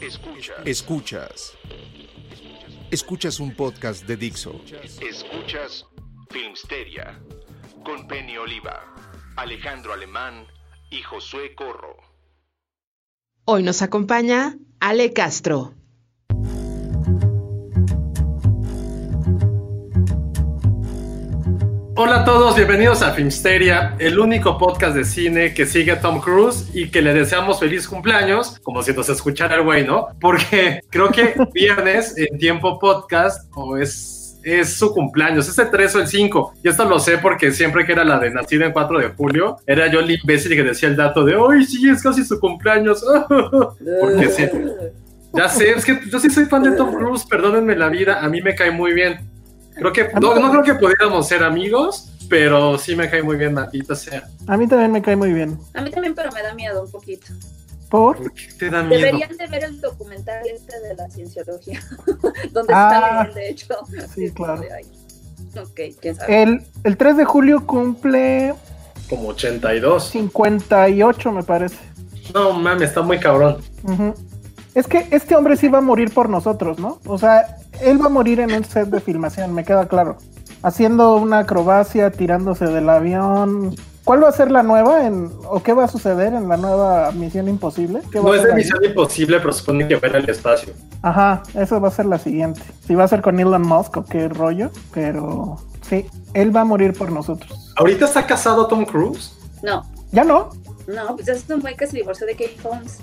Escuchas. Escuchas. Escuchas un podcast de Dixo. Escuchas Filmsteria con Penny Oliva, Alejandro Alemán y Josué Corro. Hoy nos acompaña Ale Castro. Hola a todos, bienvenidos a Filmsteria, el único podcast de cine que sigue a Tom Cruise y que le deseamos feliz cumpleaños, como si nos escuchara el güey, ¿no? Porque creo que viernes en tiempo podcast o es, es su cumpleaños, es el 3 o el 5. Y esto lo sé porque siempre que era la de nacido en 4 de julio, era yo el imbécil que decía el dato de, ¡ay, sí, es casi su cumpleaños! porque sí. Ya sé, es que yo sí soy fan de Tom Cruise, perdónenme la vida, a mí me cae muy bien. Creo que, no, no creo que pudiéramos ser amigos, pero sí me cae muy bien, maldita sea. A mí también me cae muy bien. A mí también, pero me da miedo un poquito. ¿Por? ¿Por qué te da miedo? Deberían de ver el documental este de la cienciología, donde Ah, está él, de hecho. sí, claro. como de, ay, Ok, quién sabe. El, el 3 de julio cumple Como 82. 58, me parece. No mames, está muy cabrón. Ujú. Es que este hombre sí va a morir por nosotros, ¿no? O sea, él va a morir en un set de filmación, me queda claro. Haciendo una acrobacia, tirándose del avión. ¿Cuál va a ser la nueva en, o qué va a suceder en la nueva Misión Imposible? ¿Qué va No a es de misión imposible, pero supone que va al espacio. Ajá, eso va a ser la siguiente. Si va a ser con Elon Musk o qué rollo, pero sí, él va a morir por nosotros. ¿Ahorita está casado Tom Cruise? No, ¿Ya no? no, pues es un güey que se divorció de Katie Holmes.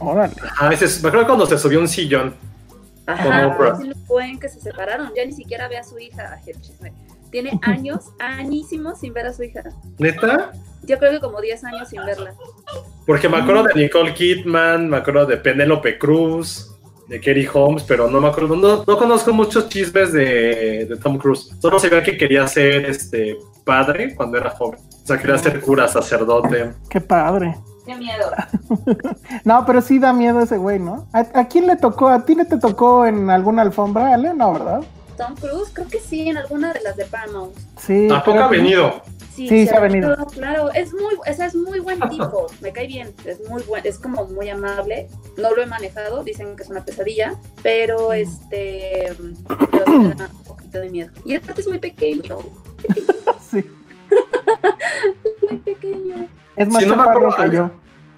Órale. Ah, ese es- me acuerdo cuando se subió a un sillón. Con Ajá, Oprah. es el buen que se separaron. Ya ni siquiera ve a su hija. Tiene años, añísimos sin ver a su hija. ¿Neta? Yo creo que como 10 años sin verla. Porque me acuerdo de Nicole Kidman, me acuerdo de Penélope Cruz, de Kerry Holmes, pero no me acuerdo, no, no conozco muchos chismes de, de Tom Cruise. Solo sabía que quería ser este padre cuando era joven. O sea, quería ser cura, sacerdote. Qué padre. Qué miedo. No, pero sí da miedo ese güey, ¿no? ¿A, a quién le tocó? ¿A ti le te tocó en alguna alfombra, Ale? No, ¿verdad? Tom Cruise, creo que sí, en alguna de las de Paramount. Sí. Tampoco ha venido. Sí, Sí, se ha venido. Claro, es muy, o sea, es muy buen tipo, me cae bien, es muy buen, es como muy amable. No lo he manejado, dicen que es una pesadilla, pero este, pero me da un poquito de miedo. Y aparte es muy pequeño, Sí. muy pequeño. Es más Sí, no me chaparro acuerdo. que yo.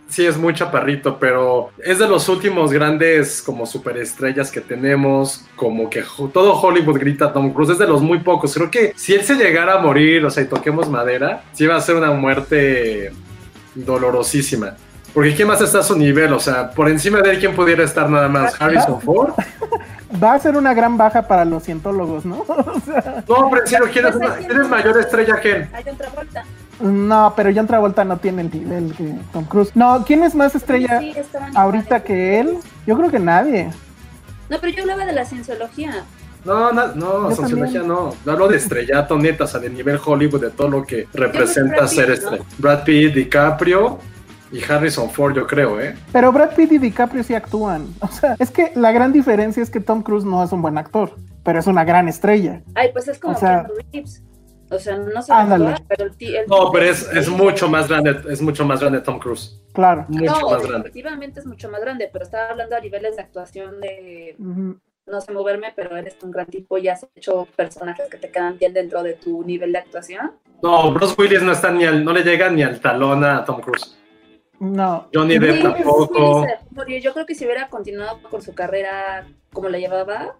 Sí, es muy chaparrito, pero es de los últimos grandes como superestrellas que tenemos, como que todo Hollywood grita a Tom Cruise, es de los muy pocos. Creo que si él se llegara a morir, o sea, y toquemos madera, sí va a ser una muerte dolorosísima. Porque ¿quién más está a su nivel? O sea, por encima de él, ¿quién pudiera estar nada más? Harrison Ford. Va a ser una gran baja para los cientólogos, ¿no? O sea, No, pero en serio, ¿quién es, una- quién es mayor estrella que él? Hay otra vuelta. No, pero John Travolta no tiene el nivel que Tom Cruise. No, ¿quién es más estrella Sí, ahorita que él? Yo creo que nadie. No, pero yo hablaba de la cienciología. No, no, no, sociología no. Hablo de estrellato, neta, o sea, de nivel Hollywood, de todo lo que representa Brad ser Pitt, estrella. ¿no? Brad Pitt, DiCaprio y Harrison Ford, yo creo, ¿eh? Pero Brad Pitt y DiCaprio sí actúan. O sea, es que la gran diferencia es que Tom Cruise no es un buen actor, pero es una gran estrella. Ay, pues es como O sea- Keanu Reeves. O sea, no actuar, pero el, el No, pero es, es mucho más grande, es mucho más grande Tom Cruise. Claro. Mucho no, más grande. definitivamente es mucho más grande, pero estaba hablando a niveles de actuación de, no sé moverme, pero eres un gran tipo y has hecho personajes que te quedan bien dentro de tu nivel de actuación. No, Bruce Willis no está ni al, no le llega ni al talón a Tom Cruise. No. Johnny Depp Sí, tampoco. Yo creo que si hubiera continuado con su carrera como la llevaba,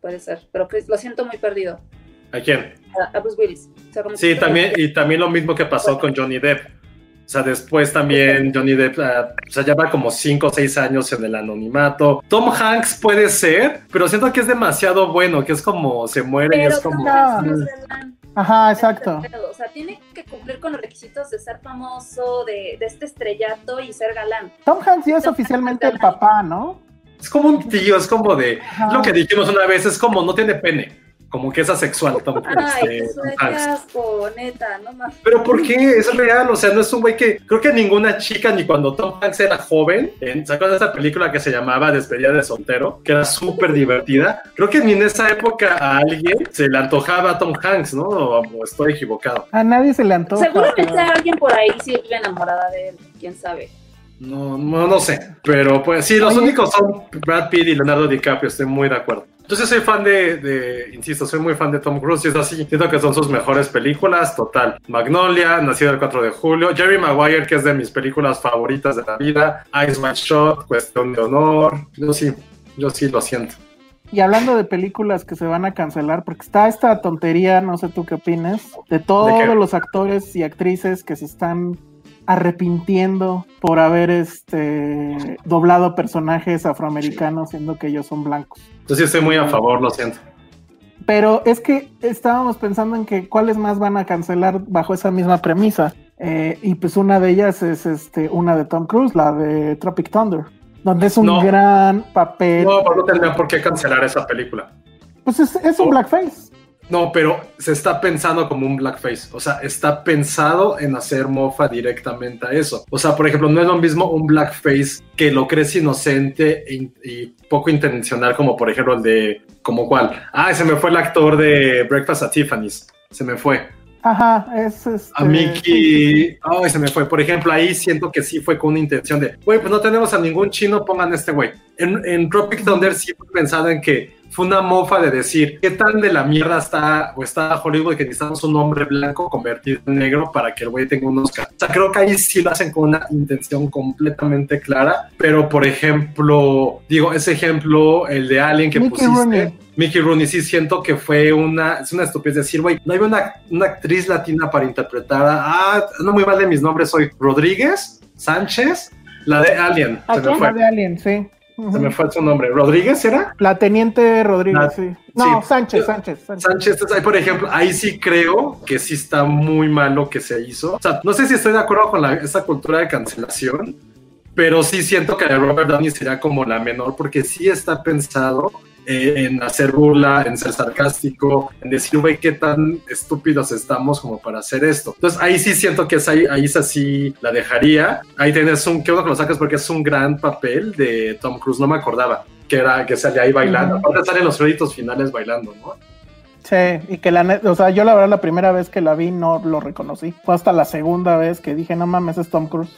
puede ser. Pero lo siento muy perdido. ¿A quién? A, Bruce Willis. O sea, como Sí, que- también, y también lo mismo que pasó con Johnny Depp. O sea, después también Johnny Depp, ah, o sea, lleva como 5 o 6 años en el anonimato. Tom Hanks puede ser, pero siento que es demasiado bueno, que es como se muere y es como... Tom Hanks no es galán. Ajá, exacto. O sea, tiene que cumplir con los requisitos de ser famoso, de, de este estrellato y ser galán. Tom Hanks ya es oficialmente el papá, ¿no? Es como un tío, es como de... Ajá. Lo que dijimos una vez, es como no tiene pene, como que es asexual Tom, Ay, este, qué asco, neta, no más. Pero ¿por qué? Es real, o sea, no es un güey que creo que ninguna chica, ni cuando Tom Hanks era joven, en, ¿se acuerdan de esa película que se llamaba Despedida de soltero? Que era súper divertida. Creo que ni en esa época a alguien se le antojaba a Tom Hanks, ¿no? O, o estoy equivocado. A nadie se le antoja. Pero- está alguien por ahí sí vive enamorada de él, quién sabe. No, no, no sé. Pero pues sí, los Oye. únicos son Brad Pitt y Leonardo DiCaprio, estoy muy de acuerdo. Entonces soy fan de, de, insisto, soy muy fan de Tom Cruise y es así. Siento que son sus mejores películas, total. Magnolia, Nacido el 4 de julio, Jerry Maguire, que es de mis películas favoritas de la vida, Ice White Shot, Cuestión de Honor. Yo sí, yo sí lo siento. Y hablando de películas que se van a cancelar, porque está esta tontería, no sé tú qué opinas, de todos los actores y actrices que se están arrepintiendo por haber este doblado personajes afroamericanos siendo que ellos son blancos. Yo sí estoy muy a favor, lo siento. Pero es que estábamos pensando en que cuáles más van a cancelar bajo esa misma premisa. Eh, y pues una de ellas es este, una de Tom Cruise, la de Tropic Thunder, donde es un No. gran papel. No, no tendrían por qué cancelar esa película. Pues es, es un Oh. blackface. No, pero se está pensando como un blackface. O sea, está pensado en hacer mofa directamente a eso. O sea, por ejemplo, no es lo mismo un blackface que lo crees inocente e y, poco intencional, como por ejemplo el de. ¿Como cuál? Ah, se me fue el actor de Breakfast at Tiffany's. Se me fue. Ajá, es este, A Mickey. Ay, se me fue. Por ejemplo, ahí siento que sí fue con una intención de, güey, pues no tenemos a ningún chino, pongan este güey. En, en Tropic Thunder sí fue pensado en que fue una mofa de decir, ¿qué tan de la mierda está o está Hollywood que necesitamos un hombre blanco convertido en negro para que el güey tenga un Oscar? O sea, creo que ahí sí lo hacen con una intención completamente clara, pero por ejemplo, digo, ese ejemplo, el de Alien que Mickey pusiste. Rooney. Mickey Rooney sí siento que fue una, es una estupidez decir, güey, no hay una, una actriz latina para interpretar a, ah, no muy mal de mis nombres, soy Rodríguez, Sánchez, la de Alien, ¿A se me quién? La de Alien, sí. Se me fue su nombre, ¿Rodríguez era? La teniente Rodríguez, La- sí. No, sí. Sánchez, Sánchez, Sánchez. Sánchez, ahí, por ejemplo, ahí sí creo que sí está muy mal lo que se hizo. O sea, no sé si estoy de acuerdo con la, esa cultura de cancelación, pero sí siento que Robert Downey sería como la menor, porque sí está pensado en hacer burla, en ser sarcástico, en decir, güey, qué tan estúpidos estamos como para hacer esto. Entonces ahí sí siento que es ahí, ahí es así, la dejaría. Ahí tienes un, qué bueno que lo sacas porque es un gran papel de Tom Cruise, no me acordaba que era que salía ahí bailando. Ujú. Aparte salen los créditos finales bailando, ¿no? Sí, y que la o sea, yo la verdad la primera vez que la vi no lo reconocí. Fue hasta la segunda vez que dije, no mames, es Tom Cruise.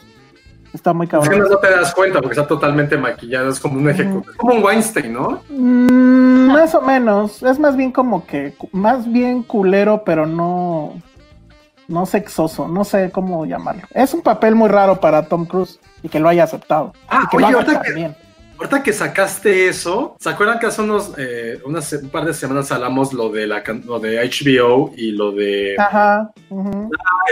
Está muy Es que no, cabrón. te das cuenta porque está totalmente maquillado, es como un ejecutivo, es como un Weinstein, ¿no? Mm, más o menos. Es más bien como que, más bien culero, pero no, no sexoso. No sé cómo llamarlo. Es un papel muy raro para Tom Cruise y que lo haya aceptado. Ah, y que oye, lo haga ahorita que-. Ahorita que sacaste eso, ¿se acuerdan que hace unos, eh, unas, un par de semanas hablamos lo de, la, lo de HBO y lo de Ajá.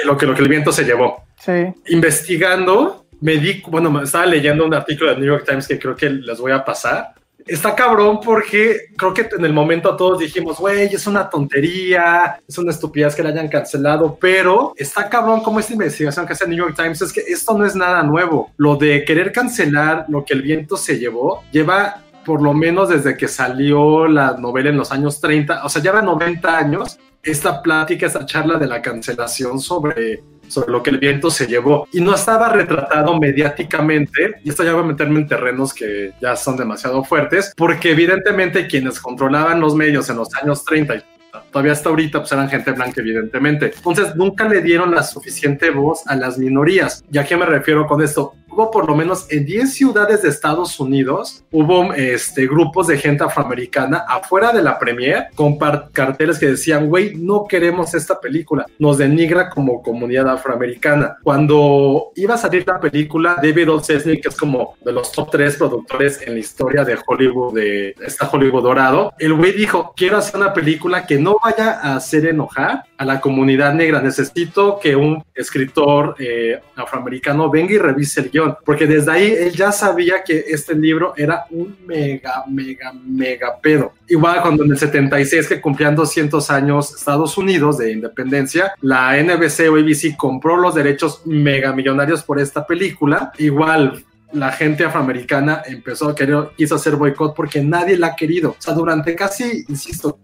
lo, que, lo que el viento se llevó? Sí. Investigando, me di, bueno, estaba leyendo un artículo del New York Times que creo que les voy a pasar. Está cabrón porque creo que en el momento todos dijimos, güey, es una tontería, es una estupidez que la hayan cancelado, pero está cabrón como esta investigación que hace New York Times es que esto no es nada nuevo. Lo de querer cancelar lo que el viento se llevó lleva por lo menos desde que salió la novela en los años 30, o sea, lleva 90 años esta plática, esta charla de la cancelación sobre, sobre lo que el viento se llevó. Y no estaba retratado mediáticamente, y esto ya va a meterme en terrenos que ya son demasiado fuertes, porque evidentemente quienes controlaban los medios en los años 30 y todavía hasta ahorita, pues eran gente blanca, evidentemente. Entonces, nunca le dieron la suficiente voz a las minorías. ¿Y a qué me refiero con esto? hubo por lo menos en 10 ciudades de Estados Unidos, hubo este, grupos de gente afroamericana afuera de la premier con carteles que decían, güey, no queremos esta película, nos denigra como comunidad afroamericana. Cuando iba a salir la película, David O. que es como de los top 3 productores en la historia de Hollywood, de esta Hollywood dorado, el güey dijo, quiero hacer una película que no vaya a hacer enojar a la comunidad negra, necesito que un escritor eh, afroamericano venga y revise el guion, porque desde ahí él ya sabía que este libro era un mega, mega, mega pedo. Igual cuando en el 76 que cumplían 200 años Estados Unidos de independencia, la NBC o ABC compró los derechos mega millonarios por esta película. Igual la gente afroamericana empezó a querer, quiso hacer boicot porque nadie la ha querido. O sea, durante casi, insisto,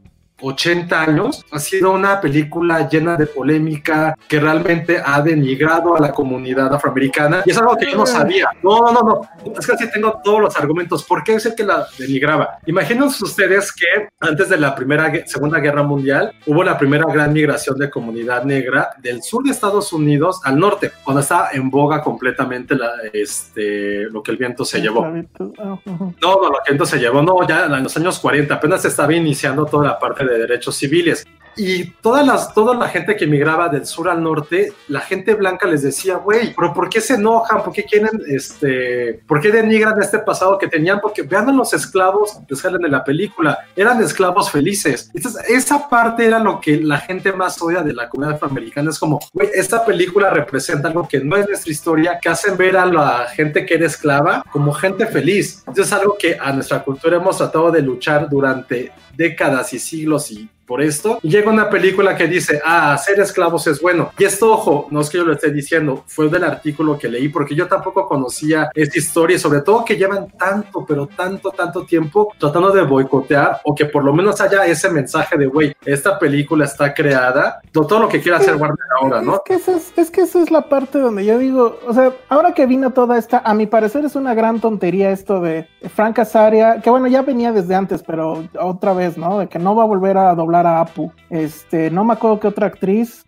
80 años, ha sido una película llena de polémica que realmente ha denigrado a la comunidad afroamericana y es algo que yo no sabía. No, no, no, es que sí tengo todos los argumentos. ¿Por qué es el que la denigraba? Imagínense ustedes que antes de la primera, segunda guerra mundial hubo la primera gran migración de comunidad negra del sur de Estados Unidos al norte, cuando estaba en boga completamente la, este, lo que el viento se llevó. No, no, lo que el viento se llevó, no, ya en los años 40 apenas se estaba iniciando toda la parte de derechos civiles. Y todas las, toda la gente que migraba del sur al norte, la gente blanca les decía, güey, pero ¿por qué se enojan? ¿Por qué quieren, este, por qué denigran este pasado que tenían? Porque vean a los esclavos que salen de la película, eran esclavos felices. Entonces, esa parte era lo que la gente más odia de la comunidad afroamericana. Es como, güey, esta película representa algo que no es nuestra historia, que hacen ver a la gente que era esclava como gente feliz. Entonces, es algo que a nuestra cultura hemos tratado de luchar durante décadas y siglos y por esto. Y llega una película que dice, ah, ser esclavos es bueno. Y esto, ojo, no es que yo lo esté diciendo, fue del artículo que leí, porque yo tampoco conocía esta historia, y sobre todo que llevan tanto, pero tanto, tanto tiempo tratando de boicotear, o que por lo menos haya ese mensaje de, güey, esta película está creada, todo lo que quiera hacer Warner ahora, ¿no? Es que, esa es, es que esa es la parte donde yo digo, o sea, ahora que vino toda esta, a mi parecer es una gran tontería esto de Frank Azaria, que bueno, ya venía desde antes, pero otra vez, ¿no? De que no va a volver a doblar a Apu. Este, no me acuerdo qué otra actriz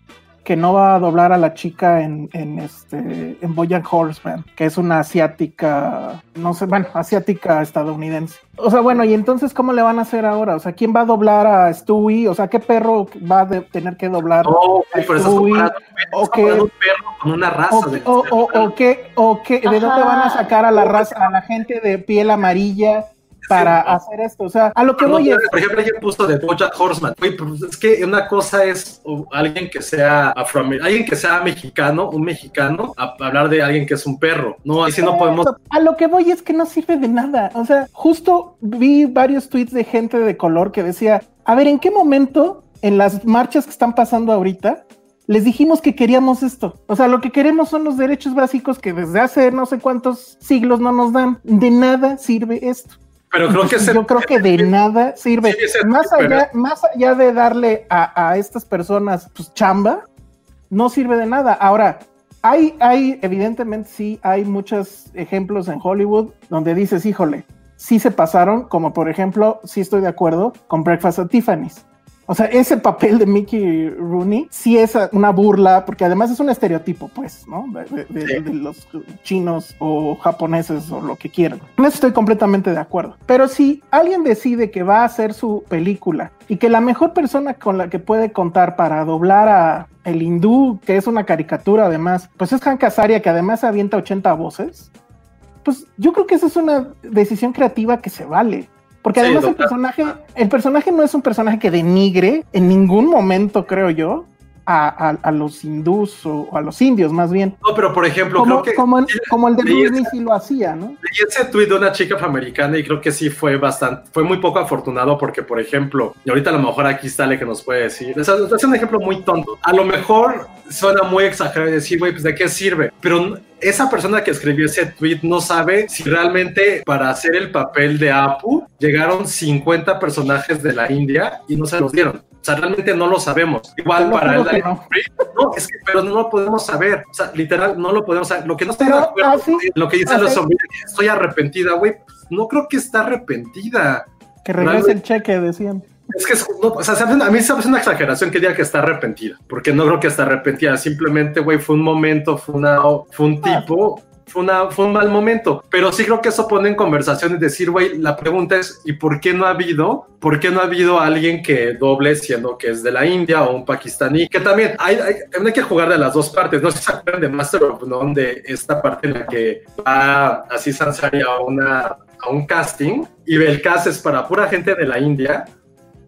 que no va a doblar a la chica en, en este en Boyan Horseman, que es una asiática, no sé, bueno, asiática estadounidense. O sea, bueno, y entonces cómo le van a hacer ahora? O sea, ¿quién va a doblar a Stewie? O sea, ¿qué perro va a tener que doblar no, a Stewie? o qué un perro con una raza o, de o, o, o, qué, o qué, ¿de dónde van a sacar a la raza, a la gente de piel amarilla? Para hacer esto. O sea, a lo que voy es. Por ejemplo, alguien puso de Bojack Horseman. Oye, pues es que una cosa es alguien que sea afroamericano, alguien que sea mexicano, un mexicano, a hablar de alguien que es un perro. No, así no podemos. A lo que voy es que no sirve de nada. O sea, justo vi varios tweets de gente de color que decía: A ver, ¿en qué momento en las marchas que están pasando ahorita les dijimos que queríamos esto. O sea, lo que queremos son los derechos básicos que desde hace no sé cuántos siglos no nos dan. De nada sirve esto. Pero creo que yo creo que de nada sirve. más, allá, más allá de darle a, a, estas personas pues, chamba, no sirve de nada. Ahora, hay, hay, evidentemente sí, hay muchos ejemplos en Hollywood donde dices, híjole, sí se pasaron, como por ejemplo, sí estoy de acuerdo con Breakfast at Tiffany's. O sea, ese papel de Mickey Rooney sí es una burla, porque además es un estereotipo, pues, ¿no? De, los chinos o japoneses o lo que quieran. En eso estoy completamente de acuerdo. Pero si alguien decide que va a hacer su película y que la mejor persona con la que puede contar para doblar a el hindú, que es una caricatura además, pues es Hank Azaria, que además avienta 80 voces, pues yo creo que esa es una decisión creativa que se vale. Porque además el personaje, el personaje no es un personaje que denigre en ningún momento, creo yo, a, a, los hindús o, a los indios, más bien. No, pero por ejemplo, como, creo que. Como el, como el de Disney sí lo hacía, ¿no? Y ese tuit de una chica afroamericana, y creo que sí fue bastante. Fue muy poco afortunado, porque, por ejemplo, y ahorita a lo mejor aquí sale que nos puede decir. Es, es un ejemplo muy tonto. A lo mejor suena muy exagerado decir, güey, pues de qué sirve. Pero esa persona que escribió ese tweet no sabe si realmente para hacer el papel de Apu llegaron 50 personajes de la India y no se los dieron. O sea, realmente no lo sabemos. Igual para él. No. no. es que, pero no lo podemos saber. O sea, literal, no lo podemos saber. Lo que no estoy pero, de acuerdo, así, lo que dicen los hombres, estoy arrepentida, güey. No creo que está arrepentida. Que regrese el cheque, decían. Es que no, o sea, a mí se me hace una exageración que diga que está arrepentida, porque no creo que está arrepentida, simplemente, güey, fue un momento, fue, una, fue un tipo fue, una, fue un mal momento. Pero sí creo que eso pone en conversación y decir, güey, la pregunta es, ¿y por qué no ha habido? ¿Por qué no ha habido alguien que doble siendo que es de la India o un pakistaní? Que también hay, hay, hay que jugar de las dos partes. No sé si se acuerdan de Master of None, de esta parte en la que va así Sansari a, una, a un casting y el cast es para pura gente de la India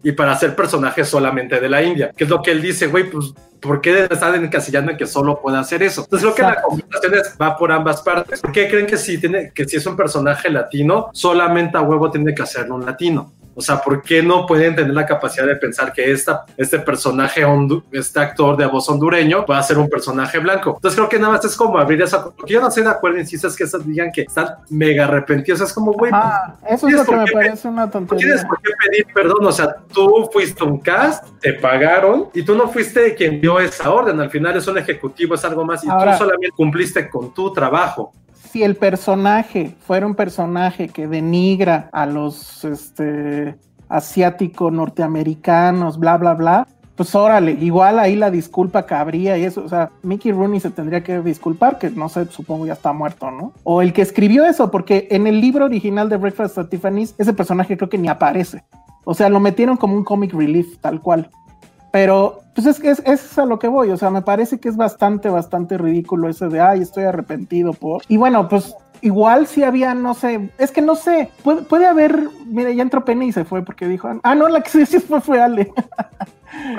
y para hacer personajes solamente de la India, que es lo que él dice, güey, pues, ¿por qué están encasillando en que solo puede hacer eso? Entonces creo que la conversación es- va por ambas partes. ¿Por qué creen que si, tiene, que si es un personaje latino, solamente a huevo tiene que hacerlo un latino? O sea, ¿por qué no pueden tener la capacidad de pensar que esta, este personaje, hondu- este actor de voz hondureño, va a ser un personaje blanco? Entonces creo que nada más es como abrir esa... Porque yo no estoy de acuerdo, insisto, es que esas digan que están mega arrepentidos. Es como, güey, Ah, eso es ¿tienes lo que me qué- parece una no tienes tontería. por qué pedir perdón, o sea, tú fuiste un cast, te pagaron y tú no fuiste quien dio esa orden, al final es un ejecutivo, es algo más y Ahora- tú solamente cumpliste con tu trabajo. Si el personaje fuera un personaje que denigra a los este, asiáticos norteamericanos, bla, bla, bla, pues órale, igual ahí la disculpa cabría y eso, o sea, Mickey Rooney se tendría que disculpar, que no sé, supongo ya está muerto, ¿no? O el que escribió eso, porque en el libro original de Breakfast at Tiffany's, ese personaje creo que ni aparece. O sea, lo metieron como un comic relief, tal cual. Pero, pues es que es, es a lo que voy, o sea, me parece que es bastante, bastante ridículo ese de, ay, estoy arrepentido por... Y bueno, pues igual si había, no sé, es que no sé, puede, puede haber, mira, ya entró Penny y se fue porque dijo, ah, no, la que sí, sí fue fue Ale.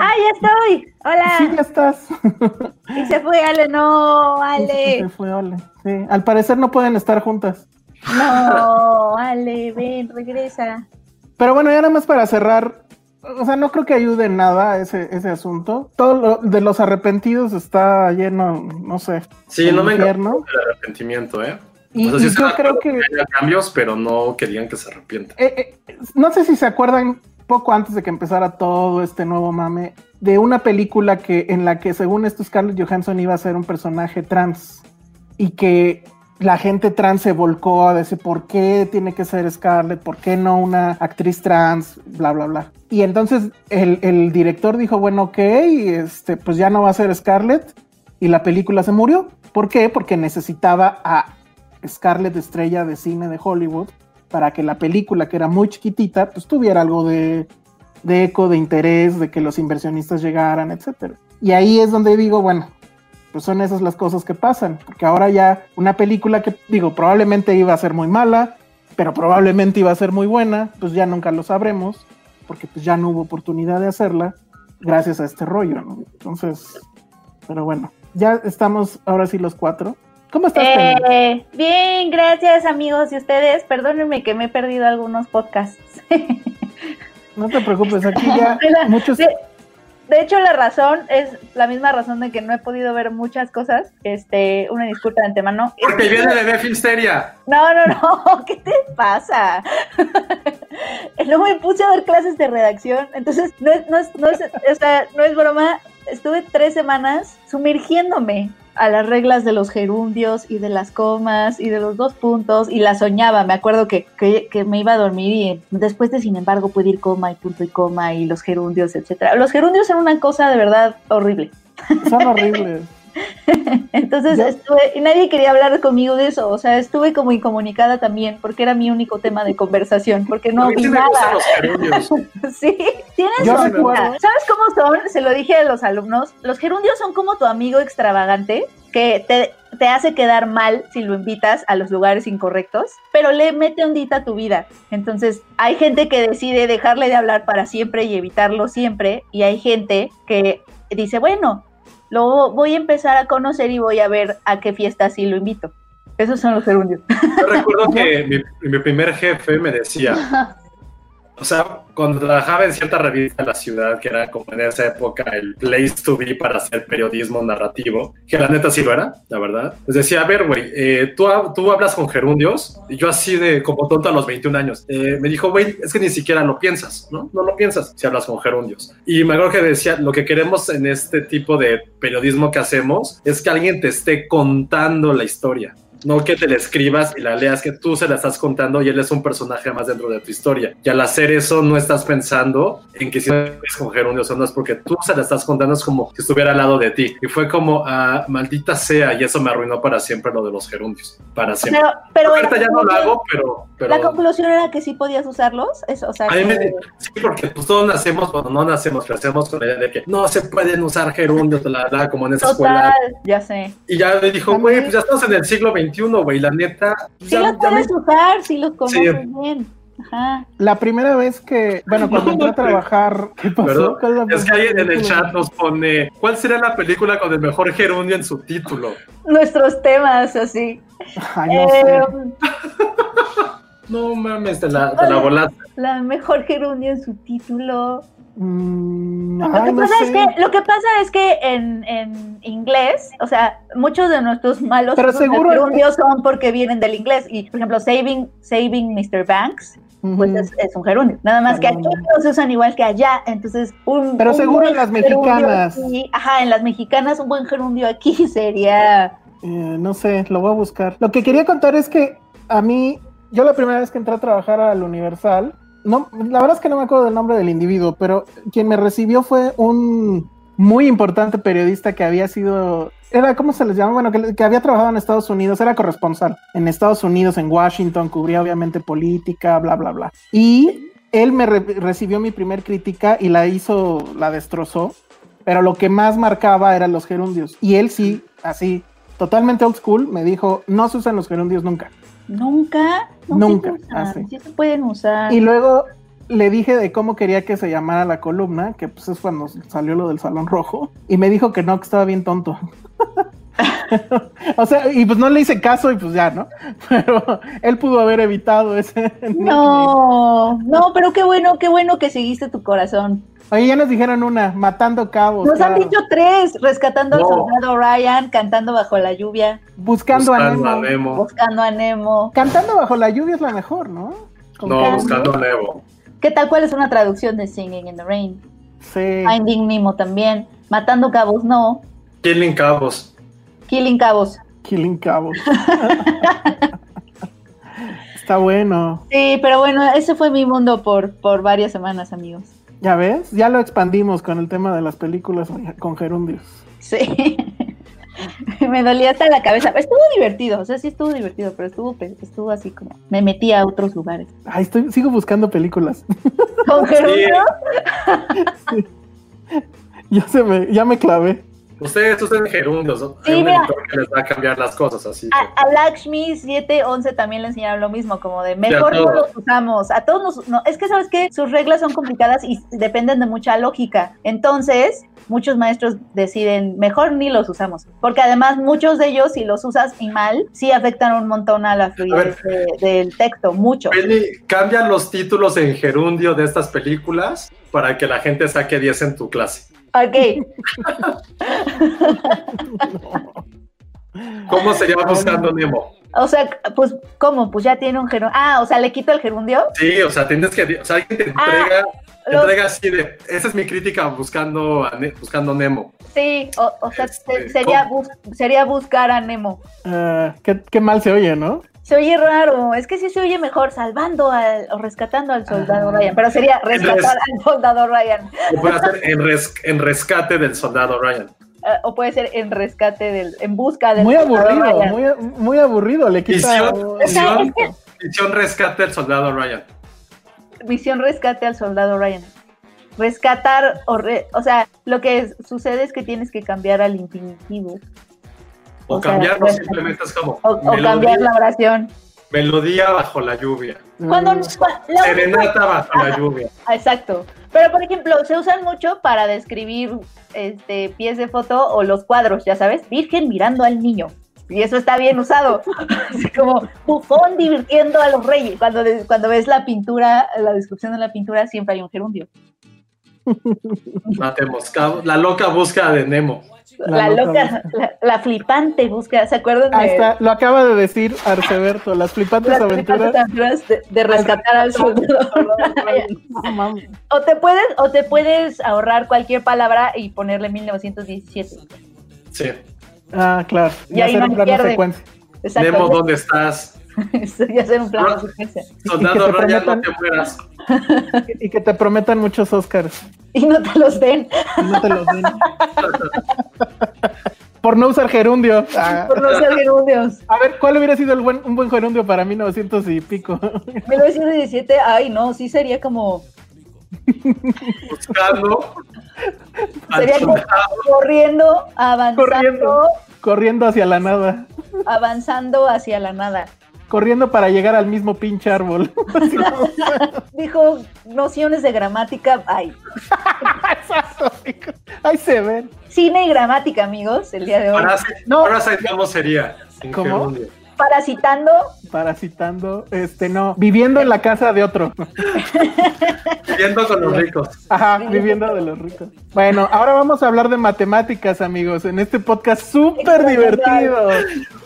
¡Ah, ya estoy! ¡Hola! Sí, ya estás. Y se fue Ale, no, sí, Ale. se fue Ale. Sí, al parecer no pueden estar juntas. No, Ale, ven, regresa. Pero bueno, ya nada más para cerrar, o sea, no creo que ayude en nada ese, ese asunto. Todo lo de los arrepentidos está lleno, no sé. Sí, no me encanta el arrepentimiento, ¿eh? Y, O sea, y sí estoy yo creo que, cambios, pero no querían que se arrepienta. eh, eh, no sé si se acuerdan poco antes de que empezara todo este nuevo mame de una película que en la que según esto Scarlett Johansson iba a ser un personaje trans y que la gente trans se volcó a decir por qué tiene que ser Scarlett, por qué no una actriz trans, bla bla bla. Y entonces el, director dijo, bueno, ok, este, pues ya no va a ser Scarlett y la película se murió. ¿Por qué? Porque necesitaba a Scarlett estrella de cine de Hollywood para que la película, que era muy chiquitita, pues tuviera algo de, de eco, de interés, de que los inversionistas llegaran, etcétera. Y ahí es donde digo, bueno, pues son esas las cosas que pasan, porque ahora ya una película que digo, probablemente iba a ser muy mala, pero probablemente iba a ser muy buena, pues ya nunca lo sabremos, porque pues ya no hubo oportunidad de hacerla gracias a este rollo, ¿no? Entonces, pero bueno, ya estamos ahora sí los cuatro. ¿Cómo estás? Eh, bien, gracias amigos y ustedes. Perdónenme que me he perdido algunos podcasts. No te preocupes, aquí ya muchos... de, hecho, la razón es la misma razón de que no he podido ver muchas cosas. Este, una disculpa de antemano. Porque viene de Filmsteria. No, no, no, ¿qué te pasa? no me puse a dar clases de redacción, entonces no es, no es, no es, o sea, no es broma. Estuve tres semanas sumergiéndome a las reglas de los gerundios y de las comas y de los dos puntos y la soñaba. Me acuerdo que, que, me iba a dormir y después de sin embargo puede ir coma y punto y coma y los gerundios, etcétera. Los gerundios son una cosa de verdad horrible. Son horribles. Entonces Ya. estuve, y nadie quería hablar conmigo de eso, o sea, estuve como incomunicada también, porque era mi único tema de conversación, porque no vi nada. los gerundios. Sí, tienes Yo recuerdo- ¿Sabes cómo son? Se lo dije a los alumnos, los gerundios son como tu amigo extravagante que te, te hace quedar mal si lo invitas a los lugares incorrectos, pero le mete ondita a tu vida. Entonces, hay gente que decide dejarle de hablar para siempre y evitarlo siempre, y hay gente que dice, bueno, lo voy a empezar a conocer y voy a ver a qué fiesta sí lo invito. Esos son los gerundios. Yo recuerdo que mi, mi primer jefe me decía, o sea, cuando trabajaba en cierta revista de la ciudad, que era como en esa época el place to be para hacer periodismo narrativo, que la neta sí lo era, la verdad. Les decía, a ver, güey, eh, ¿tú, tú hablas con gerundios, y yo así de como tonto a los 21 años. Eh, me dijo, güey, es que ni siquiera lo piensas, ¿no? No lo piensas si hablas con gerundios. Y me acuerdo que decía, lo que queremos en este tipo de periodismo que hacemos es que alguien te esté contando la historia. No que te la escribas y la leas, que tú se la estás contando y él es un personaje más dentro de tu historia. Y al hacer eso no estás pensando en que si es con gerundios o no, es porque tú se la estás contando, es como si estuviera al lado de ti. Y fue como, ah, maldita sea, y eso me arruinó para siempre lo de los gerundios, para siempre. Pero, pero la ya no lo hago, pero... pero La conclusión era que sí podías usarlos. Eso, o sea, a mí me- que- sí, porque pues todos nacemos, bueno, no nacemos, crecemos con la idea de que no se pueden usar gerundios, la verdad, como en esa escuela. total, ya sé. Y ya me dijo, güey, pues ya estamos en el siglo XXI, güey, la neta. Sí ya- los ya me- puedes usar, sí los conoces Sí. bien. Ajá. La primera vez que, bueno, cuando entré a trabajar, ¿qué pasó? Perdón, ¿Cuál es la Es que ahí en el chat nos pone, ¿cuál será la película con el mejor gerundio en su título? Nuestros temas, así. Ay, no sé. Eh, No mames, te la, te la volaste. la mejor gerundio en su título. Mm, Lo que, no pasa sé. es que, lo que pasa es que en, en inglés, o sea, muchos de nuestros malos Pero seguro- gerundios son porque vienen del inglés. Y, por ejemplo, saving, saving Mr. Banks, pues es, es un gerundio. Nada más que aquí no se usan igual que allá. Entonces, un. Pero un seguro en las mexicanas. aquí- ajá, en las mexicanas, un buen gerundio aquí sería. Eh, no sé, lo voy a buscar. Lo que quería contar es que a mí, yo la primera vez que entré a trabajar al Universal, no, la verdad es que no me acuerdo del nombre del individuo, pero quien me recibió fue un muy importante periodista que había sido, era, ¿cómo se les llama? Bueno, que, había trabajado en Estados Unidos, era corresponsal en Estados Unidos, en Washington, cubría obviamente política, bla, bla, bla. Y él me re- recibió mi primer crítica y la hizo, la destrozó, pero lo que más marcaba eran los gerundios. Y él sí, así, totalmente old school, me dijo, no se usan los gerundios nunca. Nunca. no, Nunca, usan, ah, sí. se pueden usar. Y luego le dije de cómo quería que se llamara la columna, que pues es cuando salió lo del Salón Rojo, y me dijo que no, que estaba bien tonto. o sea, y pues no le hice caso y pues ya, ¿no? Pero él pudo haber evitado ese. No, no, pero qué bueno, qué bueno que seguiste tu corazón. Oye, ya nos dijeron una, matando cabos. Nos han dicho tres, rescatando No. al soldado Ryan, cantando bajo la lluvia, buscando, a Buscando Nemo. a Nemo. buscando a Nemo. Cantando bajo la lluvia es la mejor, ¿no? Con No, Candy. buscando a Nemo. ¿Qué tal? ¿Cuál es una traducción de Singing in the Rain? Sí. Finding Nemo también. Matando cabos, no. Killing Cabos. Killing cabos. Killing cabos. Está bueno. Sí, pero bueno, ese fue mi mundo por, por varias semanas, amigos. ¿Ya ves? Ya lo expandimos con el tema de las películas con gerundios. Sí. me dolía hasta la cabeza. Estuvo divertido, o sea, sí estuvo divertido, pero estuvo, estuvo así como. Me metí a otros lugares. Ay, estoy, sigo buscando películas. Con gerundio. ya se me, ya me clavé. Ustedes usan gerundios, ¿no? Sí, Hay un mira. editor que les va a cambiar las cosas así. A, a Lakshmi 711 también le enseñaron lo mismo, como de mejor a no los usamos. A todos nos, no, es que sabes que sus reglas son complicadas y dependen de mucha lógica. Entonces, muchos maestros deciden mejor ni los usamos, porque además muchos de ellos si los usas y mal, sí afectan un montón a la fluidez de- del texto, mucho. Cambian los títulos en gerundio de estas películas para que la gente saque 10 en tu clase. Ok, ¿Cómo sería buscando Nemo? o sea, pues ¿cómo? Pues ya tiene un gerundio. Ah, o sea, le quito el gerundio. Sí, o sea, tienes que, o sea, alguien te Ah, entrega, te los- entrega así de, esa es mi crítica buscando, a Ne- buscando Nemo. Sí, o, o sea, Este, se- sería, bus- sería buscar a Nemo. Ah, qué, qué mal se oye, ¿no? Se oye raro, es que sí se oye mejor salvando al, o rescatando al soldado Ah. Ryan, pero sería rescatar al soldado Ryan, O puede hacer en, res- en rescate del soldado Ryan. Eh, o puede ser en rescate del, en busca del Muy soldado aburrido, Ryan. muy, muy aburrido. Le quita. Misión, O sea, misión, es que- misión rescate del soldado Ryan. Misión rescate al soldado Ryan. Rescatar, o, re- o sea, lo que es- sucede es que tienes que cambiar al infinitivo, O, cambiarlo rescate. simplemente es como o, o melodía, cambiar la oración. melodía bajo la lluvia. Cuando, Mm, la Serenata bajo la lluvia. Ah, Exacto. Pero, por ejemplo, se usan mucho para describir este, pies de foto o los cuadros, ya sabes, Virgen mirando al niño. Y eso está bien usado. Así como bufón divirtiendo a los reyes. Cuando, cuando ves la pintura, la descripción de la pintura, siempre hay un gerundio. Matemos. La loca búsqueda de Nemo. La, La loca loca, la, la flipante búsqueda. ¿Se acuerdan Ahí de está, lo acaba de decir Arceberto, las flipantes las aventuras. aventuras de, de rescatar al soldado? No o te puedes, o te puedes ahorrar cualquier palabra y ponerle 1917. Sí. Ah, claro. Y ahí hacer no un me plano pierde. secuencia. Exacto. Nemo, ¿dónde estás? Ya ser un plan de secuencia. Soldado Ryan, no te mueras. Y que te prometan muchos Oscars. Y no te los den y no te los den. Por no usar gerundio. Ah, por no ser gerundios. a ver, ¿cuál hubiera sido el buen, un buen gerundio para 1900 y pico? 1917, ay no, sí sería como, Buscando. sería como corriendo, avanzando, Corriendo. Corriendo hacia la nada. avanzando hacia la nada. Corriendo para llegar al mismo pinche árbol. Dijo nociones de gramática, ay, Exacto. Ahí se ven. cine y gramática, amigos, el día de hoy. Parásite, No. ¿cómo sería? ¿Cómo? gerundio. Parasitando, Parasitando, este no, viviendo en la casa de otro. Viviendo con los ricos. Ajá, viviendo de los ricos. Bueno, ahora vamos a hablar de matemáticas, amigos, en este podcast súper divertido.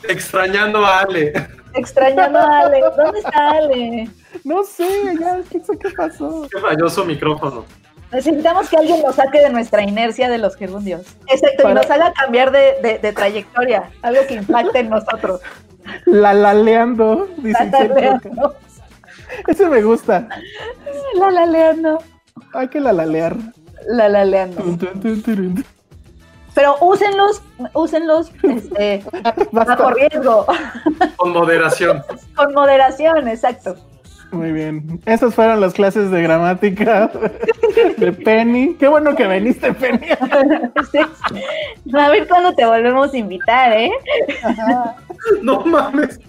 Extrañando a Ale. extrañando a Ale. ¿Dónde está Ale? No sé, ya, ¿qué sé qué pasó? Qué falló su micrófono. Necesitamos que alguien nos saque de nuestra inercia de los gerundios. Exacto, Para- y nos haga cambiar de, de- de trayectoria, algo que impacte en nosotros. La laleando, dice La laleando. Ese me gusta. La laleando. Hay que la lalear. La laleando. Pero úsenlos, úsenlos este, bajo riesgo, Con moderación. con moderación, exacto. Muy bien. Esas fueron las clases de gramática de Penny. Qué bueno que viniste, Penny. Sí. A ver cuándo te volvemos a invitar, ¿eh? No mames.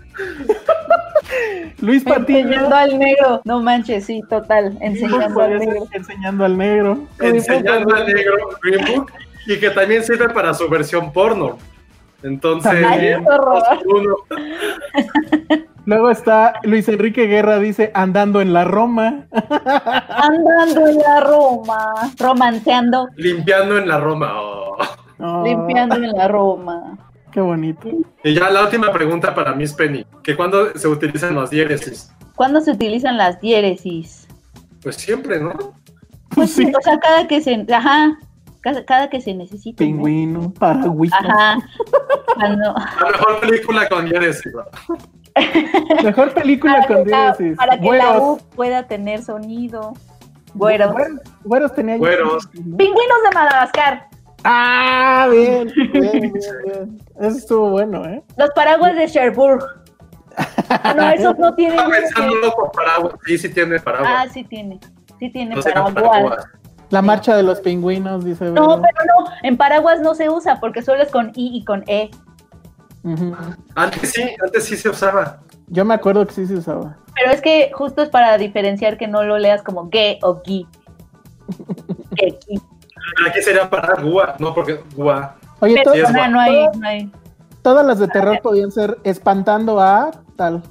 Luis Patiño. Enseñando al negro. No manches, sí, total. Enseñando al negro. enseñando al negro. Enseñando al negro Green Book y que también sirve para su versión porno. Entonces. Ay, Luego está Luis Enrique Guerra, dice andando en la Roma. Andando en la Roma. Romanceando. limpiando en la Roma. Oh. Oh, Limpiando en la Roma. Qué bonito. Y ya la última pregunta para Miss Penny, que cuando se utilizan las diéresis. ¿Cuándo se utilizan las diéresis? Pues siempre, ¿no? Pues sí, Sí. o sea, cada que se. Ajá. Cada, cada que se necesite. ¿no? Pingüino, paragüita. Ajá. Cuando- La mejor película con diéresis. ¿no? Mejor película para con diéresis. para que la. U pueda tener sonido. Güeros. Güeros, güeros tenía yo. Güeros. Pingüinos de Madagascar. Ah, bien, bien, bien, bien. Eso estuvo bueno, ¿eh? Los paraguas de Cherbourg. Ah, no, esos no tienen. Estaba pensando con paraguas. Sí, sí tiene paraguas. Ah, sí tiene. Sí tiene No paraguas. La marcha de los pingüinos, dice. No, pero no. En paraguas no se usa porque solo es con I y con E. Antes sí, antes sí se usaba. Yo me acuerdo que sí se usaba. Pero es que justo es para diferenciar que no lo leas como ge o gui. Aquí sería para gua, no porque gua. Oye, Pero no hay, no hay todas las de terror podían ser espantando a tal.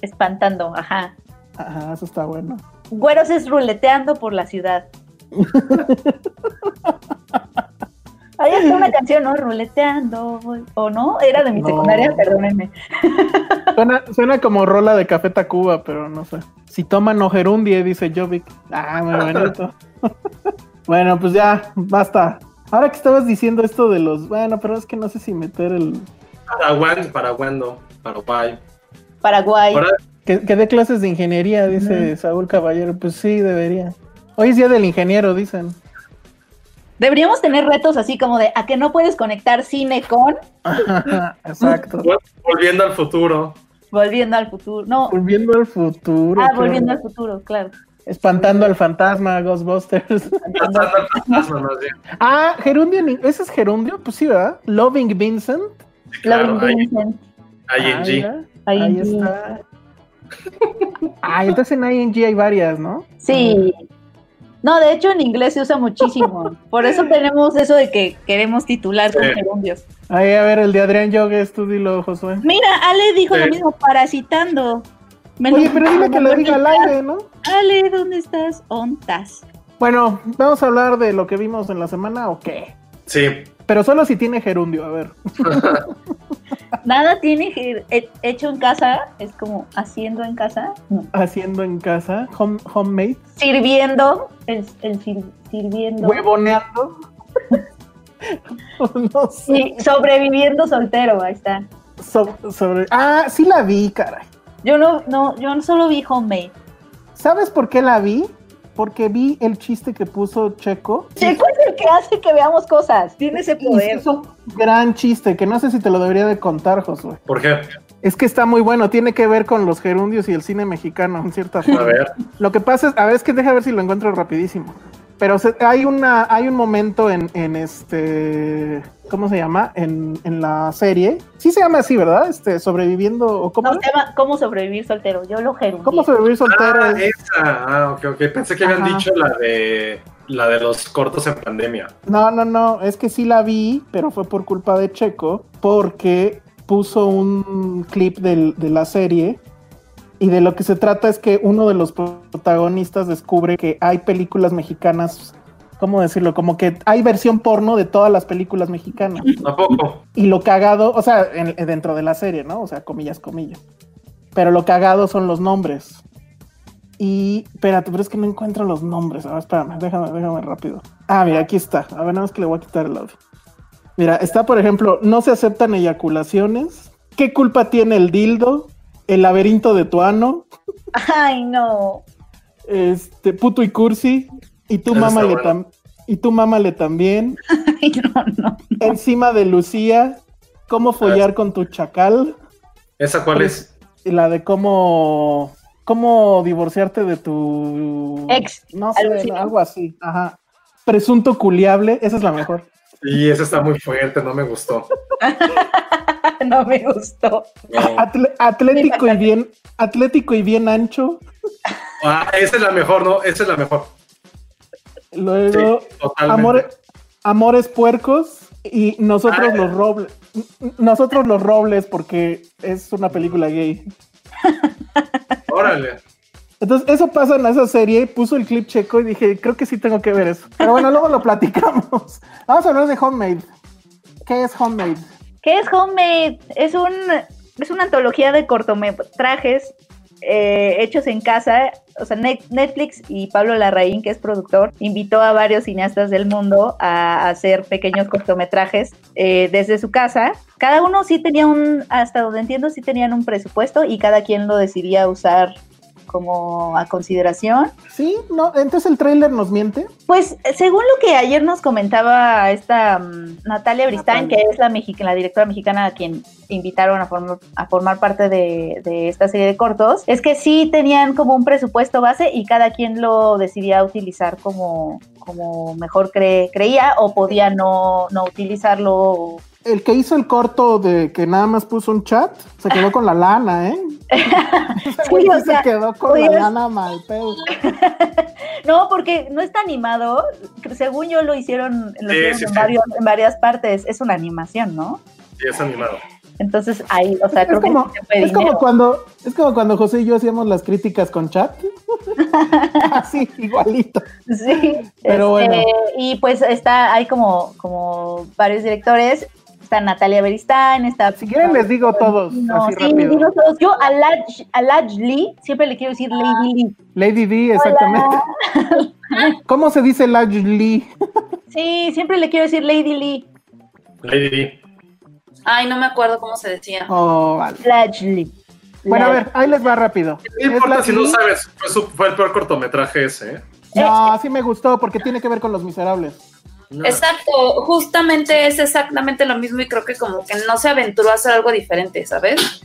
espantando, ajá. Ajá, eso está bueno. Güeros es ruleteando por la ciudad. Ahí está una canción, ¿no? Ruleteando. ¿O no? Era de mi No. secundaria, perdónenme. Suena, suena como rola de Café Tacuba, pero no sé. Si toman o gerundie, dice Jovic. Ah, muy bonito. bueno, pues ya, basta. Ahora que estabas diciendo esto de los. Bueno, pero es que no sé si meter el. Paraguay, Paraguay Paraguay. Que, que dé clases de ingeniería, dice Saúl Caballero. Pues sí, debería. Hoy es día del ingeniero, dicen. Deberíamos tener retos así como de a que no puedes conectar cine con Exacto. vol- volviendo al futuro. Volviendo al futuro. No, Volviendo al futuro. ah, claro. volviendo al futuro, claro. Espantando al fantasma, Ghostbusters. Pasando al fantasma, más bien. ah, gerundio. ¿Ese es gerundio? Pues sí, ¿verdad? Loving Vincent. Sí, claro, Loving ahí, Vincent. Ah, ING. mira, Ahí Ahí está. Ah, entonces en ING hay varias, ¿no? Sí. No, de hecho en inglés se usa muchísimo. Por eso tenemos eso de que queremos titular con Sí. gerundios. Ahí, a ver, el de Adrián Yogues, tú dilo, Josué. Mira, Ale dijo Sí. lo mismo, parasitando. Me Oye, pero dile que lo diga al aire, ¿no? Ale, ¿dónde estás? ¿Ontas? Bueno, vamos a hablar de lo que vimos en la semana o qué. Sí, Pero solo si tiene gerundio, a ver. Nada tiene hecho en casa, es como haciendo en casa. No. Haciendo en casa, home, homemade, Sirviendo, el, el sir- sirviendo. huevoneando. no sé. Sí, sobreviviendo soltero, ahí está. So- sobre. Ah, sí la vi, caray. Yo no, no, yo solo vi Homemade. ¿Sabes por qué la vi? Porque vi el chiste que puso Checo. Checo es el que hace que veamos cosas. Tiene ese poder. es un gran chiste que no sé si te lo debería de contar, Josué. ¿Por qué? Es que está muy bueno, tiene que ver con los gerundios y el cine mexicano, en cierta A forma. ver. Lo que pasa es, a ver, es que deja ver si lo encuentro rapidísimo. Pero se- hay una, hay un momento en, en este, ¿cómo se llama? En, en la serie. Sí se llama así, ¿verdad? Este, sobreviviendo o cómo. No, se llama ¿Cómo sobrevivir soltero? Yo lo gerundié. ¿Cómo sobrevivir soltero? Ah, esa. Ah, ok, ok. Pensé que habían Ajá. dicho la de la de los cortos en pandemia. No, no, no, es que sí la vi, pero fue por culpa de Checo, porque puso un clip del- de la serie y de lo que se trata es que uno de los protagonistas descubre que hay películas mexicanas, ¿cómo decirlo? Como que hay versión porno de todas las películas mexicanas. Tampoco. Y lo cagado, o sea, en- dentro de la serie, ¿no? O sea, comillas, comillas. Pero lo cagado son los nombres. Y, espérate, pero es que no encuentro los nombres. A ver, espérame, déjame, déjame rápido. Ah, mira, aquí está. A ver, nada más que le voy a quitar el audio. Mira, está, por ejemplo, no se aceptan eyaculaciones. ¿Qué culpa tiene el dildo? El laberinto de tu ano. Ay, no. Este, puto y cursi. Y está mámale bueno. tam- y tú mámale también. Ay, no, no. Encima de Lucía. ¿Cómo follar con tu chacal? ¿Esa cuál es? Y la de cómo cómo divorciarte de tu Ex, no algo sé, así. algo así, ajá. Presunto culiable, esa es la mejor. Y esa está muy fuerte, no me gustó. no me gustó. No. Atlético y bien atlético y bien ancho. Ah, esa es la mejor, ¿no? Esa es la mejor. Luego Sí, totalmente. amor- amores puercos y nosotros Ah. los robles. Nosotros los robles porque es una película gay. Órale. Entonces, eso pasa en esa serie, puso el clip checo y dije, creo que sí tengo que ver eso. Pero bueno, luego lo platicamos. Vamos a hablar de Homemade. ¿Qué es Homemade? ¿Qué es Homemade? Es un es una antología de cortometrajes eh, hechos en casa. O sea, Net- Netflix y Pablo Larraín, que es productor, invitó a varios cineastas del mundo a hacer pequeños cortometrajes eh, desde su casa. Cada uno sí tenía un, hasta donde entiendo, sí tenían un presupuesto y cada quien lo decidía usar como a consideración. Sí, no, entonces el tráiler nos miente. Pues según lo que ayer nos comentaba esta mm, Natalia Natalia. que es la, mexi- la directora mexicana a quien invitaron a formar, a formar parte de, de esta serie de cortos, es que sí tenían como un presupuesto base y cada quien lo decidía utilizar como, como mejor cre- creía o podía no, no utilizarlo. El que hizo el corto de que nada más puso un chat, se quedó con la lana, ¿eh? Sí, o sea, se quedó con la lana mal pedo. No, porque no está animado. Según yo lo hicieron, lo Sí, hicieron sí, en, sí. varios- en varias partes. Es una animación, ¿no? Sí, es animado. Entonces ahí, o sea, Es creo como, que se es como cuando, es como cuando José y yo hacíamos las críticas con chat. Así, igualito. Sí, Pero este, bueno. Y pues está, hay como, como varios directores. Está Natalia Beristain, está. Si quieren les digo todos, No, así sí, rápido. digo todos. Yo a Laj, a Laj Lee siempre le quiero decir Lady Lee. Lady D, exactamente. ¿Cómo se dice Laj Lee? Sí, siempre le quiero decir Lady Lee. Lady D. Ay, no me acuerdo cómo se decía. Oh, vale. Laj Lee. Bueno, a ver, ahí les va rápido. No importa si no Lee. sabes, fue, su- fue el peor cortometraje ese, ¿eh? No, sí me gustó porque tiene que ver con los miserables. No. Exacto, justamente es exactamente lo mismo y creo que como que no se aventuró a hacer algo diferente, ¿sabes?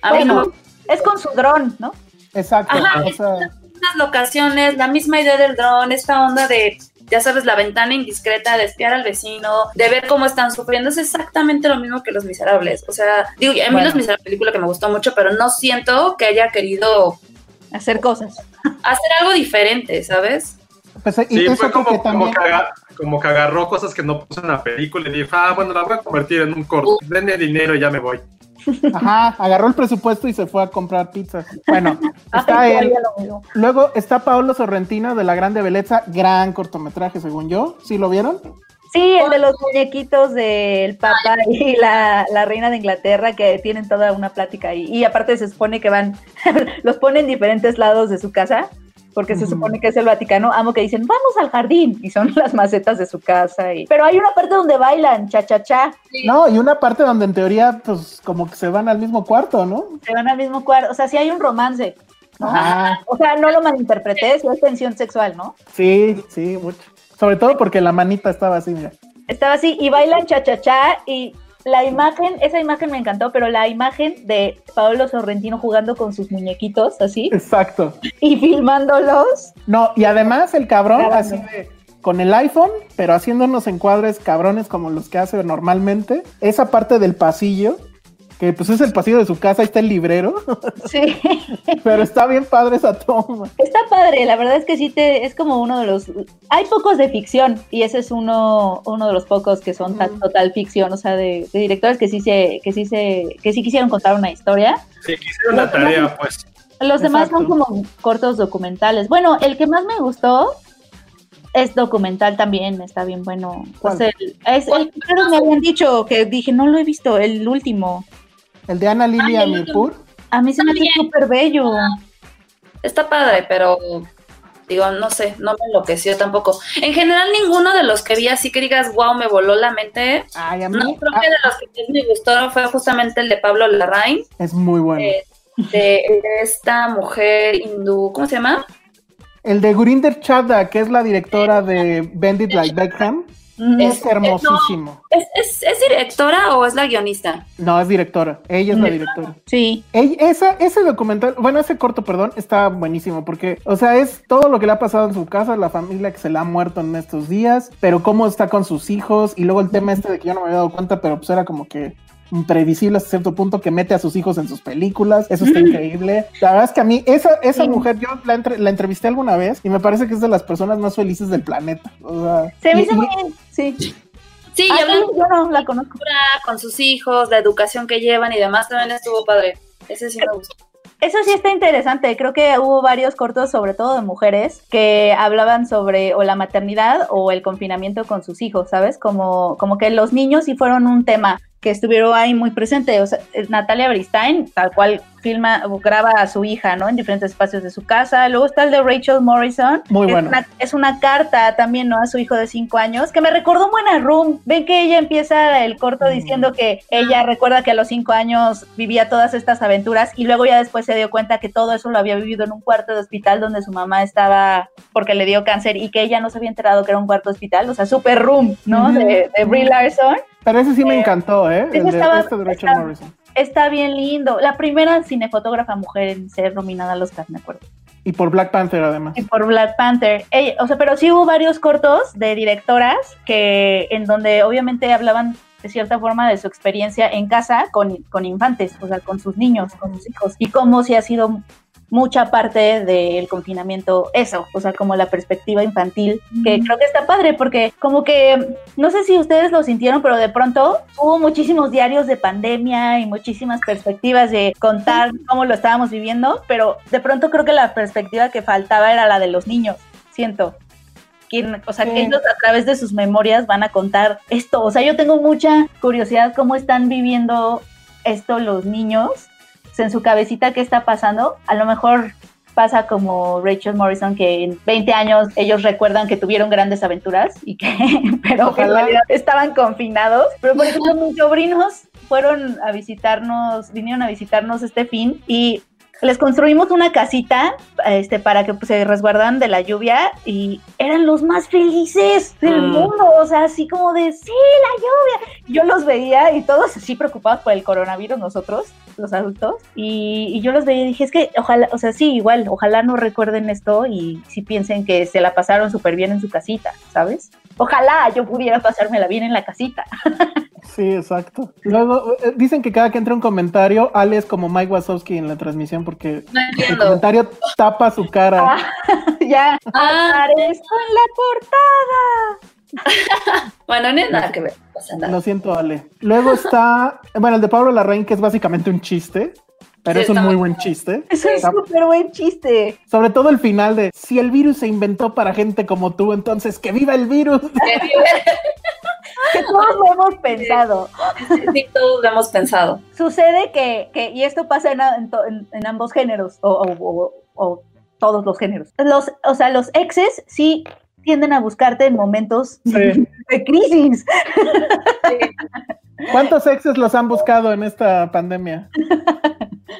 A mí Bueno, no es con su dron, ¿no? Exacto. Ajá. o sea, las locaciones, la misma idea del dron, esta onda de, ya sabes, la ventana indiscreta, de espiar al vecino, de ver cómo están sufriendo, es exactamente lo mismo que Los Miserables. O sea, digo, a mí Bueno. Los Miserables es una película que me gustó mucho, pero no siento que haya querido Hacer cosas. hacer algo diferente, ¿sabes? Pues, y Sí, eso fue como, que como, también. que aga- como que agarró cosas que no puso en la película y dijo, ah, bueno, la voy a convertir en un corto. Denme dinero y ya me voy. Ajá, agarró el presupuesto y se fue a comprar pizza. Bueno, está Ay, él. Luego está Paolo Sorrentino de La Grande Belleza, gran cortometraje, según yo. ¿Sí lo vieron? Sí, el de los muñequitos del Papa y la, la reina de Inglaterra que tienen toda una plática ahí. Y aparte se supone que van, los ponen en diferentes lados de su casa porque se supone que es el Vaticano, amo que dicen, vamos al jardín, y son las macetas de su casa. Y... Pero hay una parte donde bailan, cha-cha-cha, No, y una parte donde en teoría, pues, como que se van al mismo cuarto, ¿no? se van al mismo cuarto, o sea, sí hay un romance. O sea, no lo malinterpreté, sí hay tensión sexual, ¿no? Sí, sí, mucho. Sobre todo porque la manita estaba así, mira. Estaba así, y bailan cha-cha-cha, y la imagen, esa imagen me encantó, pero la imagen de Paolo Sorrentino jugando con sus muñequitos, así, Exacto. y filmándolos, No, y además el cabrón Grabando. así de con el iPhone, pero haciendo unos encuadres cabrones como los que hace normalmente. Esa parte del pasillo, que pues es el pasillo de su casa, ahí está el librero, sí. pero está bien padre esa toma. Está padre, la verdad es que sí te, es como uno de los, hay pocos de ficción y ese es uno, uno de los pocos que son tan total ficción, o sea, de, de directores que sí se, que sí se, que sí quisieron contar una historia. Sí, que hicieron la tarea, pues. Los demás son como cortos documentales. Bueno, el que más me gustó es documental también, está bien bueno. ¿Cuál? Es el, es el que me habían dicho que dije, no lo he visto, el último. El de Ana Lilia Mirpur. A mí se me hace súper bello. Está padre, pero digo, no sé, no me enloqueció tampoco. En general, ninguno de los que vi así que digas, wow, me voló la mente. Ay, a mí No, creo ah, que de los que más me gustó fue justamente el de Pablo Larraín, es muy bueno. eh, de, de esta mujer hindú, ¿cómo se llama? El de Gurinder Chadha, que es la directora de Bend It Like Beckham, es Es- hermosísimo. ¿Es, es, es directora o es la guionista? No, es directora. Ella es la directora. Sí. Ey, esa, ese documental, bueno, ese corto, perdón, está buenísimo porque, o sea, es todo lo que le ha pasado en su casa, la familia que se le ha muerto en estos días, pero cómo está con sus hijos y luego el tema este de que yo no me había dado cuenta, pero pues era como que imprevisible hasta cierto punto que mete a sus hijos en sus películas, eso está increíble. La verdad es que a mí, esa, esa Sí. mujer, yo la, entre- la entrevisté alguna vez y me parece que es de las personas más felices del planeta. O sea, Se me hizo y- muy bien. Sí. Sí, Ah, y hablando sí, yo no la conozco. con sus hijos, la educación que llevan y demás, también estuvo padre. Ese sí me gustó. Eso sí está interesante. Creo que hubo varios cortos, sobre todo de mujeres, que hablaban sobre o la maternidad o el confinamiento con sus hijos, ¿sabes? Como, como que los niños sí fueron un tema que estuvieron ahí muy presente. O sea, eh, Natalia Bristain, tal cual filma o graba a su hija, ¿no? En diferentes espacios de su casa. Luego está el de Rachel Morrison. Muy bueno. Es una, es una carta también, ¿no? A su hijo de cinco años, que me recordó Buena Room. Ven que ella empieza el corto Mm. diciendo que ella recuerda que a los cinco años vivía todas estas aventuras y luego ya después se dio cuenta que todo eso lo había vivido en un cuarto de hospital donde su mamá estaba porque le dio cáncer y que ella no se había enterado que era un cuarto de hospital, o sea, Super Room, ¿no? De, de Brie Larson. Pero ese sí me encantó, ¿eh? El de, estaba- este de Rachel está- Morrison. Está bien lindo. La primera cinefotógrafa mujer en ser nominada al Oscar, me acuerdo. Y por Black Panther, además. Y por Black Panther. Ella- o sea, pero sí hubo varios cortos de directoras que en donde obviamente hablaban de cierta forma de su experiencia en casa con, con infantes, o sea, con sus niños, con sus hijos, y cómo sí ha sido mucha parte del confinamiento eso, o sea, como la perspectiva infantil, que creo que está padre, porque como que, no sé si ustedes lo sintieron, pero de pronto hubo muchísimos diarios de pandemia y muchísimas perspectivas de contar cómo lo estábamos viviendo, pero de pronto creo que la perspectiva que faltaba era la de los niños, siento. O sea, Sí. que ellos a través de sus memorias van a contar esto. O sea, yo tengo mucha curiosidad cómo están viviendo esto los niños. O sea, en su cabecita, ¿qué está pasando? A lo mejor pasa como Rachel Morrison, que en 20 años ellos recuerdan que tuvieron grandes aventuras y que, pero que en Ojalá. realidad estaban confinados. Pero, por ejemplo, mis sobrinos fueron a visitarnos, vinieron a visitarnos este fin y les construimos una casita este, para que pues, se resguardaran de la lluvia y eran los más felices del Mm. mundo. O sea, así como de, sí, la lluvia. Yo los veía y todos así preocupados por el coronavirus, nosotros, los adultos. Y, y yo los veía y dije, es que ojalá, o sea, sí, igual, ojalá no recuerden esto y sí piensen que se la pasaron súper bien en su casita, ¿sabes? Ojalá yo pudiera pasármela bien en la casita. Sí, exacto. Luego eh, dicen que cada que entra un comentario, Ale es como Mike Wazowski en la transmisión porque No el comentario tapa su cara. ya, Ah. aparezco en la portada. Bueno, no tiene nada que ver. no pasa nada. Lo siento, Ale. Luego está, bueno, el de Pablo Larraín, que es básicamente un chiste, pero Sí, es un muy buen chiste. Es un súper buen chiste. Sobre todo el final de, si el virus se inventó para gente como tú, entonces que viva el virus. Que todos lo hemos pensado. Sí, todos lo hemos pensado. Sucede que, que y esto pasa en, en ambos géneros, o, o- o- o todos los géneros. Los, o sea, los exes sí tienden a buscarte en momentos Sí. de crisis. ¿Cuántos exes los han buscado en esta pandemia?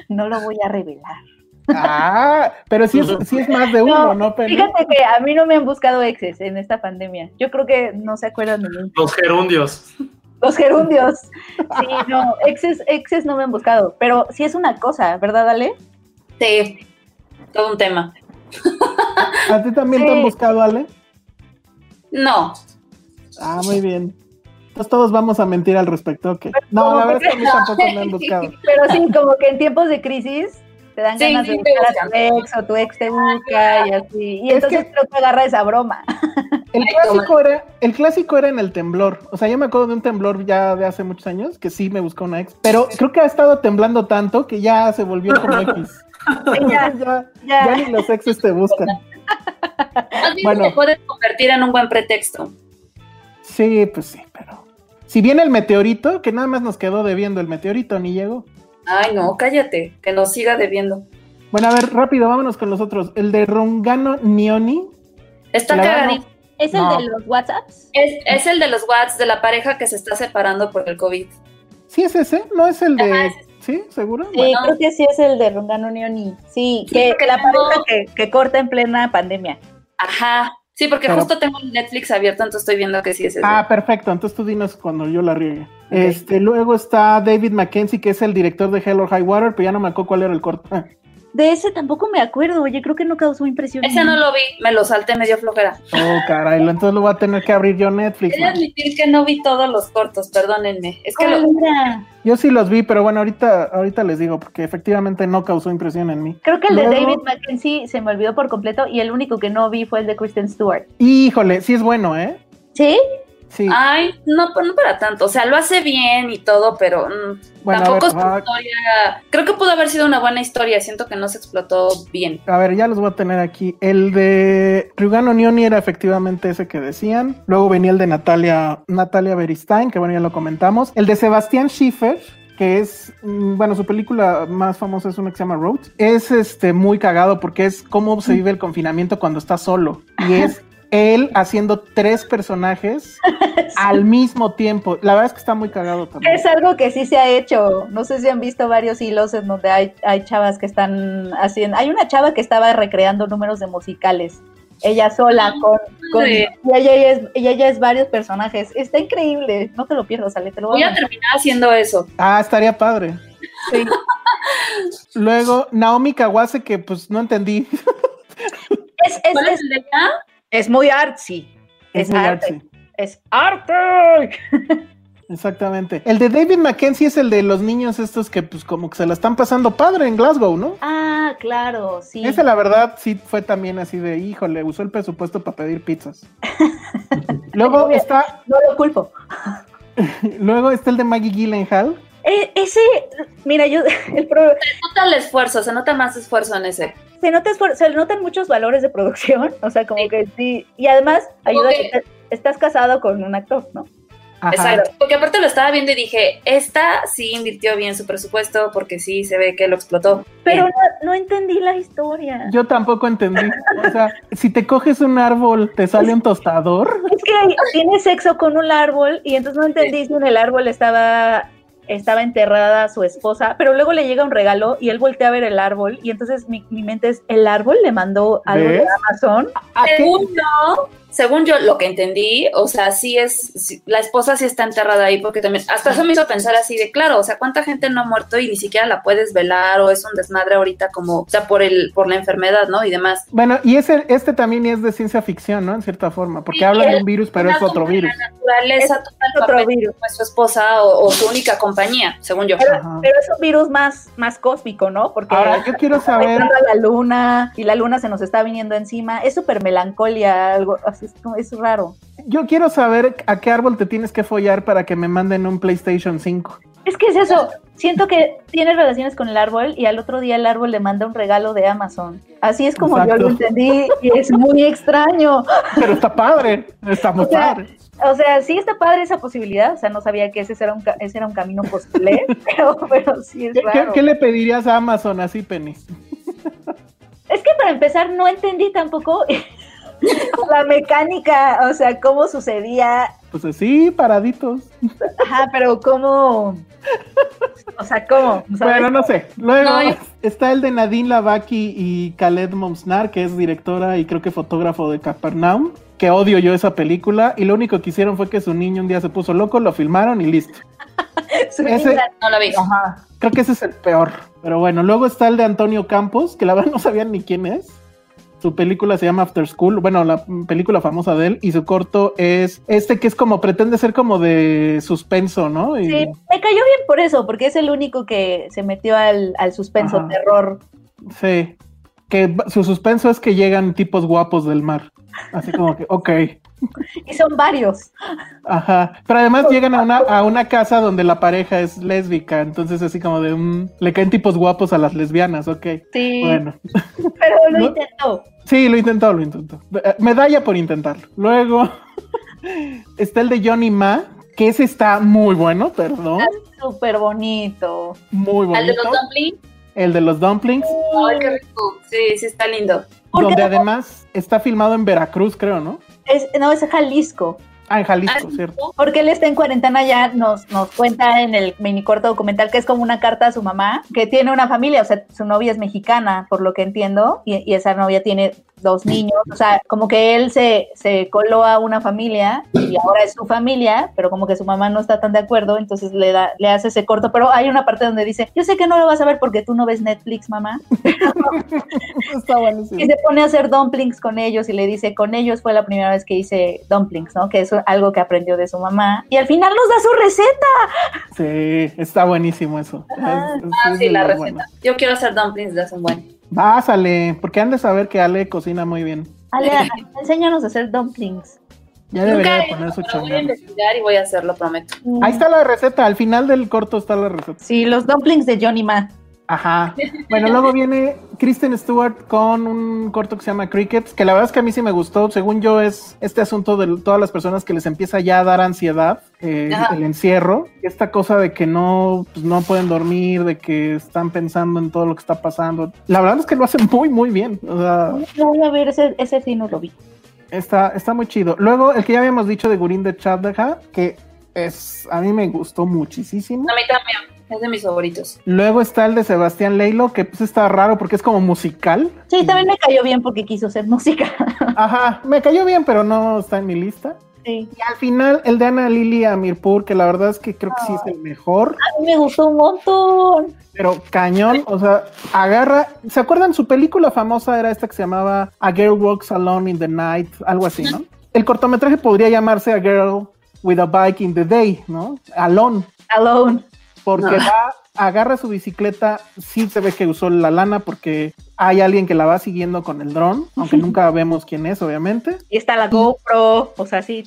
No lo voy a revelar. Ah, pero sí es, sí es más de uno, ¿no? Penny? Fíjate que a mí no me han buscado exes en esta pandemia. Yo creo que no se acuerdan de mí. Los gerundios. Los gerundios. Sí, no, exes, exes no me han buscado. Pero sí es una cosa, ¿verdad, Ale? Sí, todo un tema. ¿A ti también te han buscado, Ale? No, Ah, muy bien. Entonces todos vamos a mentir al respecto, ¿ok? No, como la verdad que- es que a mí tampoco me han buscado. Pero sí, como que en tiempos de crisis te dan Sí, ganas sí, de buscar a tu ex o tu ex te busca y así. Y Es entonces que- creo que agarra esa broma. El clásico, era, el clásico era en el temblor. O sea, yo me acuerdo de un temblor ya de hace muchos años que sí me buscó una ex. Pero creo que ha estado temblando tanto que ya se volvió como X. Ya, ya, ya. ya ni los exes te buscan. más bien Bueno. se puede convertir en un buen pretexto. Sí, pues sí, pero. Si viene el meteorito, que nada más nos quedó debiendo el meteorito, ni llegó. Ay, no, cállate, que nos siga debiendo. Bueno, a ver, rápido, vámonos con los otros. El de Rongano Nioni. Está cagadito. ¿Es el No. de los WhatsApps? Es, es el de los Whats de la pareja que se está separando por el COVID. ¿Sí es ese? ¿No es el de.? Ajá, es ¿Sí? ¿Seguro? Sí, Bueno. creo que sí es el de Rongano Nioni. Sí, Sí, que porque la tengo- pareja que, que corta en plena pandemia. Ajá. Sí, porque Pero- justo tengo Netflix abierto, entonces estoy viendo que sí es ese. Ah, perfecto. Entonces tú dinos cuando yo la riegue. Este, luego está David Mackenzie, que es el director de Hell or High Water, pero ya no me acuerdo cuál era el corto. De ese tampoco me acuerdo, oye, creo que no causó impresión. Ese no lo vi, me lo salté medio flojera. Oh, caray, entonces lo voy a tener que abrir yo Netflix. Man. admitir que no vi todos los cortos, perdónenme. Es que Ah, lo-. Yo sí los vi, pero bueno, ahorita, ahorita les digo, porque efectivamente no causó impresión en mí. Creo que el de David Mackenzie se me olvidó por completo y el único que no vi fue el de Kristen Stewart. Híjole, sí es bueno, ¿eh? ¿Sí? Sí. Ay, no, no para tanto. O sea, lo hace bien y todo, pero mm, Bueno, tampoco ver, es una historia. Creo que pudo haber sido una buena historia. Siento que no se explotó bien. A ver, ya los voy a tener aquí. El de Ryugano Nioni era efectivamente ese que decían. Luego venía el de Natalia, Natalia Beristain, que bueno, ya lo comentamos. El de Sebastián Schiffer, que es, mm, bueno, su película más famosa es una que se llama Road. Es este muy cagado porque es cómo se vive el confinamiento cuando está solo. Y es él haciendo tres personajes al mismo tiempo. La verdad es que está muy cagado también. Es algo que sí se ha hecho. No sé si han visto varios hilos en donde hay, hay chavas que están haciendo. Hay una chava que estaba recreando números de musicales. Ella sola con. con Sí. y ella, es, ella ya es varios personajes. Está increíble. No te lo pierdas, Ale. Te lo voy Voy a a terminar haciendo eso. Ah, estaría padre. Sí. Luego Naomi Kawase, que pues no entendí. Es, es, ¿Cuál es es, el de ella? Es muy artsy. Es, muy arte. artsy. Es arte. Exactamente. El de David Mackenzie es el de los niños estos que pues como que se la están pasando padre en Glasgow, ¿no? Ah, claro, sí. Ese la verdad sí fue también así de, híjole, usó el presupuesto para pedir pizzas. luego está, No lo culpo. luego está el de Maggie Gyllenhaal. Eh, ese, mira, yo, el pro- Se nota el esfuerzo, se nota más esfuerzo en ese. se, nota, esfuer- se notan muchos valores de producción, o sea, como que sí, y además ayuda que estás casado con un actor, ¿no? Ajá. Exacto. Porque aparte lo estaba viendo y dije, esta sí invirtió bien su presupuesto porque sí se ve que lo explotó. Pero Bien. no, no entendí la historia. Yo tampoco entendí. O sea, si te coges un árbol, ¿te sale un tostador? Es que tiene sexo con un árbol y entonces no entendí si en el árbol estaba estaba enterrada su esposa, pero luego le llega un regalo y él voltea a ver el árbol y entonces mi, mi mente es, ¿el árbol le mandó algo de. Amazon? ¿A qué? Yo, según yo, lo que entendí, o sea, sí es, sí- la esposa sí está enterrada ahí, porque también, hasta eso me hizo pensar así de, claro, o sea, cuánta gente no ha muerto y ni siquiera la puedes velar o es un desmadre ahorita como, o sea, por el, por la enfermedad, ¿no? Y demás. Bueno, y ese, este también es de ciencia ficción, ¿no? En cierta forma, porque Sí, habla de un virus, pero es otro virus. La naturaleza Es total otro virus. fue su esposa o, o su única compañía, según yo. Pero, es un virus más, más cósmico, ¿no? Porque Ahora, yo quiero saber, la luna y la luna se nos está viniendo encima. Es súper melancolia, algo así, es, como- es raro. yo quiero saber a qué árbol te tienes que follar para que me manden un PlayStation 5. Es que es eso. Siento que tiene relaciones con el árbol y al otro día el árbol le manda un regalo de Amazon. Así es como Exacto. yo lo entendí y es muy extraño. Pero está padre, está muy O sea, padre. O sea, sí está padre esa posibilidad. O sea, no sabía que ese era un, ese era un camino posible, pero, pero sí es ¿Qué, qué- raro. qué le pedirías a Amazon así, Penny? Es que para empezar no entendí tampoco la mecánica, o sea, cómo sucedía. Pues así, paraditos. Ajá, pero cómo. O sea, ¿cómo? ¿Sabes? Bueno, no sé. Luego No, yo- está el de Nadine Lavaki y Khaled Momsnar, que es directora y creo que fotógrafo de Capernaum, que odio yo esa película. Y lo único que hicieron fue que su niño un día se puso loco, lo filmaron y listo. Su ese- No la vi. Ajá. Creo que ese es el peor. Pero bueno, luego está el de Antonio Campos, que la verdad no sabían ni quién es. Su película se llama After School, bueno, la película famosa de él, y su corto es este que es como, pretende ser como de suspenso, ¿no? Y- Sí, me cayó bien por eso, porque es el único que se metió al, al suspenso, Ajá. terror. Sí. Que su suspenso es que llegan tipos guapos del mar. Así como que, ok. Y son varios. Ajá. Pero además llegan a una, a una casa donde la pareja es lésbica. Entonces, así como de mm, le caen tipos guapos a las lesbianas, ok. Sí, Bueno. pero lo ¿No? intentó. Sí, lo intentó, lo intentó. Eh, Medalla por intentarlo. Luego está el de Johnny Ma, que ese está muy bueno, perdón. Súper bonito. Muy ¿Al de bonito. los dumplings? El de los dumplings, Ay, qué rico. Sí, sí está lindo. ¿Por donde además está filmado en Veracruz, creo, ¿no? Es, no, es Jalisco. Ah, en Jalisco, cierto. Porque él está en cuarentena ya, nos, nos cuenta en el mini corto documental que es como una carta a su mamá, que tiene una familia, o sea, su novia es mexicana, por lo que entiendo, y, y esa novia tiene dos niños, o sea, como que él se, se coló a una familia y ahora es su familia, pero como que su mamá no está tan de acuerdo, entonces le, da, le hace ese corto, pero hay una parte donde dice, yo sé que no lo vas a ver porque tú no ves Netflix, mamá, Está buenísimo. y se pone a hacer dumplings con ellos y le dice, con ellos fue la primera vez que hice dumplings, ¿no? Que es algo que aprendió de su mamá. Y al final nos da su receta. Sí, está buenísimo eso. Es- es- Ah, es sí, la receta. bueno. Yo quiero hacer dumplings de hace un buen. Pásale, porque han de saber que Ale cocina muy bien. Ale, enséñanos a hacer dumplings. Ya debería de poner hecho, su pero voy a investigar y voy a hacerlo, prometo. Ahí está la receta, al final del corto está la receta. Sí, los dumplings de Johnny Ma. Ajá. Bueno, luego viene Kristen Stewart con un corto que se llama Crickets, que la verdad es que a mí sí me gustó. Según yo, es este asunto de todas las personas que les empieza ya a dar ansiedad, eh, el encierro. Esta cosa de que no, pues, no pueden dormir, de que están pensando en todo lo que está pasando. La verdad es que lo hacen muy, muy bien. O sea, No voy a ver, ese, ese sí no lo vi. Está, está muy chido. Luego, el que ya habíamos dicho de Gurin de Chadha, que es, a mí me gustó muchísimo. A mí también. Es de mis favoritos. Luego está el de Sebastián Leilo, que pues está raro porque es como musical. Sí, también me cayó bien porque quiso hacer música. Ajá, me cayó bien, pero no está en mi lista. Sí. Y al final, el de Ana Lili Amirpur, que la verdad es que creo que sí es el mejor, A mí me gustó un montón. pero cañón, o sea, agarra. ¿Se acuerdan? Su película famosa era esta que se llamaba A Girl Walks Alone in the Night, algo así, ¿no? El cortometraje podría llamarse A Girl with a Bike in the Day, ¿no? Alone. Alone. Porque No. va, agarra su bicicleta, sí se ve que usó la lana porque hay alguien que la va siguiendo con el dron, aunque nunca vemos quién es, obviamente. Y está la GoPro, o sea, sí,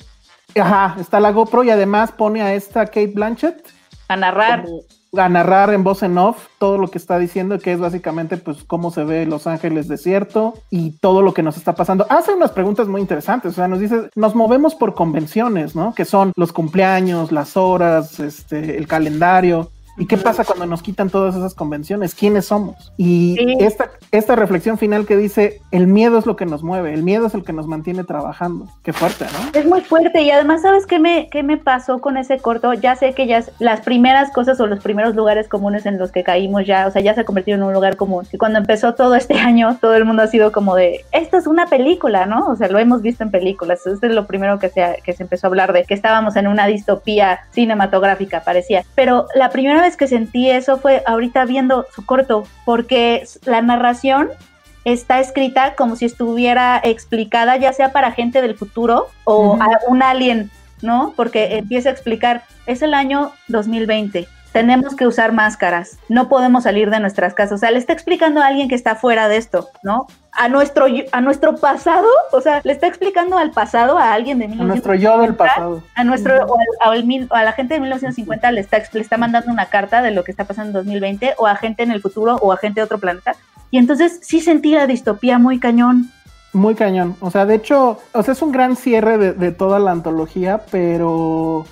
Ajá, está la GoPro y además pone a esta Kate Blanchett a narrar. como a narrar en voz en off todo lo que está diciendo, que es básicamente pues cómo se ve Los Ángeles desierto y todo lo que nos está pasando. Hace unas preguntas muy interesantes, o sea, nos dice, nos movemos por convenciones, ¿no? Que son los cumpleaños, las horas, este, el calendario. ¿Y qué pasa cuando nos quitan todas esas convenciones? ¿Quiénes somos? Y Sí. esta, esta reflexión final que dice, el miedo es lo que nos mueve, el miedo es el que nos mantiene trabajando. Qué fuerte, ¿no? Es muy fuerte y además, ¿sabes qué me, qué me pasó con ese corto? Ya sé que ya es- las primeras cosas o los primeros lugares comunes en los que caímos ya, o sea, ya se ha convertido en un lugar común. Y cuando empezó todo este año, todo el mundo ha sido como de, esto es una película, ¿no? O sea, lo hemos visto en películas. Esto es lo primero que se, que se empezó a hablar de, que estábamos en una distopía cinematográfica, parecía. Pero la primera vez que sentí eso fue ahorita viendo su corto, porque la narración está escrita como si estuviera explicada ya sea para gente del futuro o a un alien, ¿no? Porque empieza a explicar, es el año 2020. Tenemos que usar máscaras, no podemos salir de nuestras casas. O sea, le está explicando a alguien que está fuera de esto, ¿no? A nuestro, a nuestro pasado, o sea, le está explicando al pasado a alguien de A nuestro 1950 yo del pasado. a nuestro o al- al mil- o a la gente de 1950 le está, le está mandando una carta de lo que está pasando en 2020 o a gente en el futuro o a gente de otro planeta. Y entonces sí sentí la distopía muy cañón. Muy cañón. O sea, de hecho, o sea, es un gran cierre de, de toda la antología, pero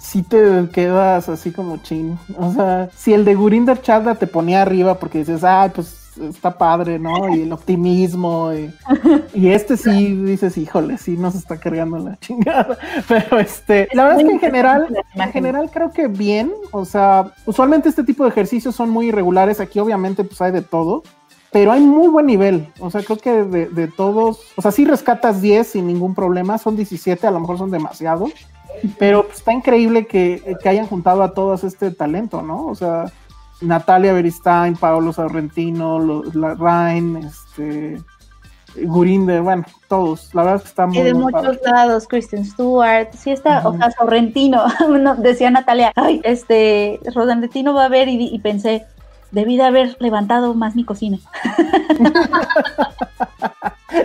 sí te quedas así como chin. O sea, si el de Gurinder Chadha te ponía arriba porque dices, ah, pues está padre, ¿no? Y el optimismo. Y, y este sí dices, híjole, sí nos está cargando la chingada. Pero este, la verdad es que en general, en general creo que bien. O sea, usualmente este tipo de ejercicios son muy irregulares. Aquí obviamente pues hay de todo. Pero hay muy buen nivel. O sea, creo que de, de todos, o sea, sí rescatas 10 sin ningún problema. Son 17, a lo mejor son demasiado. Pero pues, está increíble que, que hayan juntado a todos este talento, ¿no? O sea, Natalia Beristain, Paolo Sorrentino, lo- la Ryan, este, Gurinder, bueno, todos. La verdad es que está muy Y de muy muchos padre. lados, Kristen Stewart, sí está, o sea, Sorrentino, no, decía Natalia, ay, este, Sorrentino va a ver y, y pensé, debí de haber levantado más mi cocina.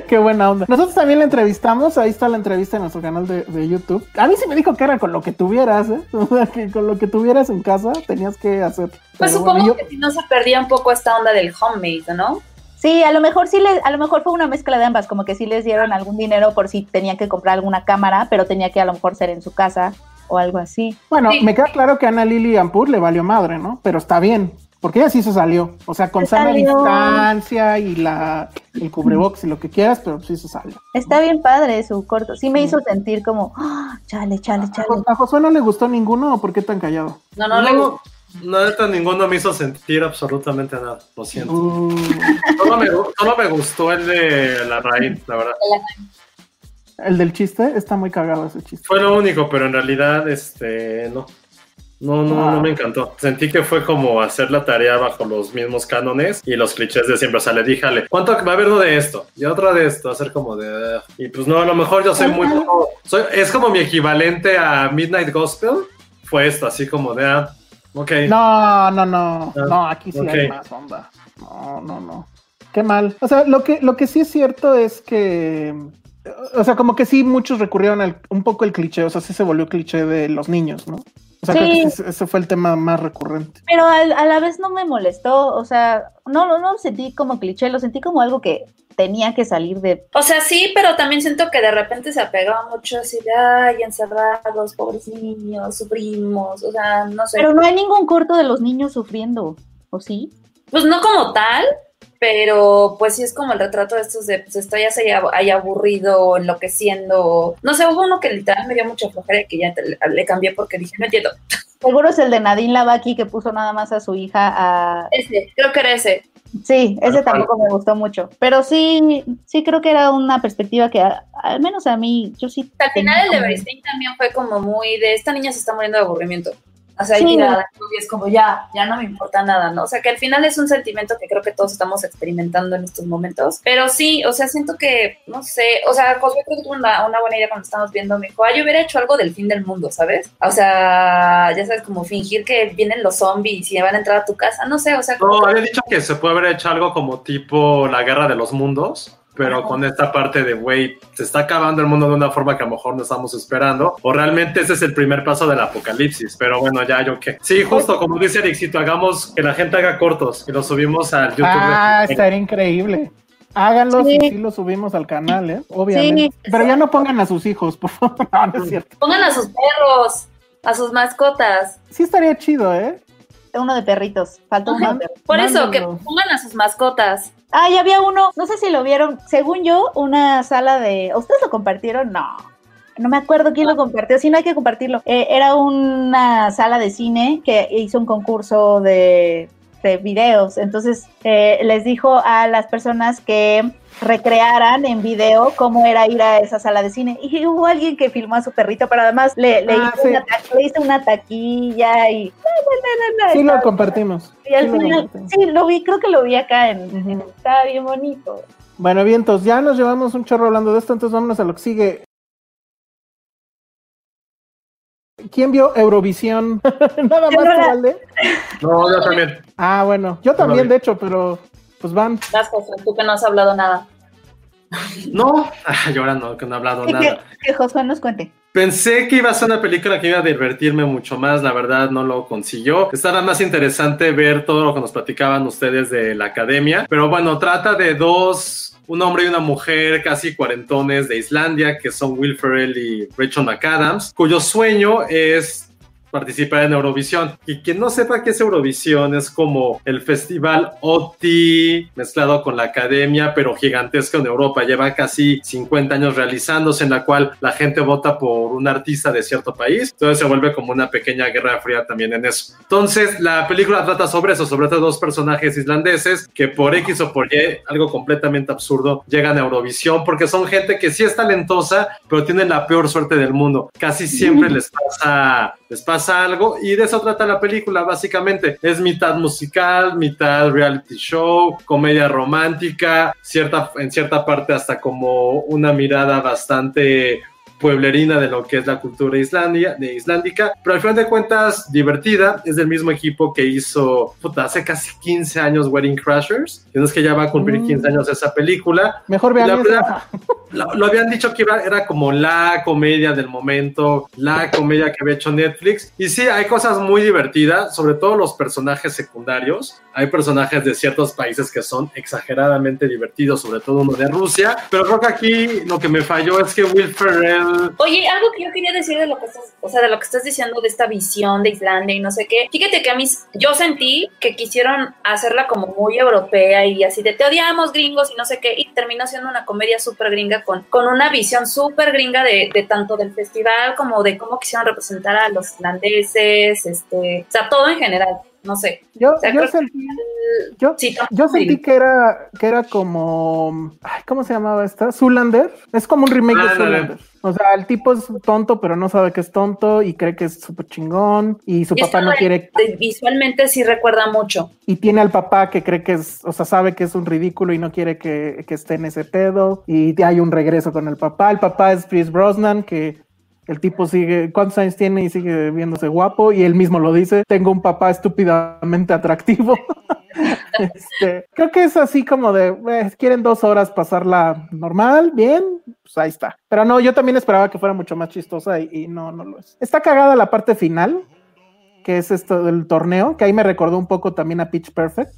Qué buena onda. Nosotros también la entrevistamos, ahí está la entrevista en nuestro canal de, de YouTube. A mí sí me dijo que era con lo que tuvieras, ¿eh? O sea, que con lo que tuvieras en casa tenías que hacer. Pues Pero supongo bueno, yo- que si no se perdía un poco esta onda del homemade, ¿no? Sí, a lo mejor sí les, a lo mejor fue una mezcla de ambas, como que sí les dieron algún dinero por si tenían que comprar alguna cámara, pero tenía que a lo mejor ser en su casa o algo así. Bueno, Sí. me queda claro que a Ana Lili Ampur le valió madre, ¿no? Pero está bien, porque ella sí se salió. O sea, con Se sana distancia y la, el cubrebox y lo que quieras, pero sí se salió. Está bien padre su corto, sí me hizo sentir como, "Ah, chale, chale, ¿A, chale. A Josué no le gustó ninguno o por qué tan callado? No, no, le No, neta, ninguno me hizo sentir absolutamente nada. Lo siento. Uh, Solo me, solo me gustó el de la raíz, la verdad. el del chiste, está muy cagado ese chiste. Fue lo único, pero en realidad, este, no. No, no, no me encantó. Sentí que fue como hacer la tarea bajo los mismos cánones y los clichés de siempre. O sea, le dije, Ale, ¿cuánto va a haber uno de esto? Y otro de esto, hacer como de... "Ugh". Y pues no, a lo mejor yo soy muy... poco- soy, es como mi equivalente a Midnight Gospel. Fue esto, así como de... ah, ok. No, no, no, Ah, no, aquí sí hay más onda. No, no, no. Qué mal. O sea, lo que, lo que sí es cierto es que, o sea, como que sí muchos recurrieron al, un poco el cliché, o sea, sí se volvió cliché de los niños, ¿no? O sea, creo que Sí. ese, ese fue el tema más recurrente. Pero al- a, la vez no me molestó, o sea, no, no, no lo sentí como cliché, lo sentí como algo que tenía que salir de... O sea, sí, pero también siento que de repente se apegaba mucho así de, ay, encerrados, pobres niños, sufrimos, o sea, no sé. Pero no hay ningún corto de los niños sufriendo, ¿o sí? Pues no como tal, pero pues sí es como el retrato de estos de, pues estoy así ahí aburrido, enloqueciendo. No sé, hubo uno que literal me dio mucha flojera y que ya te- le, cambié porque dije, no entiendo. Seguro es el de Nadine Lavaki que puso nada más a su hija a... Ese, creo que era ese. Sí, ese tampoco me gustó mucho, pero sí, sí creo que era una perspectiva que a- al menos a mí, yo sí... Al final el de Beristain también fue como muy de, esta niña se está muriendo de aburrimiento. O sea, ahí Sí. tirada, y es como ya, ya no me importa nada, ¿no? O sea, que al final es un sentimiento que creo que todos estamos experimentando en estos momentos. Pero sí, o sea, siento que, no sé, o sea, Josué creo que tuvo una, una buena idea cuando estábamos viendo, me dijo, ah, yo hubiera hecho algo del fin del mundo, ¿sabes? O sea, ya sabes, como fingir que vienen los zombies y van a entrar a tu casa, no sé, o sea, como No, había dicho que se puede haber hecho algo como tipo la guerra de los mundos, pero con esta parte de, güey, se está acabando el mundo de una forma que a lo mejor no estamos esperando, o realmente ese es el primer paso del apocalipsis, pero bueno, ya yo qué. Sí, justo como dice Ericito, hagamos que la gente haga cortos y los subimos al YouTube. Ah, estaría increíble. Háganlos Sí. y sí los subimos al canal, ¿eh? Obviamente. Sí. Pero ya no pongan a sus hijos, por favor. No, no es cierto. pongan a sus perros, a sus mascotas. Sí estaría chido, ¿eh? Uno de perritos, falta uno de perros. Por eso, que pongan a sus mascotas. Ah, ya había uno, no sé si lo vieron, según yo, una sala de... ¿Ustedes lo compartieron? No. No me acuerdo quién lo compartió, si no hay que compartirlo. Eh, era una sala de cine que hizo un concurso de, de videos. Entonces eh, les dijo a las personas que recrearan en video cómo era ir a esa sala de cine. Y hubo alguien que filmó a su perrito, pero además le, le Ah, hizo, sí. una, ta- le hizo una taquilla y... Sí lo compartimos. Y al Sí final, sí, lo vi, creo que lo vi acá en... En- estaba bien bonito. Bueno, vientos, ya nos llevamos un chorro hablando de esto, entonces vámonos a lo que sigue. ¿Quién vio Eurovisión? Nada más, Valde. No, yo también. Ah, bueno, yo también, de hecho, pero pues van. Vas, Josué, tú que no has hablado nada. No, ah, yo ahora no, que no he hablado Y que, nada. que Josué nos cuente. Pensé que iba a ser una película que iba a divertirme mucho más, la verdad no lo consiguió. Estaba más interesante ver todo lo que nos platicaban ustedes de la academia, pero bueno, trata de dos, un hombre y una mujer casi cuarentones de Islandia, que son Will Ferrell y Rachel McAdams, cuyo sueño es participar en Eurovisión. Y quien no sepa qué es Eurovisión, es como el festival OTI mezclado con la academia, pero gigantesco en Europa. Lleva casi 50 años realizándose, en la cual la gente vota por un artista de cierto país. Entonces se vuelve como una pequeña guerra fría también en eso. Entonces, la película trata sobre eso, sobre estos dos personajes islandeses que por X o por Y, algo completamente absurdo, llegan a Eurovisión porque son gente que sí es talentosa, pero tienen la peor suerte del mundo. Casi siempre les pasa, les pasa algo y de eso trata la película, básicamente. Es mitad musical, mitad reality show, comedia romántica, cierta, en cierta parte hasta como una mirada bastante pueblerina de lo que es la cultura islandia, de islandica, pero al final de cuentas divertida, es del mismo equipo que hizo puta, hace casi 15 años Wedding Crashers, que no es que ya va a cumplir 15 años esa película. Mejor vean La verdad, lo, lo habían dicho que iba- era como la comedia del momento, la comedia que había hecho Netflix. Y sí, hay cosas muy divertidas, sobre todo los personajes secundarios. Hay personajes de ciertos países que son exageradamente divertidos, sobre todo uno de Rusia. Pero creo que aquí lo que me falló es que Will Ferrell Oye, algo que yo quería decir de lo que estás, o sea, de lo que estás diciendo de esta visión de Islandia y no sé qué. Fíjate que a mí, yo sentí que quisieron hacerla como muy europea y así de te odiamos gringos y no sé qué, y terminó siendo una comedia súper gringa con, con una visión súper gringa de, de tanto del festival como de cómo quisieron representar a los islandeses, este, o sea, todo en general, no sé. Yo, O sea, yo creo que- sentí, yo, Sí, no, yo sentí que era, que era como, ay, ¿cómo se llamaba esta? Zoolander. Es como un remake de Ándale. O sea, el tipo es tonto, pero no sabe que es tonto y cree que es súper chingón y su Y papá no quiere visualmente sí recuerda mucho. y tiene al papá que cree que es, o sea, sabe que es un ridículo y no quiere que, que esté en ese pedo y hay un regreso con el papá. El papá es Chris Brosnan que el tipo sigue, ¿cuántos años tiene y sigue viéndose guapo? Y él mismo lo dice, tengo un papá estúpidamente atractivo. Este, creo que es así como de, eh, quieren dos horas pasarla normal, bien, pues ahí está. Pero no, yo también esperaba que fuera mucho más chistosa y, y no, no lo es. Está cagada la parte final, que es esto del torneo, que ahí me recordó un poco también a Pitch Perfect,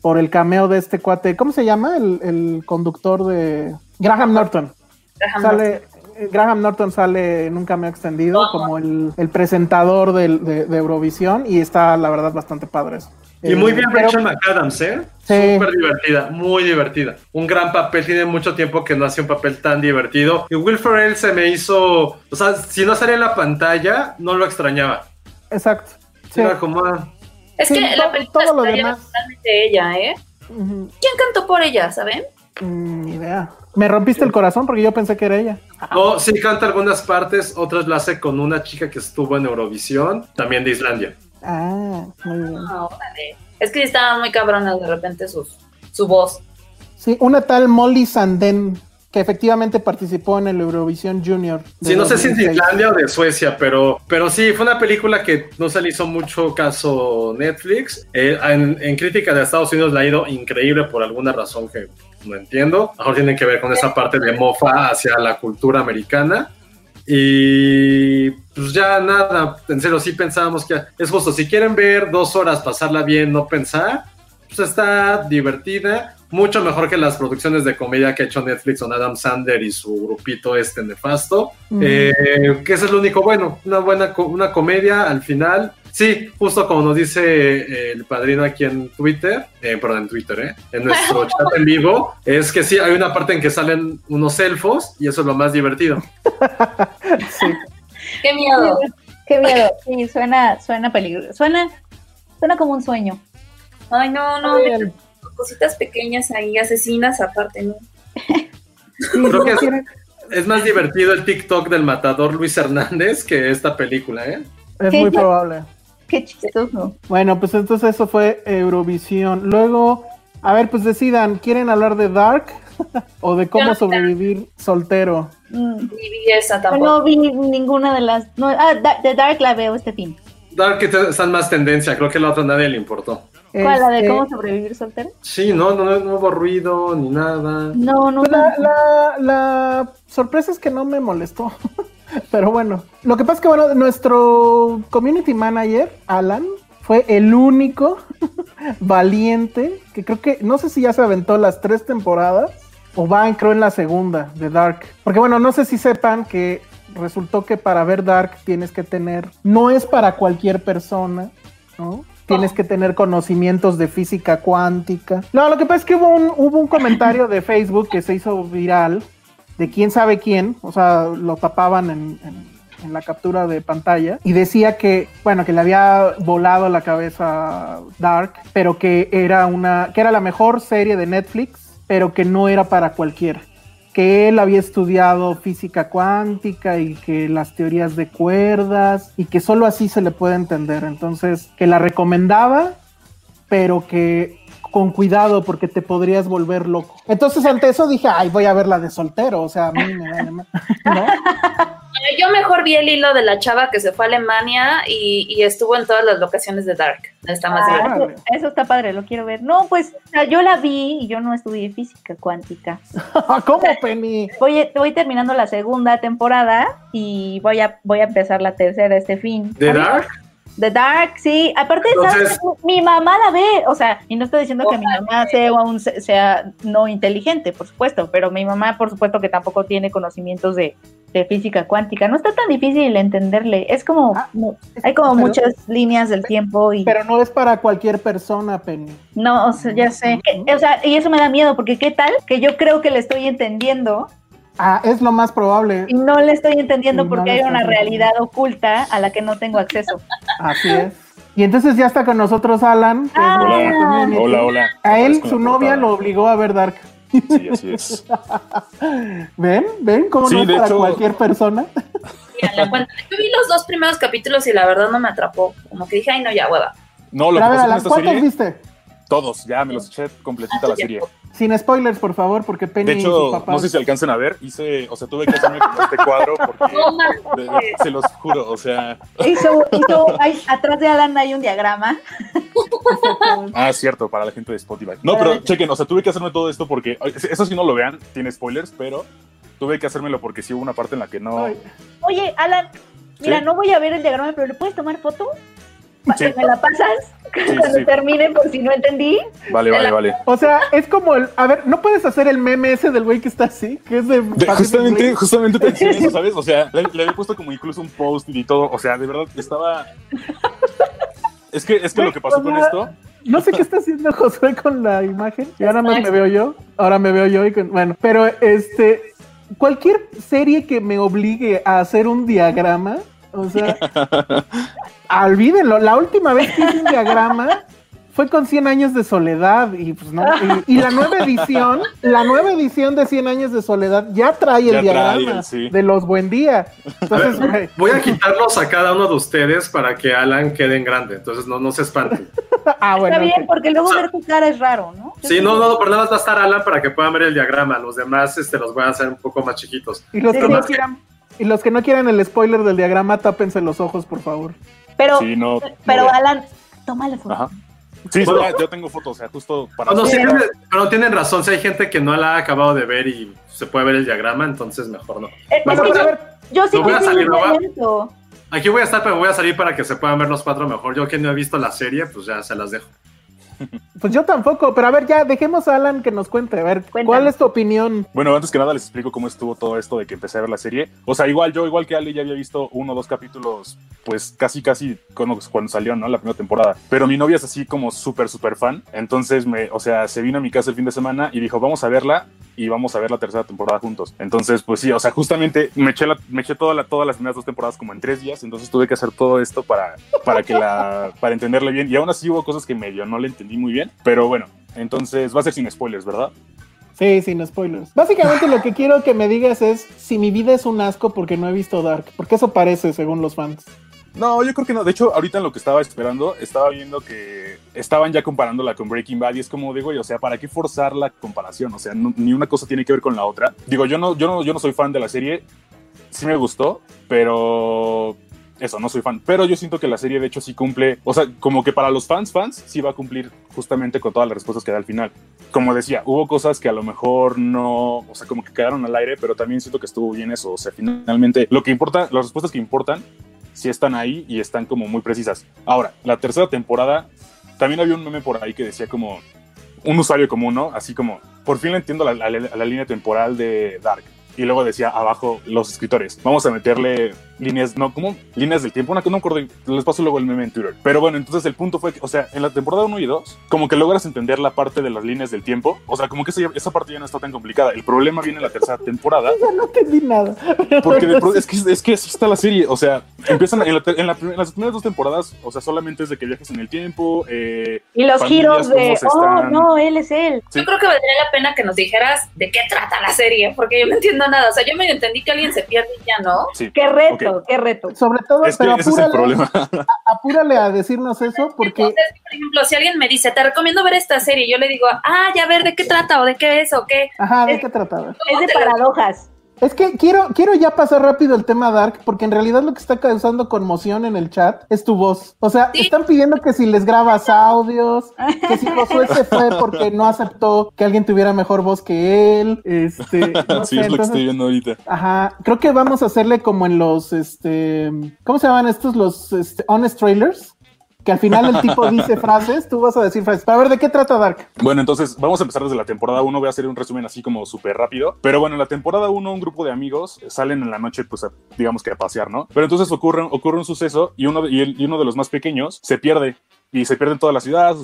por el cameo de este cuate, ¿cómo se llama? El, el conductor de Graham Norton. Graham Sale, eh, Graham Norton sale en un cameo extendido como el, el presentador del- de, de Eurovisión y está, la verdad, bastante padre eso. Y muy Eh, bien pero- Rachel McAdams, ¿eh? Sí. Súper divertida, muy divertida. Un gran papel, tiene mucho tiempo que no hace un papel tan divertido. Y Will Ferrell se me hizo, o sea, si no salía en la pantalla, no lo extrañaba. Exacto. Sí. Era como, ah, Es Sí, que la película todo lo está llena demás. totalmente de ella, ¿eh? ¿Quién cantó por ella, saben? Mm, Ni idea. Me rompiste el corazón porque yo pensé que era ella. oh, sí canta algunas partes, otras la hace con una chica que estuvo en Eurovisión, también de Islandia. Ah, muy bien. Ah, órale. Es que sí estaban muy cabronas de repente sus, su voz. Sí, una tal Molly Sanden, que efectivamente participó en el Eurovisión Junior. Sí, no sé si es de 2006. Islandia o de Suecia, pero, pero sí, fue una película que no se le hizo mucho caso Netflix. Eh, en, en crítica de Estados Unidos le ha ido increíble por alguna razón que no entiendo. Mejor tiene que ver con esa parte de mofa hacia la cultura americana. Y pues ya nada, en serio, sí pensábamos que es justo. Si quieren ver dos horas, pasarla bien, no pensar, pues está divertida. Mucho mejor que las producciones de comedia que ha hecho Netflix con Adam Sander y su grupito este nefasto. Mm. Eh, que eso es lo único bueno. Una buena co- una comedia al final. Sí, justo como nos dice eh, el padrino aquí en Twitter, eh, perdón, en Twitter, ¿eh? en nuestro chat en vivo, es que sí, hay una parte en que salen unos elfos y eso es lo más divertido. Sí. ¡Qué miedo! Qué miedo. Sí, suena, suena peligroso. Suena, suena como un sueño. Ay, no, no, Ay, cositas pequeñas ahí, asesinas aparte, ¿no? Creo que es- más divertido el TikTok del matador Luis Hernández que esta película, ¿eh? es muy probable. Qué chistoso. Bueno, pues entonces eso fue Eurovisión. Luego, a ver, pues decidan, ¿quieren hablar de Dark o de cómo Yo- sobrevivir soltero? Mm. Ni vi esa tampoco. no vi ninguna de las. No, ah, Da- The Dark la veo este fin. Dark están más tendencia, creo que la otra nadie le importó. ¿Cuál? ¿La de Este, cómo sobrevivir soltero? Sí, no, no, no hubo ruido ni nada. No, no. La, la- la sorpresa es que no me molestó. Pero bueno, lo que pasa es que bueno, nuestro community manager, Alan, fue el único valiente que creo que, no sé si ya se aventó las tres temporadas o va, creo, en la segunda de Dark. Porque bueno, no sé si sepan que resultó que para ver Dark tienes que tener, no es para cualquier persona, ¿no? Tienes que tener conocimientos de física cuántica. No, lo que pasa es que hubo un, hubo un comentario de Facebook que se hizo viral de quién sabe quién, o sea, lo tapaban en, en- en la captura de pantalla y decía que, bueno, que le había volado la cabeza Dark, pero que era una, que era la mejor serie de Netflix, pero que no era para cualquiera. Que él había estudiado física cuántica y que las teorías de cuerdas y que solo así se le puede entender. Entonces, que la recomendaba, pero que con cuidado porque te podrías volver loco. Entonces, ante eso dije, ay, voy a ver la de soltero, o sea, a mí me vale más", ¿no? Yo mejor vi el hilo de la chava que se fue a Alemania y, y estuvo en todas las locaciones de Dark. Está más Ah, eso, eso está padre, lo quiero ver. No, pues o sea, yo la vi y yo no estudié física cuántica. ¿Cómo, Penny? Voy, voy terminando la segunda temporada y voy a, voy a empezar la tercera este fin. ¿De Dark? The Dark, sí. Aparte, Entonces- ¿sabes? mi mamá la ve, o sea, y no estoy diciendo que mi mamá sea, un, sea no inteligente, por supuesto, pero mi mamá, por supuesto, que tampoco tiene conocimientos de, de física cuántica. No está tan difícil entenderle. Es como, no, hay como pero- muchas líneas del tiempo y Pero no es para cualquier persona, Penny. no, o sea, ya sé. Que- O sea, y eso me da miedo, porque ¿qué tal? Que yo creo que le estoy entendiendo Ah, es lo más probable. y no le estoy entendiendo Y porque hay una realidad oculta a la que no tengo acceso. Así es. Y entonces ya está con nosotros Alan. que es Ah. de la community. Hola, hola. A él, su novia, lo obligó a ver Dark. Sí, así es. ¿Ven? ¿Ven cómo Sí, no es para hecho- cualquier persona? Yo vi los dos primeros capítulos y la verdad no me atrapó. Como que dije, ay, no, ya, hueva. No, lo Pero que pasa esta ¿cuántos serie, viste? todos, ya me los eché completita la serie. Sin spoilers, por favor, porque Penny De y sus hecho, papás. no sé si alcancen a ver, hice, o sea, tuve que hacerme como este cuadro porque, No mames. de- de- se los juro, o sea, Hizo, hizo, hay- atrás de Alan hay un diagrama. ah, cierto, para la gente de Spotify. No, pero chequen, o sea, tuve que hacerme todo esto porque, eso sí no lo vean, tiene spoilers, pero tuve que hacérmelo porque sí hubo una parte en la que no... Oye, Alan, mira, Sí. no voy a ver el diagrama, pero ¿le puedes tomar foto? Sí. ¿Me la pasas? Cuando sí. termine, por si no entendí. Vale, vale, vale. O sea, es como el. A ver, ¿no puedes hacer el meme ese del güey que está así? Que es de. Justamente, justamente pensé en eso, ¿sabes? O sea, le, le había puesto como incluso un post y todo. O sea, de verdad estaba. Es que, es que lo que pasó con esto. No sé qué está haciendo Josué con la imagen. Y ahora más me veo yo. Ahora me veo yo. Y con- bueno, pero este. Cualquier serie que me obligue a hacer un diagrama, o sea, olvídenlo. La última vez que hice un diagrama fue con 100 años de soledad y pues no. Y, y la nueva edición, la nueva edición de 100 años de soledad ya trae el Ya diagrama sí. de los buen día. Entonces, A ver, voy a quitarlos a cada uno de ustedes para que Alan quede en grande. Entonces no, no se espanten. ah, bueno. Está bien, porque luego ver tu cara es raro, ¿no? Yo Sí, no, no, pero nada más va a estar Alan para que puedan ver el diagrama. Los demás este, los voy a hacer un poco más chiquitos. Y los Sí, que no quieran, y los que no quieran el spoiler del diagrama, tápense los ojos, por favor. Pero, Sí, no. pero. Alan, tómale foto. Ajá. Sí, Bueno. ya tengo fotos, o sea, justo para. No, sí, pero tienen razón, si hay gente que no la ha acabado de ver y se puede ver el diagrama, entonces mejor no. Eh, Bueno, es que yo, yo sí. Aquí voy a estar, pero voy a salir para que se puedan ver los cuatro mejor. Yo que no he visto la serie, pues ya se las dejo. Pues yo tampoco, pero a ver, ya dejemos a Alan que nos cuente. A ver, ¿cuál es tu opinión? Bueno, antes que nada les explico cómo estuvo todo esto de que empecé a ver la serie. O sea, igual yo, igual que Ali, ya había visto uno o dos capítulos, pues casi, casi cuando, cuando salió, ¿no? La primera temporada. Pero mi novia es así como súper, súper fan. Entonces, me, o sea, se vino a mi casa el fin de semana y dijo, vamos a verla y vamos a ver la tercera temporada juntos. Entonces, pues sí, o sea, justamente me eché, la, me eché toda la, todas las primeras dos temporadas como en tres días. Entonces tuve que hacer todo esto para, para que la, para entenderle bien. Y aún así hubo cosas que medio no le entendí muy bien. Pero bueno, entonces va a ser sin spoilers, ¿verdad? Sí, sin spoilers. Básicamente lo que quiero que me digas es si mi vida es un asco porque no he visto Dark. Porque eso parece, según los fans. No, yo creo que no. De hecho, ahorita en lo que estaba esperando, estaba viendo que estaban ya comparándola con Breaking Bad y es como digo, o sea, ¿para qué forzar la comparación? O sea, no- ni una cosa tiene que ver con la otra. Digo, yo no, yo no, yo no soy fan de la serie. Sí me gustó, pero eso, no soy fan. Pero yo siento que la serie de hecho sí cumple, o sea, como que para los fans, fans, sí va a cumplir justamente con todas las respuestas que da al final. Como decía, hubo cosas que a lo mejor no, o sea, como que quedaron al aire, pero también siento que estuvo bien eso. O sea, finalmente, lo que importa, las respuestas que importan, sí están ahí y están como muy precisas. Ahora, la tercera temporada, también había un meme por ahí que decía como un usuario común, ¿no? Así como, por fin le entiendo la, la- la línea temporal de Dark. y luego decía abajo los escritores, vamos a meterle líneas, no, ¿cómo? Líneas del tiempo, no, no me acuerdo, les paso luego el meme en Twitter. Pero bueno, entonces el punto fue que, o sea, en la temporada 1 y 2, como que logras entender la parte de las líneas del tiempo, o sea, como que esa, esa parte ya no está tan complicada. El problema viene en la tercera temporada. Ya no entendí nada. Porque de es, que, es que así está la serie, o sea, empiezan en, la en la en las primeras dos temporadas, o sea, solamente es de que viajes en el tiempo. eh, Y los giros de, oh, están- no, él es él. Sí. Yo creo que valdría la pena que nos dijeras de qué trata la serie, porque yo no entiendo nada. O sea, yo me entendí que alguien se pierde y ya no. Sí. Qué reto, Qué reto. Sobre todo, Es que pero ese es el apúrale, problema. apúrale a decirnos eso porque Entonces, por ejemplo, si alguien me dice, te recomiendo ver esta serie, yo le digo, ah, ya ver de qué trata o de qué es o qué. Ajá, ¿de qué trataba? Es de paradojas. Es que quiero, quiero ya pasar rápido el tema Dark, porque en realidad lo que está causando conmoción en el chat es tu voz. O sea, Sí. están pidiendo que si les grabas audios, que si Josué se fue porque no aceptó que alguien tuviera mejor voz que él. Este, no sí, sé, es lo que entonces- estoy viendo ahorita. Ajá, creo que vamos a hacerle como en los, este, ¿cómo se llaman estos? Los este, honest trailers. Que al final el tipo dice frases, tú vas a decir frases. Para ver de qué trata Dark. Bueno, entonces vamos a empezar desde la temporada 1. Voy a hacer un resumen así como súper rápido. Pero bueno, en la temporada 1, un grupo de amigos salen en la noche, pues a- digamos que a pasear, ¿no? Pero entonces ocurre, ocurre un suceso y uno, de- y, el- y uno de los más pequeños se pierde. Y se pierde en toda la ciudad,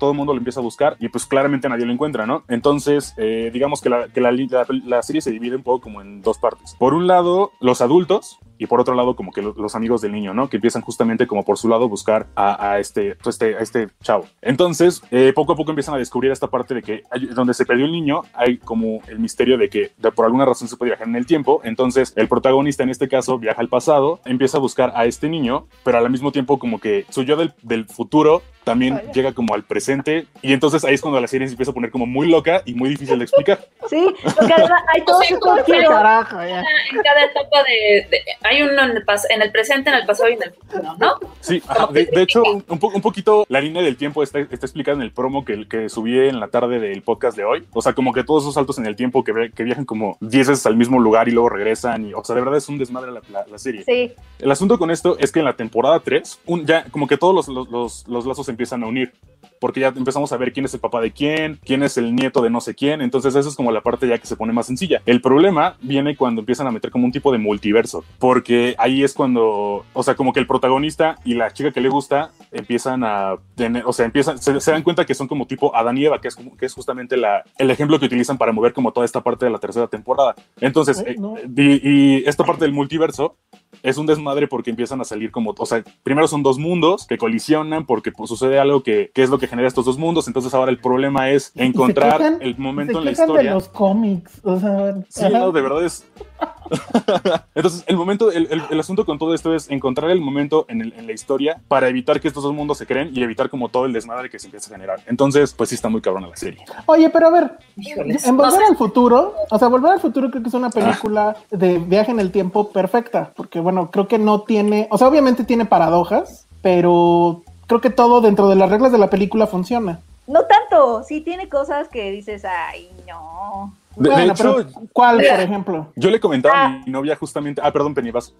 todo el mundo lo empieza a buscar y pues claramente nadie lo encuentra, ¿no? Entonces, eh, digamos que, la, que la, la- la serie se divide un poco como en dos partes. Por un lado, los adultos y por otro lado como que lo- los amigos del niño, ¿no? Que empiezan justamente como por su lado a buscar a, a este, pues, este, a este chavo. Entonces, eh, poco a poco empiezan a descubrir esta parte de que hay- donde se perdió el niño hay como el misterio de que de- por alguna razón se puede viajar en el tiempo. Entonces, el protagonista en este caso viaja al pasado, empieza a buscar a este niño, pero al mismo tiempo como que su yo del, del futuro también llega como al presente y entonces ahí es cuando la serie se empieza a poner como muy loca y muy difícil de explicar. Sí, porque además hay todos sea, estos ¿cómo fue? giros. Carajo, ya. En cada etapa de, de- hay uno en el, pas- en el presente, en el pasado y en el futuro, ¿no? Sí, ajá, de, de hecho, un, po- un poquito la línea del tiempo está, está explicada en el promo que, que subí en la tarde del podcast de hoy. O sea, como que todos esos saltos en el tiempo que, que viajan como 10 veces al mismo lugar y luego regresan. Y, o sea, de verdad es un desmadre la, la- la serie. Sí, El asunto con esto es que en la temporada 3, un, ya como que todos los, los, los- los lazos se empiezan a unir. Porque ya empezamos a ver quién es el papá de quién, quién es el nieto de no sé quién. Entonces, esa es como la parte ya que se pone más sencilla. El problema viene cuando empiezan a meter como un tipo de multiverso. Porque ahí es cuando, o sea, como que el protagonista y la chica que le gusta empiezan a tener, o sea, empiezan, se, se dan cuenta que son como tipo Adán y Eva, que es, como, que es justamente la, el ejemplo que utilizan para mover como toda esta parte de la tercera temporada. Entonces, Ay, eh, no. y, y esta parte del multiverso es un desmadre porque empiezan a salir como, o sea, primero son dos mundos que colisionan porque pues, sucede algo que, que es lo que genera estos dos mundos, entonces ahora el problema es encontrar quejan- el momento en la quejan de historia. los cómics. O sea, Sí, no, de verdad es. Entonces, el momento, el, el- el asunto con todo esto es encontrar el momento en, el- en la historia para evitar que estos dos mundos se creen y evitar como todo el desmadre que se empieza a generar. Entonces, pues sí está muy cabrona la serie. Oye, pero a ver, en Volver al Futuro, o sea, Volver al Futuro creo que es una película de viaje en el tiempo perfecta, porque bueno, creo que no tiene, o sea, obviamente tiene paradojas, pero creo que todo dentro de las reglas de la película funciona. no tanto. Sí tiene cosas que dices, ay, no. De, de Bueno, hecho, pero ¿cuál, por ejemplo? yo le comentaba a Ah. mi novia justamente. Ah, perdón, Penny, vas.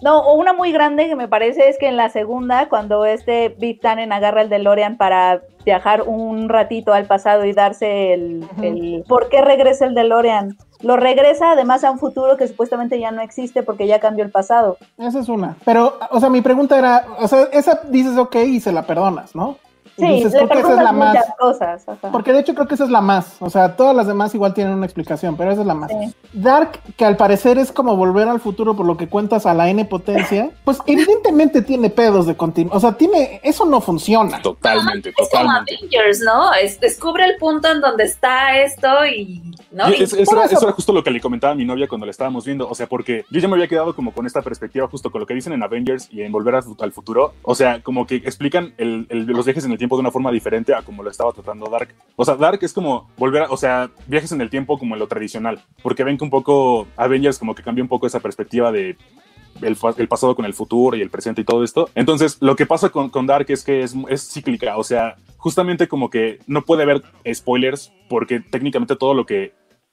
No, o una muy grande que me parece es que en la segunda, cuando este Big Tannen agarra el DeLorean para viajar un ratito al pasado y darse el, el ¿por qué regresa el DeLorean? Lo regresa además a un futuro que supuestamente ya no existe porque ya cambió el pasado. Esa es una. Pero, o sea, mi pregunta era, o sea, esa dices ok y se la perdonas, ¿no? Sí, dices, le creo que esa es la más. muchas cosas. ajá. Porque de hecho creo que esa es la más. O sea, todas las demás igual tienen una explicación, pero esa es la más. Sí. Dark, que al parecer es como volver al futuro por lo que cuentas a la N potencia, pues evidentemente tiene pedos de continuo. O sea, tiene. Eso no funciona. Totalmente, Es como totalmente. Avengers, ¿no? Es- descubre el punto en donde está esto y. ¿no? Y Y- es- eso, era, eso- eso era justo lo que le comentaba a mi novia cuando la estábamos viendo. O sea, porque yo ya me había quedado como con esta perspectiva, justo con lo que dicen en Avengers y en Volver al, Fu- al Futuro. O sea, como que explican el- el- los viajes en el tiempo de una forma diferente a como lo estaba tratando Dark. O sea, Dark es como volver a, o sea, viajes en el tiempo como en lo tradicional. Porque ven que un poco Avengers como que cambia un poco esa perspectiva de el, el pasado con el futuro y el presente y todo esto. Entonces, lo que pasa con, con Dark es que es, es cíclica, o sea, justamente como que no puede haber spoilers porque técnicamente todo lo que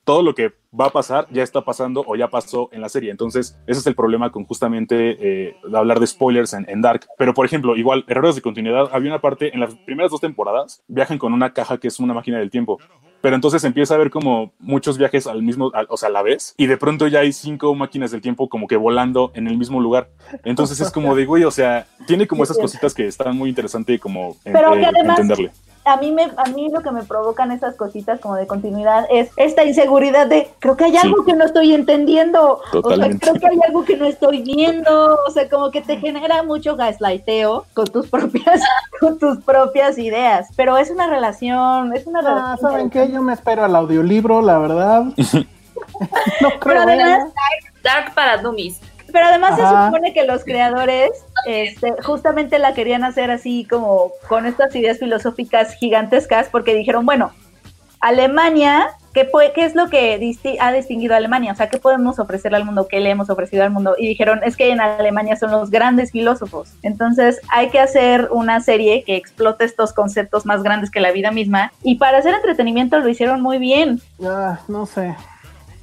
todo lo que va a pasar ya está pasando o ya pasó en la serie. Entonces, ese es el problema con justamente eh, hablar de spoilers en, en Dark. Pero, por ejemplo, igual, errores de continuidad. Había una parte en las primeras dos temporadas, viajan con una caja que es una máquina del tiempo. pero entonces empieza a ver como muchos viajes al mismo, a- o sea, a la vez, y de pronto ya hay cinco máquinas del tiempo como que volando en el mismo lugar. Entonces es como de, güey, o sea, tiene como esas cositas que están muy interesante como en- Pero eh, además- entenderle. A mí, me, a mí lo que me provocan esas cositas como de continuidad es esta inseguridad de creo que hay algo que no estoy entendiendo. Totalmente. O sea, creo que hay algo que no estoy viendo. O sea, como que te genera mucho gaslighteo con tus propias, con tus propias ideas. Pero es una relación, es una Ah, relación. ¿saben qué? Yo me espero al audiolibro, la verdad. no creo. Pero además, Dark para Dummies. Pero además se supone que los creadores este, justamente la querían hacer así como con estas ideas filosóficas gigantescas porque dijeron, bueno, Alemania, ¿qué, qué es lo que disti- ha distinguido a Alemania? O sea, ¿qué podemos ofrecerle al mundo? ¿Qué le hemos ofrecido al mundo? Y dijeron, es que en Alemania son los grandes filósofos. Entonces hay que hacer una serie que explote estos conceptos más grandes que la vida misma. Y para hacer entretenimiento lo hicieron muy bien. Ah, no sé.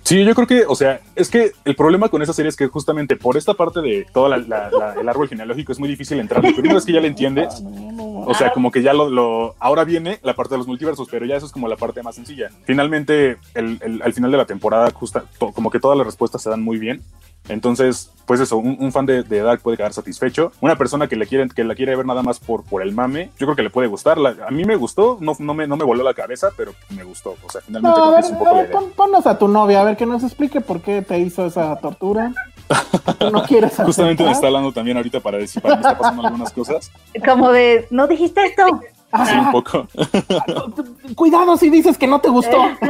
Sí, yo creo que, o sea, es que el problema con esa serie es que justamente por esta parte de todo la- la- la- el árbol genealógico es muy difícil entrar. Pero una vez que ya le entiendes, o sea, como que ya lo, lo- ahora viene la parte de los multiversos, pero ya eso es como la parte más sencilla. Finalmente, el, el- al final de la temporada, justa, to- como que todas las respuestas se dan muy bien. Entonces, pues eso, un, un fan de, de Dark puede quedar satisfecho. Una persona que, le quiere, que la quiere ver nada más por, por el mame, yo creo que le puede gustar. La- a mí me gustó, no, no, me, no me voló la cabeza, pero me gustó. O sea, finalmente No, a que es un a poco la ver, pon- ponnos a tu novia, a ver que nos explique por qué te hizo esa tortura. Tú no quieres Justamente me está aceptar. hablando también ahorita para decir, para mí está pasando algunas cosas. Como de, ¿no dijiste esto? Sí, un poco. Cuidado si dices que no te gustó.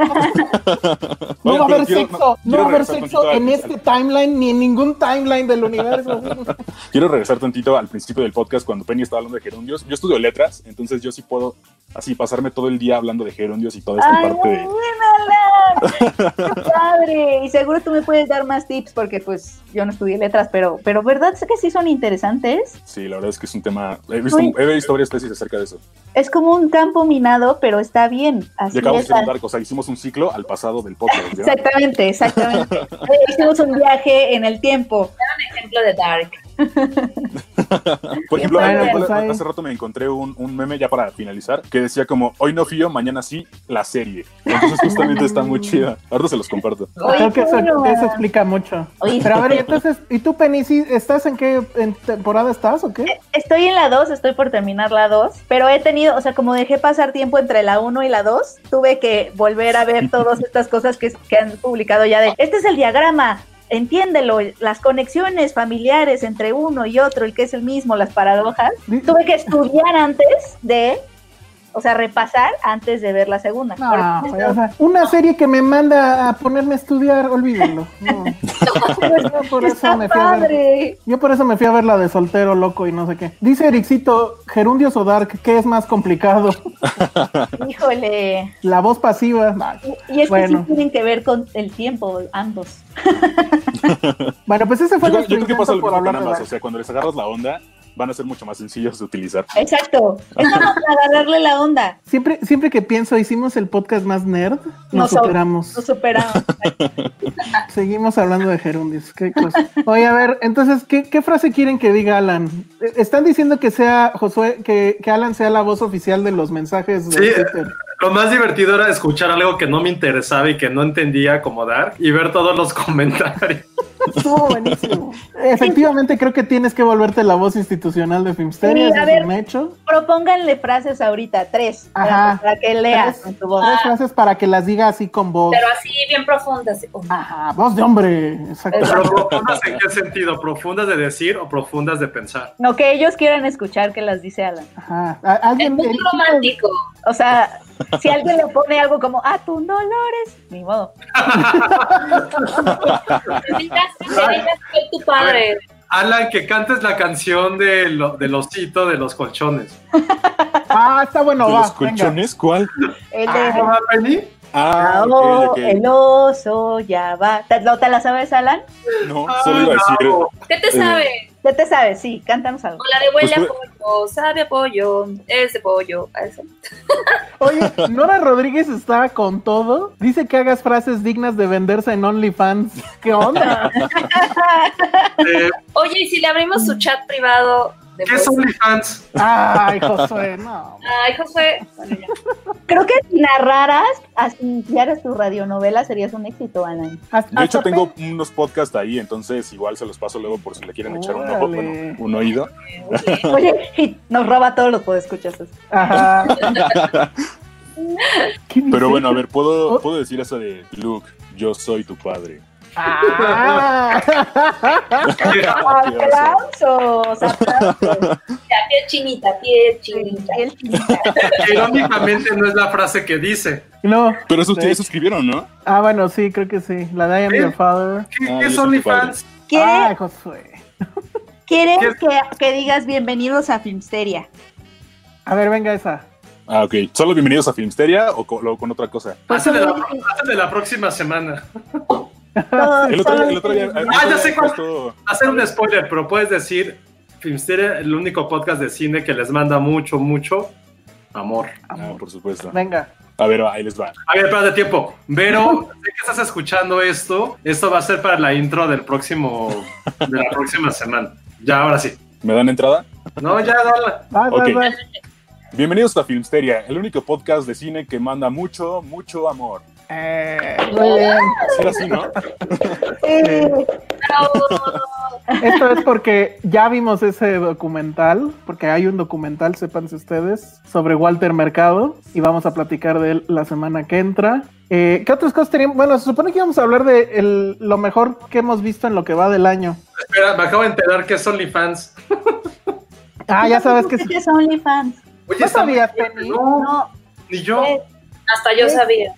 no va a haber quiero- sexo, no, no, va a haber sexo en este timeline ni en ningún timeline del universo. Quiero regresar tantito al principio del podcast cuando Penny estaba hablando de gerundios. Yo estudio letras, entonces yo sí puedo así pasarme todo el día hablando de gerundios y toda esta ¡Ay, parte muy de... ¡Qué padre! Y seguro tú me puedes dar más tips porque pues yo no estudié letras, pero, pero ¿verdad? Sé que sí son interesantes. Sí, la verdad es que es un tema... He visto, he visto varias tesis acerca de eso. Es como un campo minado, pero está bien. Así Y acabamos es. de preguntar, o sea, hicimos un ciclo al pasado del podcast. ¿ya? Exactamente, exactamente. Eh, Hicimos un viaje en el tiempo. Un ejemplo de Dark. Por ejemplo, Bueno, hace- pues rato me encontré un, un meme ya para finalizar que decía como, hoy no fío, mañana sí, la serie. Entonces justamente está muy chida. Ahorita se los comparto. Oye, Creo que eso, explica mucho. Oye, Pero a ver, entonces, ¿y tú, Penny, sí, estás en qué en temporada estás o qué? Estoy en la 2, estoy por terminar la 2, pero he tenido, o sea, como dejé pasar tiempo entre la 1 y la 2, tuve que volver a ver todas estas cosas que, que han publicado ya de, este es el diagrama, entiéndelo, las conexiones familiares entre uno y otro, el que es el mismo, las paradojas. Tuve que estudiar antes de, o sea, repasar antes de ver la segunda. No, Porque- o sea, una serie que me manda a ponerme a estudiar, olvídenlo. No. Yo por eso me fui a ver, padre. yo por eso me fui a ver la de soltero loco y no sé qué. Dice Ericito, Gerundios o Dark, ¿qué es más complicado? Híjole. La voz pasiva. Y es que Bueno. sí tienen que ver con el tiempo, ambos. Bueno, pues ese fue Yo, nuestro yo creo que pasa por hablar de ambas. Dark. O sea, cuando les agarras la onda, van a ser mucho más sencillos de utilizar. Exacto. Es como para agarrarle la onda. Siempre, siempre que pienso, hicimos el podcast más nerd, nos Nos superamos. Lo superamos. Seguimos hablando de gerundios. Qué cosa. Oye, a ver, entonces, ¿qué, qué frase quieren que diga Alan? Eh, Están diciendo que sea Josué, que, que Alan sea la voz oficial de los mensajes de Sí. Twitter. Lo más divertido era escuchar algo que no me interesaba y que no entendía como Dark y ver todos los comentarios. Estuvo buenísimo. Efectivamente, creo que tienes que volverte la voz institucional de Filmsteria. Sí, a es ver. un hecho. Propónganle frases ahorita, tres, para, Ajá. para que leas Tres, en tu voz. tres frases para que las diga así con voz. Pero así bien profundas. Oh, Ajá, voz de hombre. Exacto. Pero profundas en qué sentido? ¿Profundas de decir o profundas de pensar? No, que ellos quieran escuchar que las dice Alan. Ajá. A- Es Alguien, muy romántico. O sea, si alguien le pone algo como, ah, tú ni modo. Digas que digas que soy tu padre. Alan, que cantes la canción de lo- del osito de los colchones. Ah, está bueno, ¿De va. los venga. colchones? ¿Cuál? El de, ¿No va? Ah, ok, "Oh, el oso ya va. ¿Te, lo- te la sabes, Alan? No, solo iba a decir... no. ¿Qué te Eh, ¿Qué te sabes? Sí, cántanos algo. O la de huele a Pues pollo, sabe a pollo, ese pollo. a eso. Oye, Nora Rodríguez está con todo. Dice que hagas frases dignas de venderse en OnlyFans. ¿Qué onda? Oye, y si le abrimos su chat privado de ¿Qué es. OnlyFans? Ay, Josué, no. Ay, José. Bueno, ya. Creo que si narraras, así iniciaras tu radionovela, serías un éxito, Alan. Hasta- De hecho, tengo unos podcasts ahí, entonces igual se los paso luego por si le quieren echar un, ojo, bueno, un oído. Oye, y nos roba todos los podescuchas. Ajá. ¿Qué Pero bueno, a ver, ¿puedo, Oh. puedo decir eso de Luke, yo soy tu padre? Ah. Aplausos, aplausos. Piel chinita, piel chinita. Piel chinita. Irónicamente no es la frase que dice. No. Pero eso De ustedes hecho. escribieron, ¿no? Ah, bueno, sí, creo que sí. La de I am your father. ¿Qué, Ah, qué es OnlyFans? ¿Quiere- Ay, Josué. ¿Quieres ¿Qué? que, que digas bienvenidos a Filmsteria? A ver, venga esa. Ah, ok. ¿Solo bienvenidos a Filmsteria o con, o con otra cosa? Hace de, la, de la próxima semana. El otro día, el otro Ah, ya sé Hacer un spoiler, pero puedes decir Filmsteria, el único podcast de cine que les manda mucho, mucho amor. Ah, por supuesto. Venga. A ver, ahí les va. A ver, espérate tiempo. Vero, sé que estás escuchando esto. Esto va a ser para la intro del próximo, de la próxima semana. Ya, ahora sí. ¿Me dan entrada? No, ya, dale. Vas, Ok. vas, vas. Bienvenidos a Filmsteria, el único podcast de cine que manda mucho, mucho amor. Eh, muy bien. ¿Será así, no? Eh, Esto es porque ya vimos ese documental, porque hay un documental, sépanse ustedes, sobre Walter Mercado y vamos a platicar de él la semana que entra. Eh, ¿Qué otras cosas teníamos? Bueno, se supone que íbamos a hablar de el- lo mejor que hemos visto en lo que va del año. Espera, me acabo de enterar que es OnlyFans. Ah, ya sabes que sí. ¿Qué es OnlyFans? Oye, ¿No sabías, Penny? No, No, ni yo. eh, Hasta yo sabía.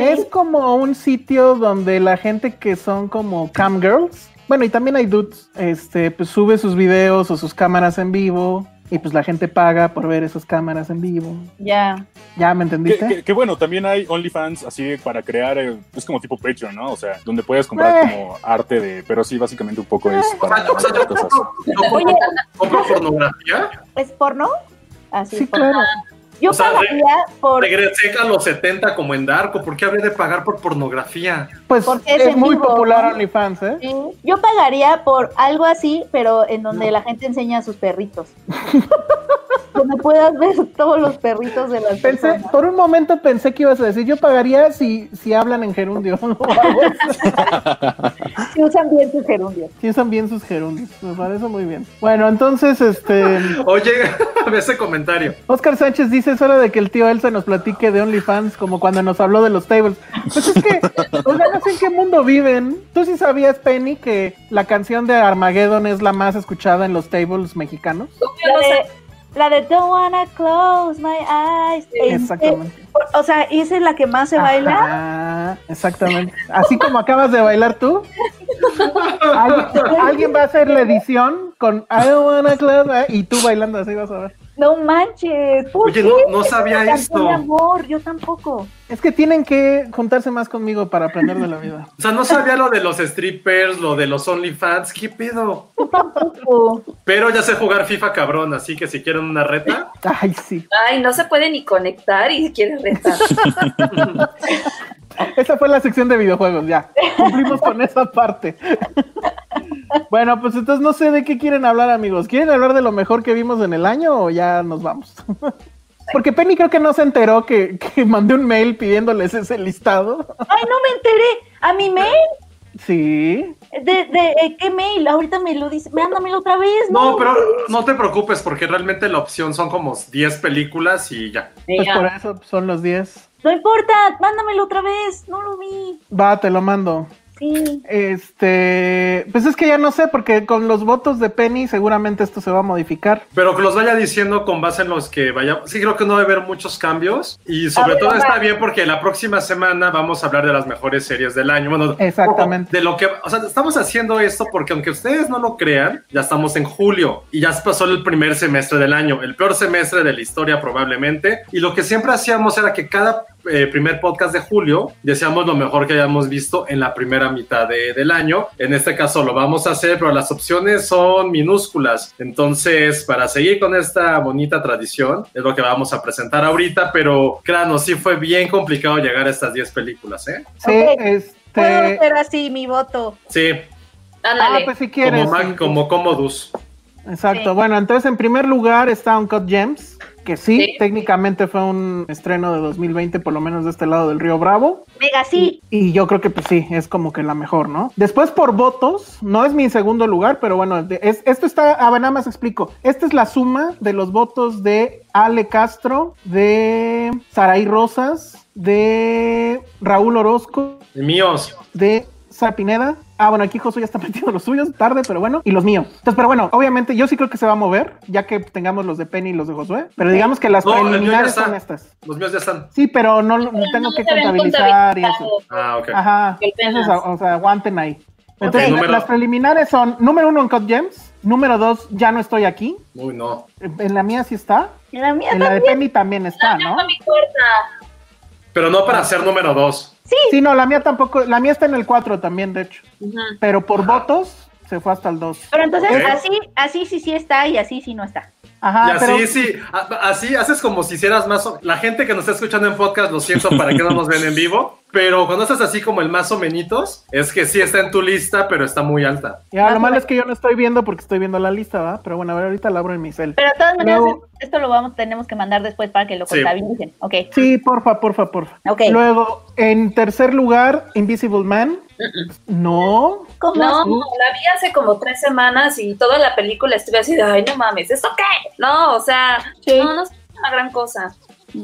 Es como un sitio donde la gente que son como cam girls, bueno, y también hay dudes, este, pues sube sus videos o sus cámaras en vivo y pues la gente paga por ver esas cámaras en vivo. ya. ¿Ya me entendiste? que- que bueno, también hay OnlyFans así para crear, eh, es como tipo Patreon, ¿no? O sea, donde puedes comprar Eh. como arte de, pero sí, básicamente un poco es O sea, para o sea, yo cosas. compro, yo compro- compro pornografía. ¿Es porno? Así Sí, es porno. claro. Yo O sea, pagaría por. Regresé a los 70 como en Darko. ¿Por qué habría de pagar por pornografía? Pues Porque es muy vivo, popular ¿no? OnlyFans, ¿eh? Sí, Yo pagaría por algo así, pero en donde la gente enseña a sus perritos. donde puedas ver todos los perritos de las Pensé, personas. por un momento pensé que ibas a decir, yo pagaría si, si hablan en gerundio. Si usan bien sus gerundios. Si usan bien sus gerundios, me parece muy bien. Bueno, entonces, este, Oye, ese comentario. Oscar Sánchez dice, es hora de que el tío Elsa nos platique de OnlyFans, como cuando nos habló de los tables. Pues es que, o sea, no sé en qué mundo viven. ¿Tú sí sabías, Penny, que la canción de Armageddon es la más escuchada en los tables mexicanos? La de, la de Don't wanna close my eyes. Exactamente. Este, o sea, esa es la que más se baila. Ajá, exactamente. Así como acabas de bailar tú. Alguien, alguien va a hacer la edición con I don't wanna close my- y tú bailando así vas a ver. No manches. ¿por Oye, qué? no- no Es sabía canción esto. amor, yo tampoco. Es que tienen que juntarse más conmigo para aprender de la vida. O sea, no sabía lo de los strippers, lo de los OnlyFans. ¿Qué pedo? Yo tampoco. Pero ya sé jugar FIFA cabrón, así que si quieren una reta. Ay, sí. Ay, no se puede ni conectar y quiere retar. Esa fue la sección de videojuegos, ya. Cumplimos con esa parte. Bueno, pues entonces no sé de qué quieren hablar, amigos. ¿Quieren hablar de lo mejor que vimos en el año o ya nos vamos? Porque Penny creo que no se enteró que, que mandé un mail pidiéndoles ese listado. Ay, no me enteré. A mi mail. Sí. ¿De, de eh, qué mail? Ahorita me lo dice. Mándamelo otra vez. No, pero no te preocupes porque realmente la opción son como 10 películas y ya. Pues por eso son los 10. No importa, mándamelo otra vez. No lo vi. Va, te lo mando. Sí. Este, pues es que ya no sé, porque con los votos de Penny seguramente esto se va a modificar. Pero que los vaya diciendo con base en los que vaya. Sí, creo que no debe haber muchos cambios. Y sobre A ver, todo va. está bien porque la próxima semana vamos a hablar de las mejores series del año. Bueno, Exactamente. De lo que. O sea, estamos haciendo esto porque aunque ustedes no lo crean, ya estamos en julio y ya pasó el primer semestre del año, el peor semestre de la historia probablemente. Y lo que siempre hacíamos era que cada eh, primer podcast de julio decíamos lo mejor que hayamos visto en la primera mitad de- del año. En este caso lo vamos a hacer, pero las opciones son minúsculas. Entonces, para seguir con esta bonita tradición, es lo que vamos a presentar ahorita, pero claro, sí fue bien complicado llegar a estas 10 películas, ¿eh? Sí, este. Puedo hacer así mi voto. Sí, Ah, pues si quieres. como, Mac- como Commodus. Exacto. Sí. Bueno, entonces en primer lugar está Uncut Gems, que sí, Sí. técnicamente fue un estreno de 2020, por lo menos de este lado del Río Bravo. Mega sí. Y yo creo que pues sí, es como que la mejor, ¿no? Después por votos, no es mi segundo lugar, pero bueno, de- es, esto está, ah, nada más explico. Esta es la suma de los votos de Ale Castro, de Saraí Rosas, de Raúl Orozco, Míos. de Sara Pineda. Ah, bueno, aquí Josué ya está metiendo los suyos, tarde, pero bueno, y los míos. Entonces, pero bueno, obviamente yo sí creo que se va a mover, ya que tengamos los de Penny y los de Josué, pero digamos que las No, preliminares son estas. Los míos ya están. Sí, pero no, tengo no que contabilizar y eso. Ah, ok. Ajá. Entonces, o sea, aguanten ahí. Entonces, número- las preliminares son número uno en Cut Gems, número dos, ya no estoy aquí. Uy, no. En la mía sí está. En la mía En la de. Penny también está, ¿no? Dejo mi puerta. Pero no para ser número dos. Sí, no, la mía tampoco. La mía está en el 4 también, de hecho. Pero por votos se fue hasta el 2. Pero entonces así, así sí sí está y así sí no está. Ajá, y pero así, sí, a- así haces como si hicieras más. o- La gente que nos está escuchando en podcast, lo siento para que no nos ven en vivo. Pero cuando haces así como el más o menitos, es que sí está en tu lista, pero está muy alta. ya, lo malo es que yo no estoy viendo porque estoy viendo la lista, ¿va? Pero bueno, a ver, ahorita la abro en mi cel. Pero de todas maneras, Luego- esto lo vamos, tenemos que mandar después para que lo Sí. contabilicen. Ok. Sí, porfa, porfa, porfa. Ok. Luego, en tercer lugar, Invisible Man. No. ¿Cómo? No, la vi hace como tres semanas y toda la película estuve así de, ay, no mames, ¿esto qué? No, o sea, Sí. no, no es una gran cosa.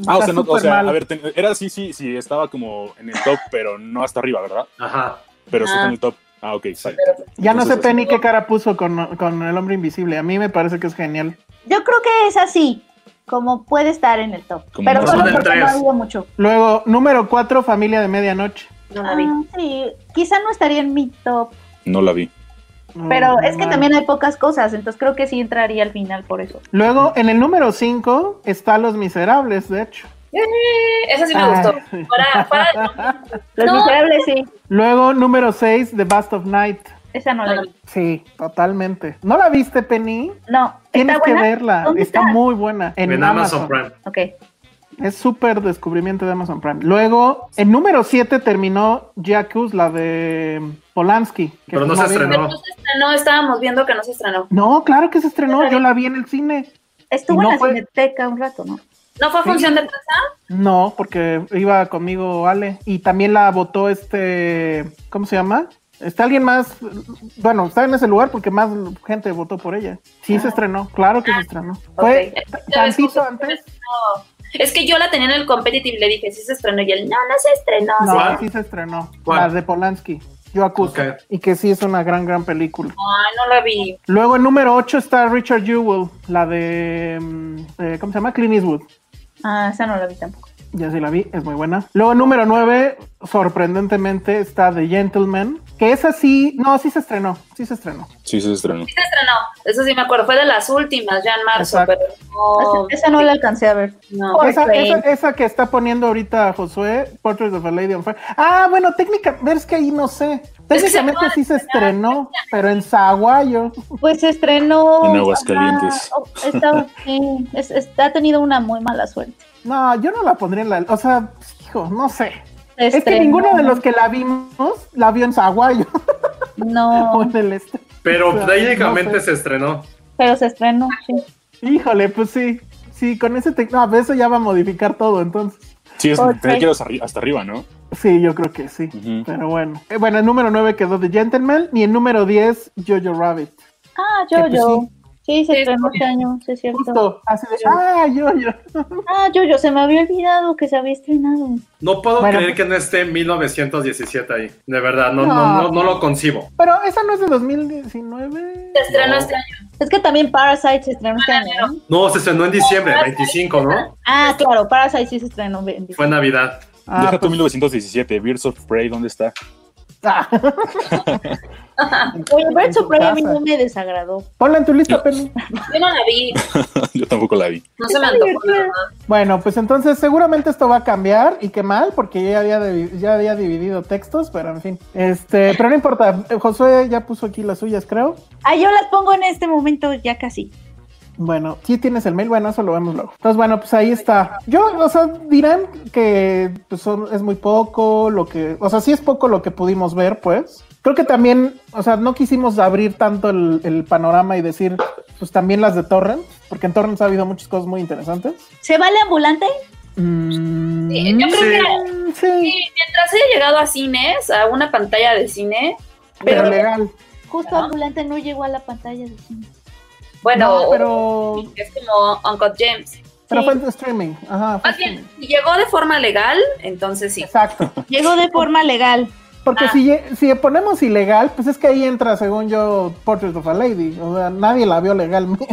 Ah, o sea, no, o sea, mal. a ver, ten- era sí, sí, sí, estaba como en el top, pero no hasta arriba, ¿verdad? Ajá. Pero sí Ah. está en el top. Ah, ok. sí. Ya no sé Penny qué cara puso con, con el hombre invisible. A mí me parece que es genial. Yo creo que es así, como puede estar en el top. Como Pero solo porque no ha habido mucho. Luego, número 4, Familia de Medianoche. No la vi. Ah, sí, quizá no estaría en mi top, No la vi. Pero Mm, es que también hay pocas cosas, entonces creo que sí entraría al final por eso. Luego, en el número 5 está Los Miserables, de hecho. Eh, esa sí me Ay. gustó. Fuera, fuera- Los No. miserables sí, Luego, número 6, The Bast of Night. esa no la vi. Sí, totalmente. ¿No la viste, Penny? No, Tienes ¿está que buena? verla. ¿Dónde Está está? muy buena. En, En, Amazon, Prime. Ok. Es súper descubrimiento de Amazon Prime. Luego, en número 7 terminó Jacuz, la de Polanski. que Pero no se estrenó. No se estrenó, estábamos viendo que no se estrenó. No, claro que se estrenó. Yo la vi en el cine. Estuvo no en la fue- cineteca un rato, ¿no? ¿No fue Sí. función de prensa? No, porque iba conmigo Ale. Y también la votó este. ¿Cómo se llama? Está alguien más. Bueno, está en ese lugar porque más gente votó por ella. Sí, se estrenó. Claro que se estrenó. Fue tantito antes. No. Es que yo la tenía en el competitive y le dije, sí se estrenó. Y él, no, no se estrenó. No, sí se estrenó. ¿Cuál? La de Polanski. Yo acuso. Y que sí es una gran, gran película. Ay, no la vi. Luego en número 8 está Richard Jewell, la de. mm, eh, ¿Cómo se llama? Clint Eastwood. Ah, esa no la vi tampoco. Ya sí la vi, es muy buena. Luego número 9, sorprendentemente, está The Gentleman. Que esa sí. No, sí se estrenó. Sí se estrenó. Sí, se estrenó. Sí se estrenó. Eso sí me acuerdo. Fue de las últimas, ya en marzo. Exacto. Pero no. Esa, esa no la alcancé a ver. no. Esa, esa, esa que está poniendo ahorita Josué, Portrait of a Lady on Fire. Ah, bueno, técnicamente, es que ahí no sé. Es que se Técnicamente sí se estrenó, pero en Zaguayo. Pues se estrenó. En Aguascalientes. Ajá, oh, está- sí, es- es- ha tenido una muy mala suerte. No, yo no la pondría en la. O sea, hijo, no sé. Es que ninguno de los que la vimos la vio en Zaguayo o No, en el este. Pero O sea, técnicamente no sé. se estrenó. pero se estrenó. sí. Híjole, pues sí. Sí, con ese. tec- No, eso ya va a modificar todo, entonces. Sí, es, que ir hasta, arri- hasta arriba, ¿no? Sí, yo creo que sí. Pero bueno. Eh, bueno, el número 9 quedó The Gentleman y el número 10, Jojo Rabbit. Ah, pues, yo. Sí. Se estrenó este año, sí es cierto. Justo, así de. Ah. Ah, yo, yo, se me había olvidado que se había estrenado. No puedo Bueno, creer que no esté 1917 ahí. De verdad, no, no. No. No, no lo concibo. Pero esa no es de 2019. Se estrenó No. este año. Es que también Parasite se estrenó este año. ¿no? Se estrenó en diciembre, 25, ¿no? Ah, claro, Parasite sí se estrenó. en diciembre. Fue Navidad. Ah, Deja tu pues, 1917, Birds of Prey, ¿dónde está? ah. Oye, Birds of tu Prey a mí no me desagradó. Ponla en tu lista, Penny. Yo no la vi. Yo tampoco la vi. No se me antojó. Bueno, pues entonces seguramente esto va a cambiar y qué mal, porque ya había, ya había dividido textos, pero en fin. Este, pero no importa. Josué ya puso aquí las suyas, creo. Ah, yo las pongo en este momento ya casi. Bueno, sí tienes el mail, bueno, eso lo vemos luego. Entonces, bueno, pues ahí está. Yo, o sea, dirán que pues, son- es muy poco lo que, o sea, sí es poco lo que pudimos ver, pues. Creo que también, o sea, no quisimos abrir tanto el, el panorama y decir, pues también las de Torrent, porque en Torrent ha habido muchas cosas muy interesantes. ¿Se vale ambulante? Mm, Sí, yo creo que sí, mientras haya llegado a cines, a una pantalla de cine, pero pero legal. Justo ambulante no llegó a la pantalla de cine. bueno, No, pero, es como Uncle James. pero Sí. fue en streaming. Ajá, fue Más bien, streaming. llegó de forma legal, entonces sí. Exacto. Llegó de forma legal. Porque Ah. si, si ponemos ilegal, pues es que ahí entra, según yo, Portrait of a Lady. O sea, nadie la vio legalmente.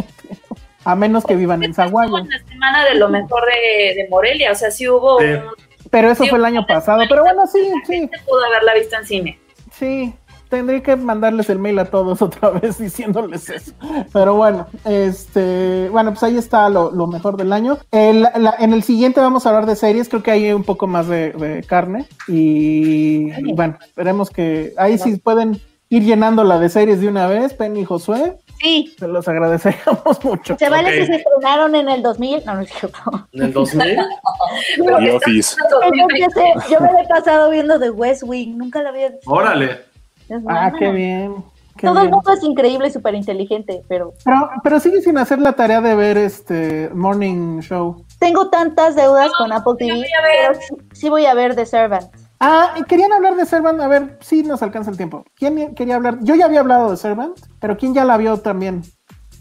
A menos que vivan en Estuvo Zaguayo. en la semana de lo mejor de, de Morelia, o sea, sí hubo Sí. un... Pero eso Sí, fue el año pasado. Pero bueno, sí, sí, pudo haberla visto en cine. sí. Tendré que mandarles el mail a todos otra vez diciéndoles eso. Pero bueno, este, bueno, pues ahí está lo, lo mejor del año. El- la- en el siguiente vamos a hablar de series. Creo que hay un poco más de, de carne. Y, y bueno, esperemos que ahí sí pueden ir llenando la de series de una vez, Penny y Josué. Sí. Se los agradeceríamos mucho. Se vale Ok. si se estrenaron en el 2000. No, no es cierto. En el 2000. The Office. Yo, me he pasado viendo The West Wing. Nunca la había visto. Órale. Ah, qué bien. qué Todo el mundo es increíble y súper inteligente, pero Pero, pero sigue sin hacer la tarea de ver este Morning Show. tengo tantas deudas con Apple TV. voy a ver. pero sí, sí voy a ver The Servant. Ah, y querían hablar de Servant. A ver, sí nos alcanza el tiempo. ¿Quién quería hablar? Yo ya había hablado de Servant, pero ¿quién ya la vio también?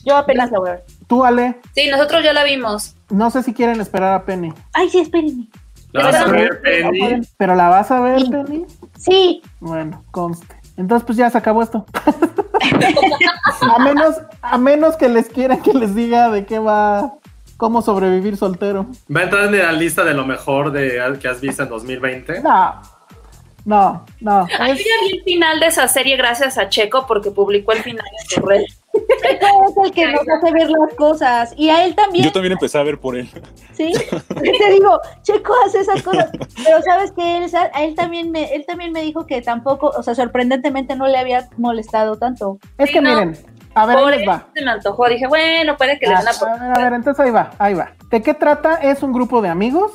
Yo apenas la voy a ver. Tú, Ale. Sí, nosotros ya la vimos. No sé si quieren esperar a Penny. Ay, sí, espérenme. La vas a ver, Penny. ¿Pero la vas a ver, Sí. Penny? Sí, Bueno, conste. Entonces, pues ya se acabó esto. a menos, a menos que les quieran que les diga de qué va, cómo sobrevivir soltero. Va a entrar en la lista de lo mejor de, que has visto en 2020. No, no, no. Ay, Es- yo ya vi el final de esa serie gracias a Checo porque publicó el final en su red. Checo es el que nos hace ver las cosas. Y a él también. Yo también empecé a ver por él. Sí, te digo, Checo hace esas cosas, pero sabes que él, a él también me, él también me dijo que tampoco, o sea, sorprendentemente no le había molestado tanto. es Sí, que no. miren, a ver, ahí Por les va. se me antojó. Dije, bueno, puede que le Ah, den una a ver, a ver, entonces ahí va, ahí va. ¿De qué trata? Es un grupo de amigos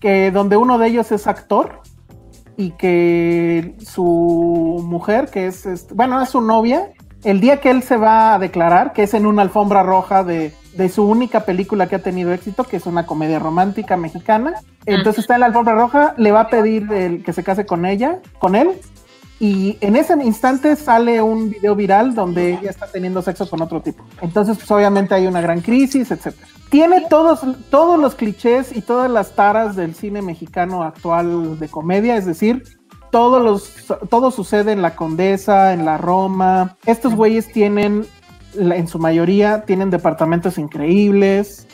que donde uno de ellos es actor y que su mujer, que es, este, bueno, es su novia, el día que él se va a declarar, que es en una alfombra roja de, de su única película que ha tenido éxito, que es una comedia romántica mexicana, entonces está en la alfombra roja, le va a pedir el, que se case con ella, con él, y en ese instante sale un video viral donde ella está teniendo sexo con otro tipo. Entonces, pues obviamente hay una gran crisis, etcétera. Tiene todos, todos los clichés y todas las taras del cine mexicano actual de comedia, es decir, todos los, todo sucede en la Condesa, en la Roma. Estos güeyes tienen, en su mayoría, tienen departamentos increíbles.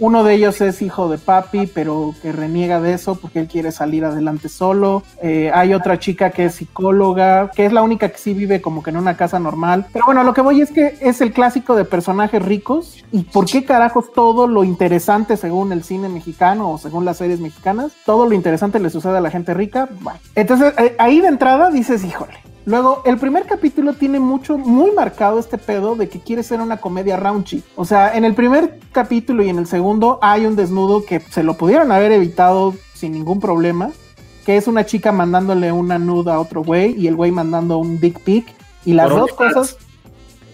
Uno de ellos es hijo de papi, pero que reniega de eso porque él quiere salir adelante solo. Eh, hay otra chica que es psicóloga, que es la única que sí vive como que en una casa normal. Pero bueno, lo que voy es que es el clásico de personajes ricos. ¿Y por qué carajos todo lo interesante según el cine mexicano o según las series mexicanas? Todo lo interesante le sucede a la gente rica. Bueno, entonces eh, ahí de entrada dices, híjole. Luego, el primer capítulo tiene mucho, muy marcado este pedo de que quiere ser una comedia raunchy. O sea, en el primer capítulo y en el segundo hay un desnudo que se lo pudieron haber evitado sin ningún problema, que es una chica mandándole una nuda a otro güey y el güey mandando un dick pic. Y las Por dos cosas...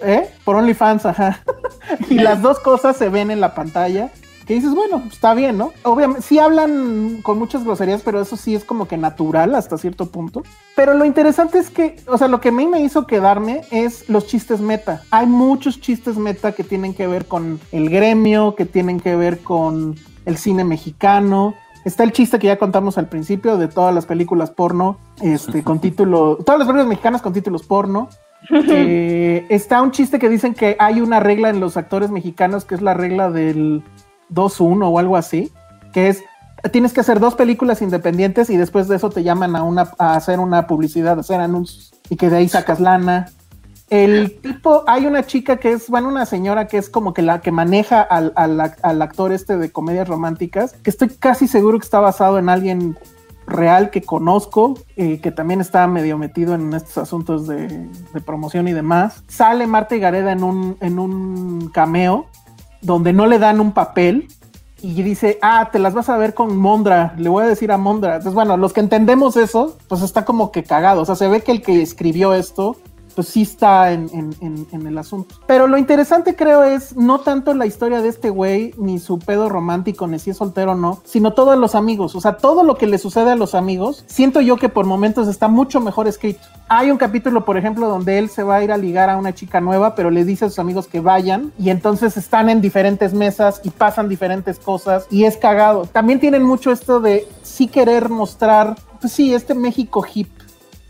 ¿Eh? Por OnlyFans, ajá. y las dos cosas se ven en la pantalla. Que dices, bueno, está bien, ¿no? Obviamente, sí hablan con muchas groserías, pero eso sí es como que natural hasta cierto punto. Pero lo interesante es que, o sea, lo que a mí me hizo quedarme es los chistes meta. Hay muchos chistes meta que tienen que ver con el gremio, que tienen que ver con el cine mexicano. Está el chiste que ya contamos al principio de todas las películas porno, este, con título, todas las películas mexicanas con títulos porno. Eh, está un chiste que dicen que hay una regla en los actores mexicanos que es la regla del 2-1 o algo así, que es tienes que hacer dos películas independientes y después de eso te llaman a una a hacer una publicidad, a hacer anuncios y que de ahí sacas lana. El tipo, hay una chica que es, bueno, una señora que es como que la que maneja al, al ac- al actor este de comedias románticas, que estoy casi seguro que está basado en alguien real que conozco, eh, que también está medio metido en estos asuntos de, de promoción y demás. Sale Marta y Gareda en un, en un cameo donde no le dan un papel y dice, ah, te las vas a ver con Mondra, le voy a decir a Mondra. Entonces, bueno, los que entendemos eso, pues está como que cagado. O sea, se ve que el que escribió esto pues sí está en, en- en- en el asunto. Pero lo interesante creo es no tanto la historia de este güey, ni su pedo romántico, ni si es soltero o no, sino todos los amigos. O sea, todo lo que le sucede a los amigos, siento yo que por momentos está mucho mejor escrito. Hay un capítulo, por ejemplo, donde él se va a ir a ligar a una chica nueva, pero le dice a sus amigos que vayan y entonces están en diferentes mesas y pasan diferentes cosas y es cagado. También tienen mucho esto de sí querer mostrar, pues sí, este México hip.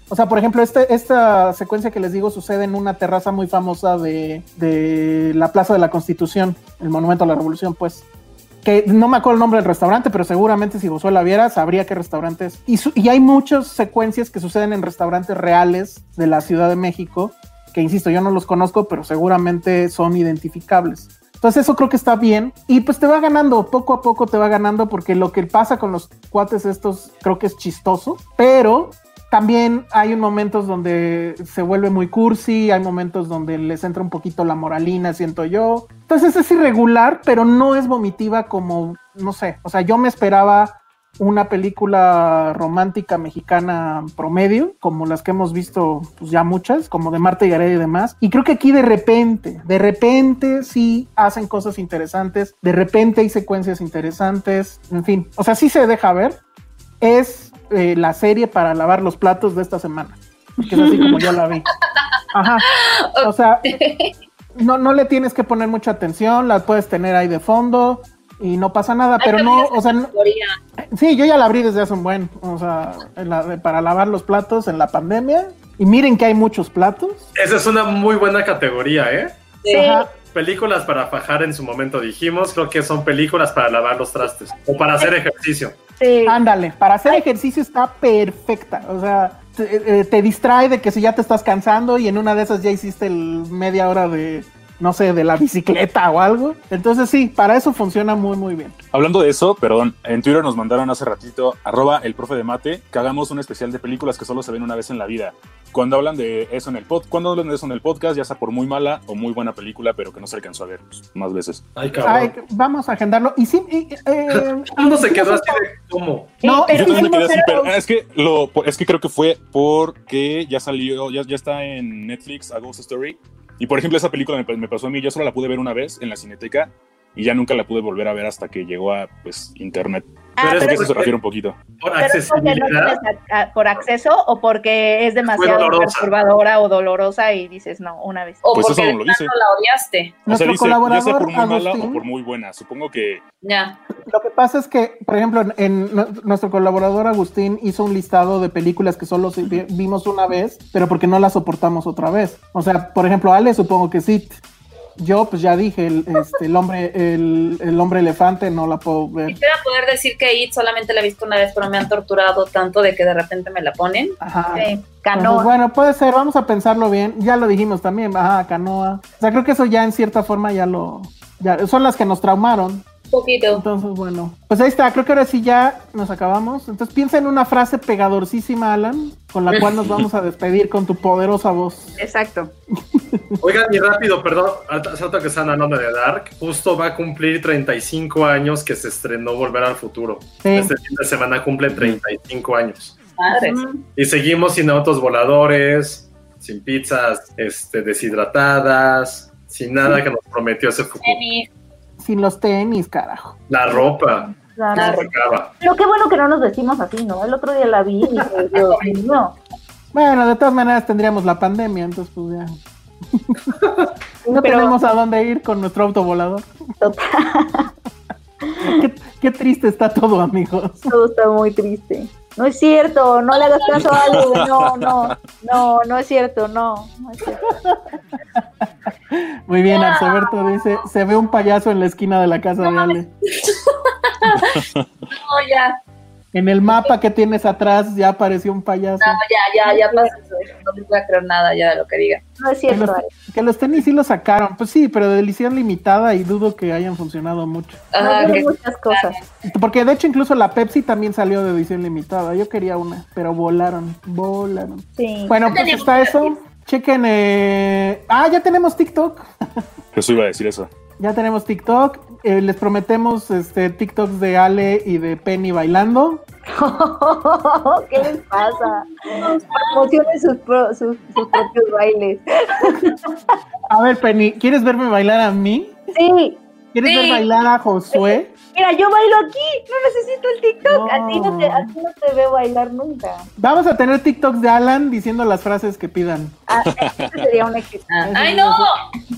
O sea, por ejemplo, este, esta secuencia que les digo sucede en una terraza muy famosa de, de la Plaza de la Constitución, el Monumento a la Revolución, pues. Que no me acuerdo el nombre del restaurante, pero seguramente si Josué la viera, sabría qué restaurante es. Y, su- y hay muchas secuencias que suceden en restaurantes reales de la Ciudad de México, que insisto, yo no los conozco, pero seguramente son identificables. Entonces eso creo que está bien y pues te va ganando, poco a poco te va ganando porque lo que pasa con los cuates estos creo que es chistoso, pero también hay momentos donde se vuelve muy cursi, hay momentos donde les entra un poquito la moralina, siento yo. Entonces es irregular, pero no es vomitiva como, no sé, o sea, yo me esperaba una película romántica mexicana promedio, como las que hemos visto pues ya muchas, como de Marta y Gareda y demás. Y creo que aquí de repente, de repente sí hacen cosas interesantes, de repente hay secuencias interesantes, en fin, o sea, sí se deja ver. Es eh, la serie para lavar los platos de esta semana, que es así como yo la vi. Ajá. O sea, no, no le tienes que poner mucha atención, la puedes tener ahí de fondo y no pasa nada, pero no, o sea, no- sí, yo ya la abrí desde hace un buen, o sea, en la de- para lavar los platos en la pandemia. Y miren que hay muchos platos. Esa es una muy buena categoría, ¿eh? Ajá. Películas para fajar en su momento dijimos, creo que son películas para lavar los trastes o para hacer ejercicio. Ándale, para hacer ejercicio está perfecta. O sea, te, eh, te distrae de que si ya te estás cansando y en una de esas ya hiciste el media hora de, no sé, de la bicicleta o algo. Entonces sí, para eso funciona muy, muy bien. Hablando de eso, perdón, en Twitter nos mandaron hace ratito, arroba el profe de mate, que hagamos un especial de películas que solo se ven una vez en la vida. Cuando hablan de eso en el pod, cuando hablan de eso en el podcast, ya sea por muy mala o muy buena película, pero que no se alcanzó a ver pues, más veces. Ay, Ay, vamos a agendarlo. Y sí, y, eh, ¿Cuándo se quedó así de cómo? No, es Yo que también me quedé así, pero es que, lo, es que creo que fue porque ya salió, ya, ya está en Netflix A Ghost Story. Y por ejemplo, esa película me, me pasó a mí, yo solo la pude ver una vez en la cineteca y ya nunca la pude volver a ver hasta que llegó a pues internet. Ah, pero que eso es se refiere un poquito. Por ¿Pero es porque no tienes a- a- por acceso o porque es demasiado perturbadora o dolorosa y dices no una vez? O Pues porque eso no lo dice. la odiaste. O sea, Nuestro dice, ya sea colaborador, por muy mala Agustín. o por muy buena. Supongo que Ya. Lo que pasa es que, por ejemplo, en, en nu- nuestro colaborador Agustín hizo un listado de películas que solo vimos una vez, pero porque no las soportamos otra vez. O sea, por ejemplo, Ale supongo que sí. Yo, pues ya dije, el, este, el hombre, el, el hombre elefante no la puedo ver. Quisiera poder decir que It solamente la he visto una vez, pero me han torturado tanto de que de repente me la ponen. Ajá. Sí, Entonces, canoa. bueno, puede ser, vamos a pensarlo bien. Ya lo dijimos también, ajá, canoa. O sea, creo que eso ya en cierta forma ya lo. Ya, son las que nos traumaron. Poquito. Entonces, bueno. Pues ahí está, creo que ahora sí ya nos acabamos. Entonces piensa en una frase pegadorcísima, Alan, con la cual nos vamos a despedir con tu poderosa voz. Exacto. Oigan, y rápido, perdón, hace rato que están hablando de Dark, justo va a cumplir 35 años que se estrenó Volver al Futuro. Sí. Este fin de semana cumple 35 años. Madres. Y seguimos sin autos voladores, sin pizzas este, deshidratadas, sin nada que nos prometió ese futuro. Tenis. Sin los tenis, carajo. La ropa, acaba. Pero qué bueno que no nos decimos así, ¿no? El otro día la vi y dije, Dios mío. Bueno, de todas maneras tendríamos la pandemia, entonces pues ya. No Pero- tenemos a dónde ir con nuestro auto volador. qué, qué triste está todo, amigos. Todo está muy triste. No es cierto, no le hagas caso a Ale, no, no, no, no es cierto, no, no es cierto. Muy bien, Arceberto dice, se ve un payaso en la esquina de la casa de Ale. No, ya. En el mapa que tienes atrás ya apareció un payaso. No, ya, ya, ya pasa eso. No les voy a creer nada ya de lo que diga. No es Que cierto, los, Ale. que los tenis sí los sacaron. Pues sí, pero de edición limitada y dudo que hayan funcionado mucho. Ajá, No, que- tiene muchas cosas. Porque de hecho incluso la Pepsi también salió de edición limitada. Yo quería una, pero volaron, volaron. Sí. Bueno, pues está que eso. Chequen. eh, Ah, ya tenemos TikTok. Jesús iba a decir eso. Ya tenemos TikTok. Eh, les prometemos este TikToks de Ale y de Penny bailando. ¿Qué les pasa? Promocionen sus, pro- sus, sus propios bailes. A ver, Penny, ¿quieres verme bailar a mí? Sí. ¿Quieres Sí. ver bailar a Josué? Mira, yo bailo aquí, no necesito el TikTok. A, ti no No. te, a ti no te veo bailar nunca. Vamos a tener TikToks de Alan diciendo las frases que pidan. Ah, ese sería un éxito. ¡Ay, no!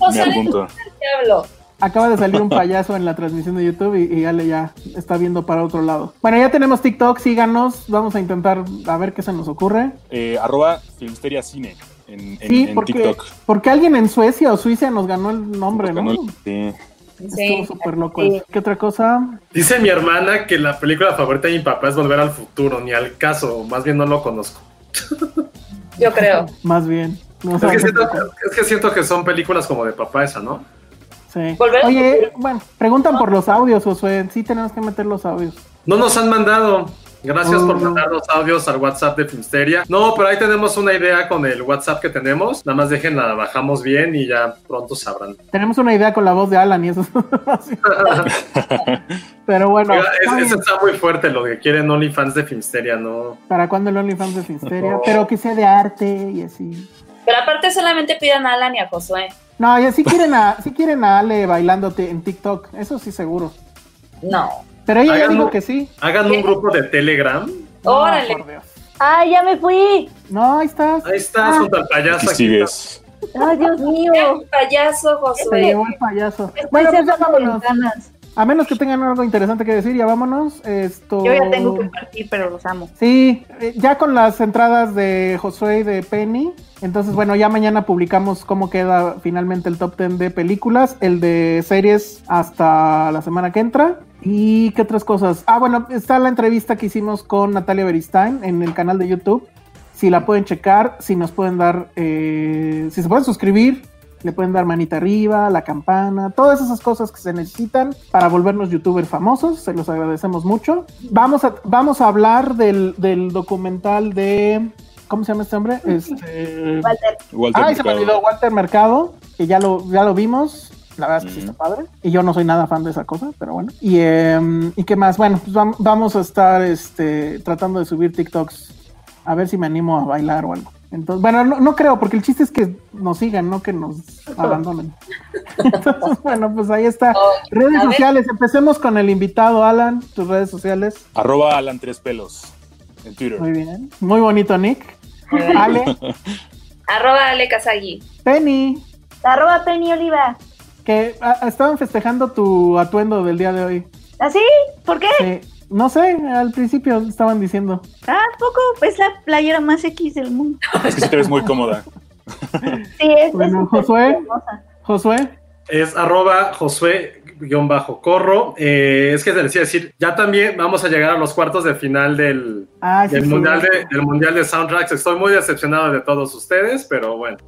Apunto. el diablo. Acaba de salir un payaso en la transmisión de YouTube y, y Ale ya está viendo para otro lado. Bueno, ya tenemos TikTok, síganos. Vamos a intentar a ver qué se nos ocurre. Eh, arroba Filmsteria Cine en, en- Sí, en porque, TikTok. porque alguien en Suecia o Suiza nos ganó el nombre, ¿no? Ganó el- sí. Estuvo súper loco. Sí. ¿Qué otra cosa? Dice mi hermana que la película favorita de mi papá es Volver al Futuro, ni al caso, más bien no lo conozco. Yo creo. Más bien. No Es que, siento, es que siento que son películas como de papá esa, ¿no? Sí. Volver Oye, bueno, preguntan por los audios, Josué. Sí, tenemos que meter los audios. No nos han mandado. Gracias por Oh. mandar los audios al WhatsApp de Filmsteria. No, pero ahí tenemos una idea con el WhatsApp que tenemos. Nada más déjenla, bajamos bien y ya pronto sabrán. Tenemos una idea con la voz de Alan y eso. Pero bueno, Oiga, es- eso está muy fuerte, lo que quieren OnlyFans de Filmsteria, ¿no? ¿para cuándo el OnlyFans de Finsteria? Pero que sea de arte y así. Pero aparte solamente pidan a Alan y a Josué. No, ya sí quieren a, sí quieren a Ale bailándote en TikTok, eso sí seguro. No. Pero ella ya Hagan dijo un- que sí. Hagan un grupo de Telegram. Órale. ¡Ay, ya me fui! No, ahí estás. Ahí estás, Ah. junto al payaso. Sigues. ¡Ay, Dios mío! Payaso, Se Josué. llevó el payaso. Estoy Bueno, pues ya vámonos. A menos que tengan algo interesante que decir, ya vámonos. Esto... Yo ya tengo que partir, pero los amo. Sí, eh, ya con las entradas de Josué y de Penny. Entonces, bueno, ya mañana publicamos cómo queda finalmente el top 10 de películas, el de series hasta la semana que entra. ¿Y qué otras cosas? Ah, bueno, está la entrevista que hicimos con Natalia Beristain en el canal de YouTube. Si la pueden checar, si nos pueden dar, eh, si se pueden suscribir, le pueden dar manita arriba, la campana, todas esas cosas que se necesitan para volvernos youtubers famosos, se los agradecemos mucho. Vamos a, vamos a hablar del, del documental de, ¿cómo se llama este hombre? Este, Walter. Walter Ay, se me Mercado. olvidó, Walter Mercado, que ya lo, ya lo vimos. La verdad es que sí está padre. Y yo no soy nada fan de esa cosa, pero bueno. Y, em, ¿y qué más? Bueno, pues vam- vamos a estar este, tratando de subir TikToks. A ver si me animo a bailar o algo. Entonces, bueno, no, no creo, porque el chiste es que nos sigan, no que nos abandonen. Entonces, bueno, pues ahí está. Oh, Redes ver. sociales, empecemos con el invitado, Alan, tus redes sociales. Arroba Alan Tres Pelos en Twitter. Muy bien. Muy bonito, Nick. Ale, Arroba Ale Kazagi. Penny, Arroba Penny Oliva. Que ah, estaban festejando tu atuendo del día de hoy. ¿Así? ¿Por qué? Sí, no sé, al principio estaban diciendo. Ah, poco. Es la playera más X del mundo. Es que sí te ves muy cómoda. Sí, es, Bueno, es súper Josué. hermosa. Josué, Es arroba Josué-Corro. Eh, es que te decía decir, ya también vamos a llegar a los cuartos de final del, ah, sí, del, sí, mundial, sí. de, del mundial de Soundtracks. Estoy muy decepcionado de todos ustedes, pero bueno.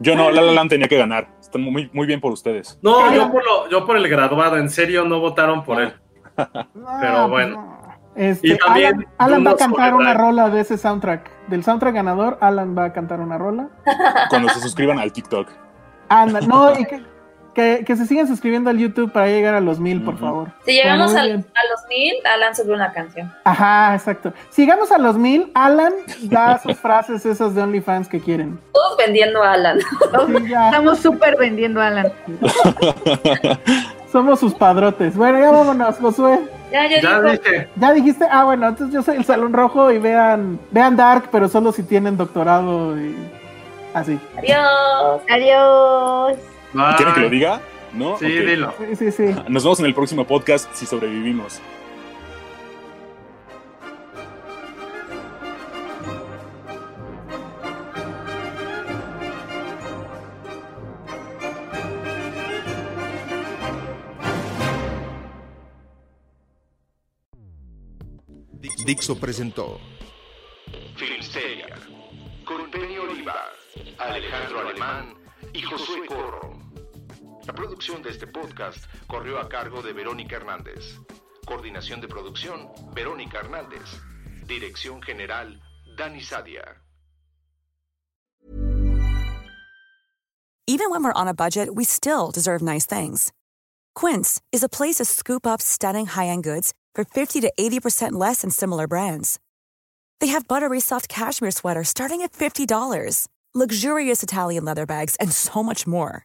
Yo no, La La Land tenía que ganar. Están muy, muy bien por ustedes. No, yo por, lo- yo por el graduado, en serio no votaron por él. No, pero bueno. no. Este, Y también Alan, Alan va a cantar una rola de ese soundtrack. Del soundtrack ganador, Alan va a cantar una rola. Cuando se suscriban al TikTok. Anda, no, y que, que, que se sigan suscribiendo al YouTube para llegar a los mil, por favor. Si llegamos Bueno, a, a los mil, Alan sube una canción. Ajá, exacto. Si llegamos a los mil, Alan da sus frases esas de OnlyFans que quieren. Todos vendiendo a Alan. Sí. Estamos súper vendiendo a Alan. Somos sus padrotes. Bueno, ya vámonos, Josué. Ya, ya, Ya dijo. dije, Ya dijiste, ah, bueno, entonces yo soy el Salón Rojo y vean, vean Dark, pero solo si tienen doctorado y así. Adiós. Adiós. Bye. ¿Quieren que lo diga? ¿No? Sí, Ok. dilo. Sí, sí, sí. Nos vemos en el próximo podcast si sobrevivimos. Dixo presentó Filmsteria, con Penny Oliva, Alejandro Alemán y Josué Corro. La producción de este podcast corrió a cargo de Verónica Hernández. Coordinación de producción, Verónica Hernández. Dirección general, Dani Sadia. Even when we're on a budget, we still deserve nice things. Quince is a place to scoop up stunning high end goods for 50 to 80% less than similar brands. They have buttery soft cashmere sweaters starting at $50, luxurious Italian leather bags, and so much more.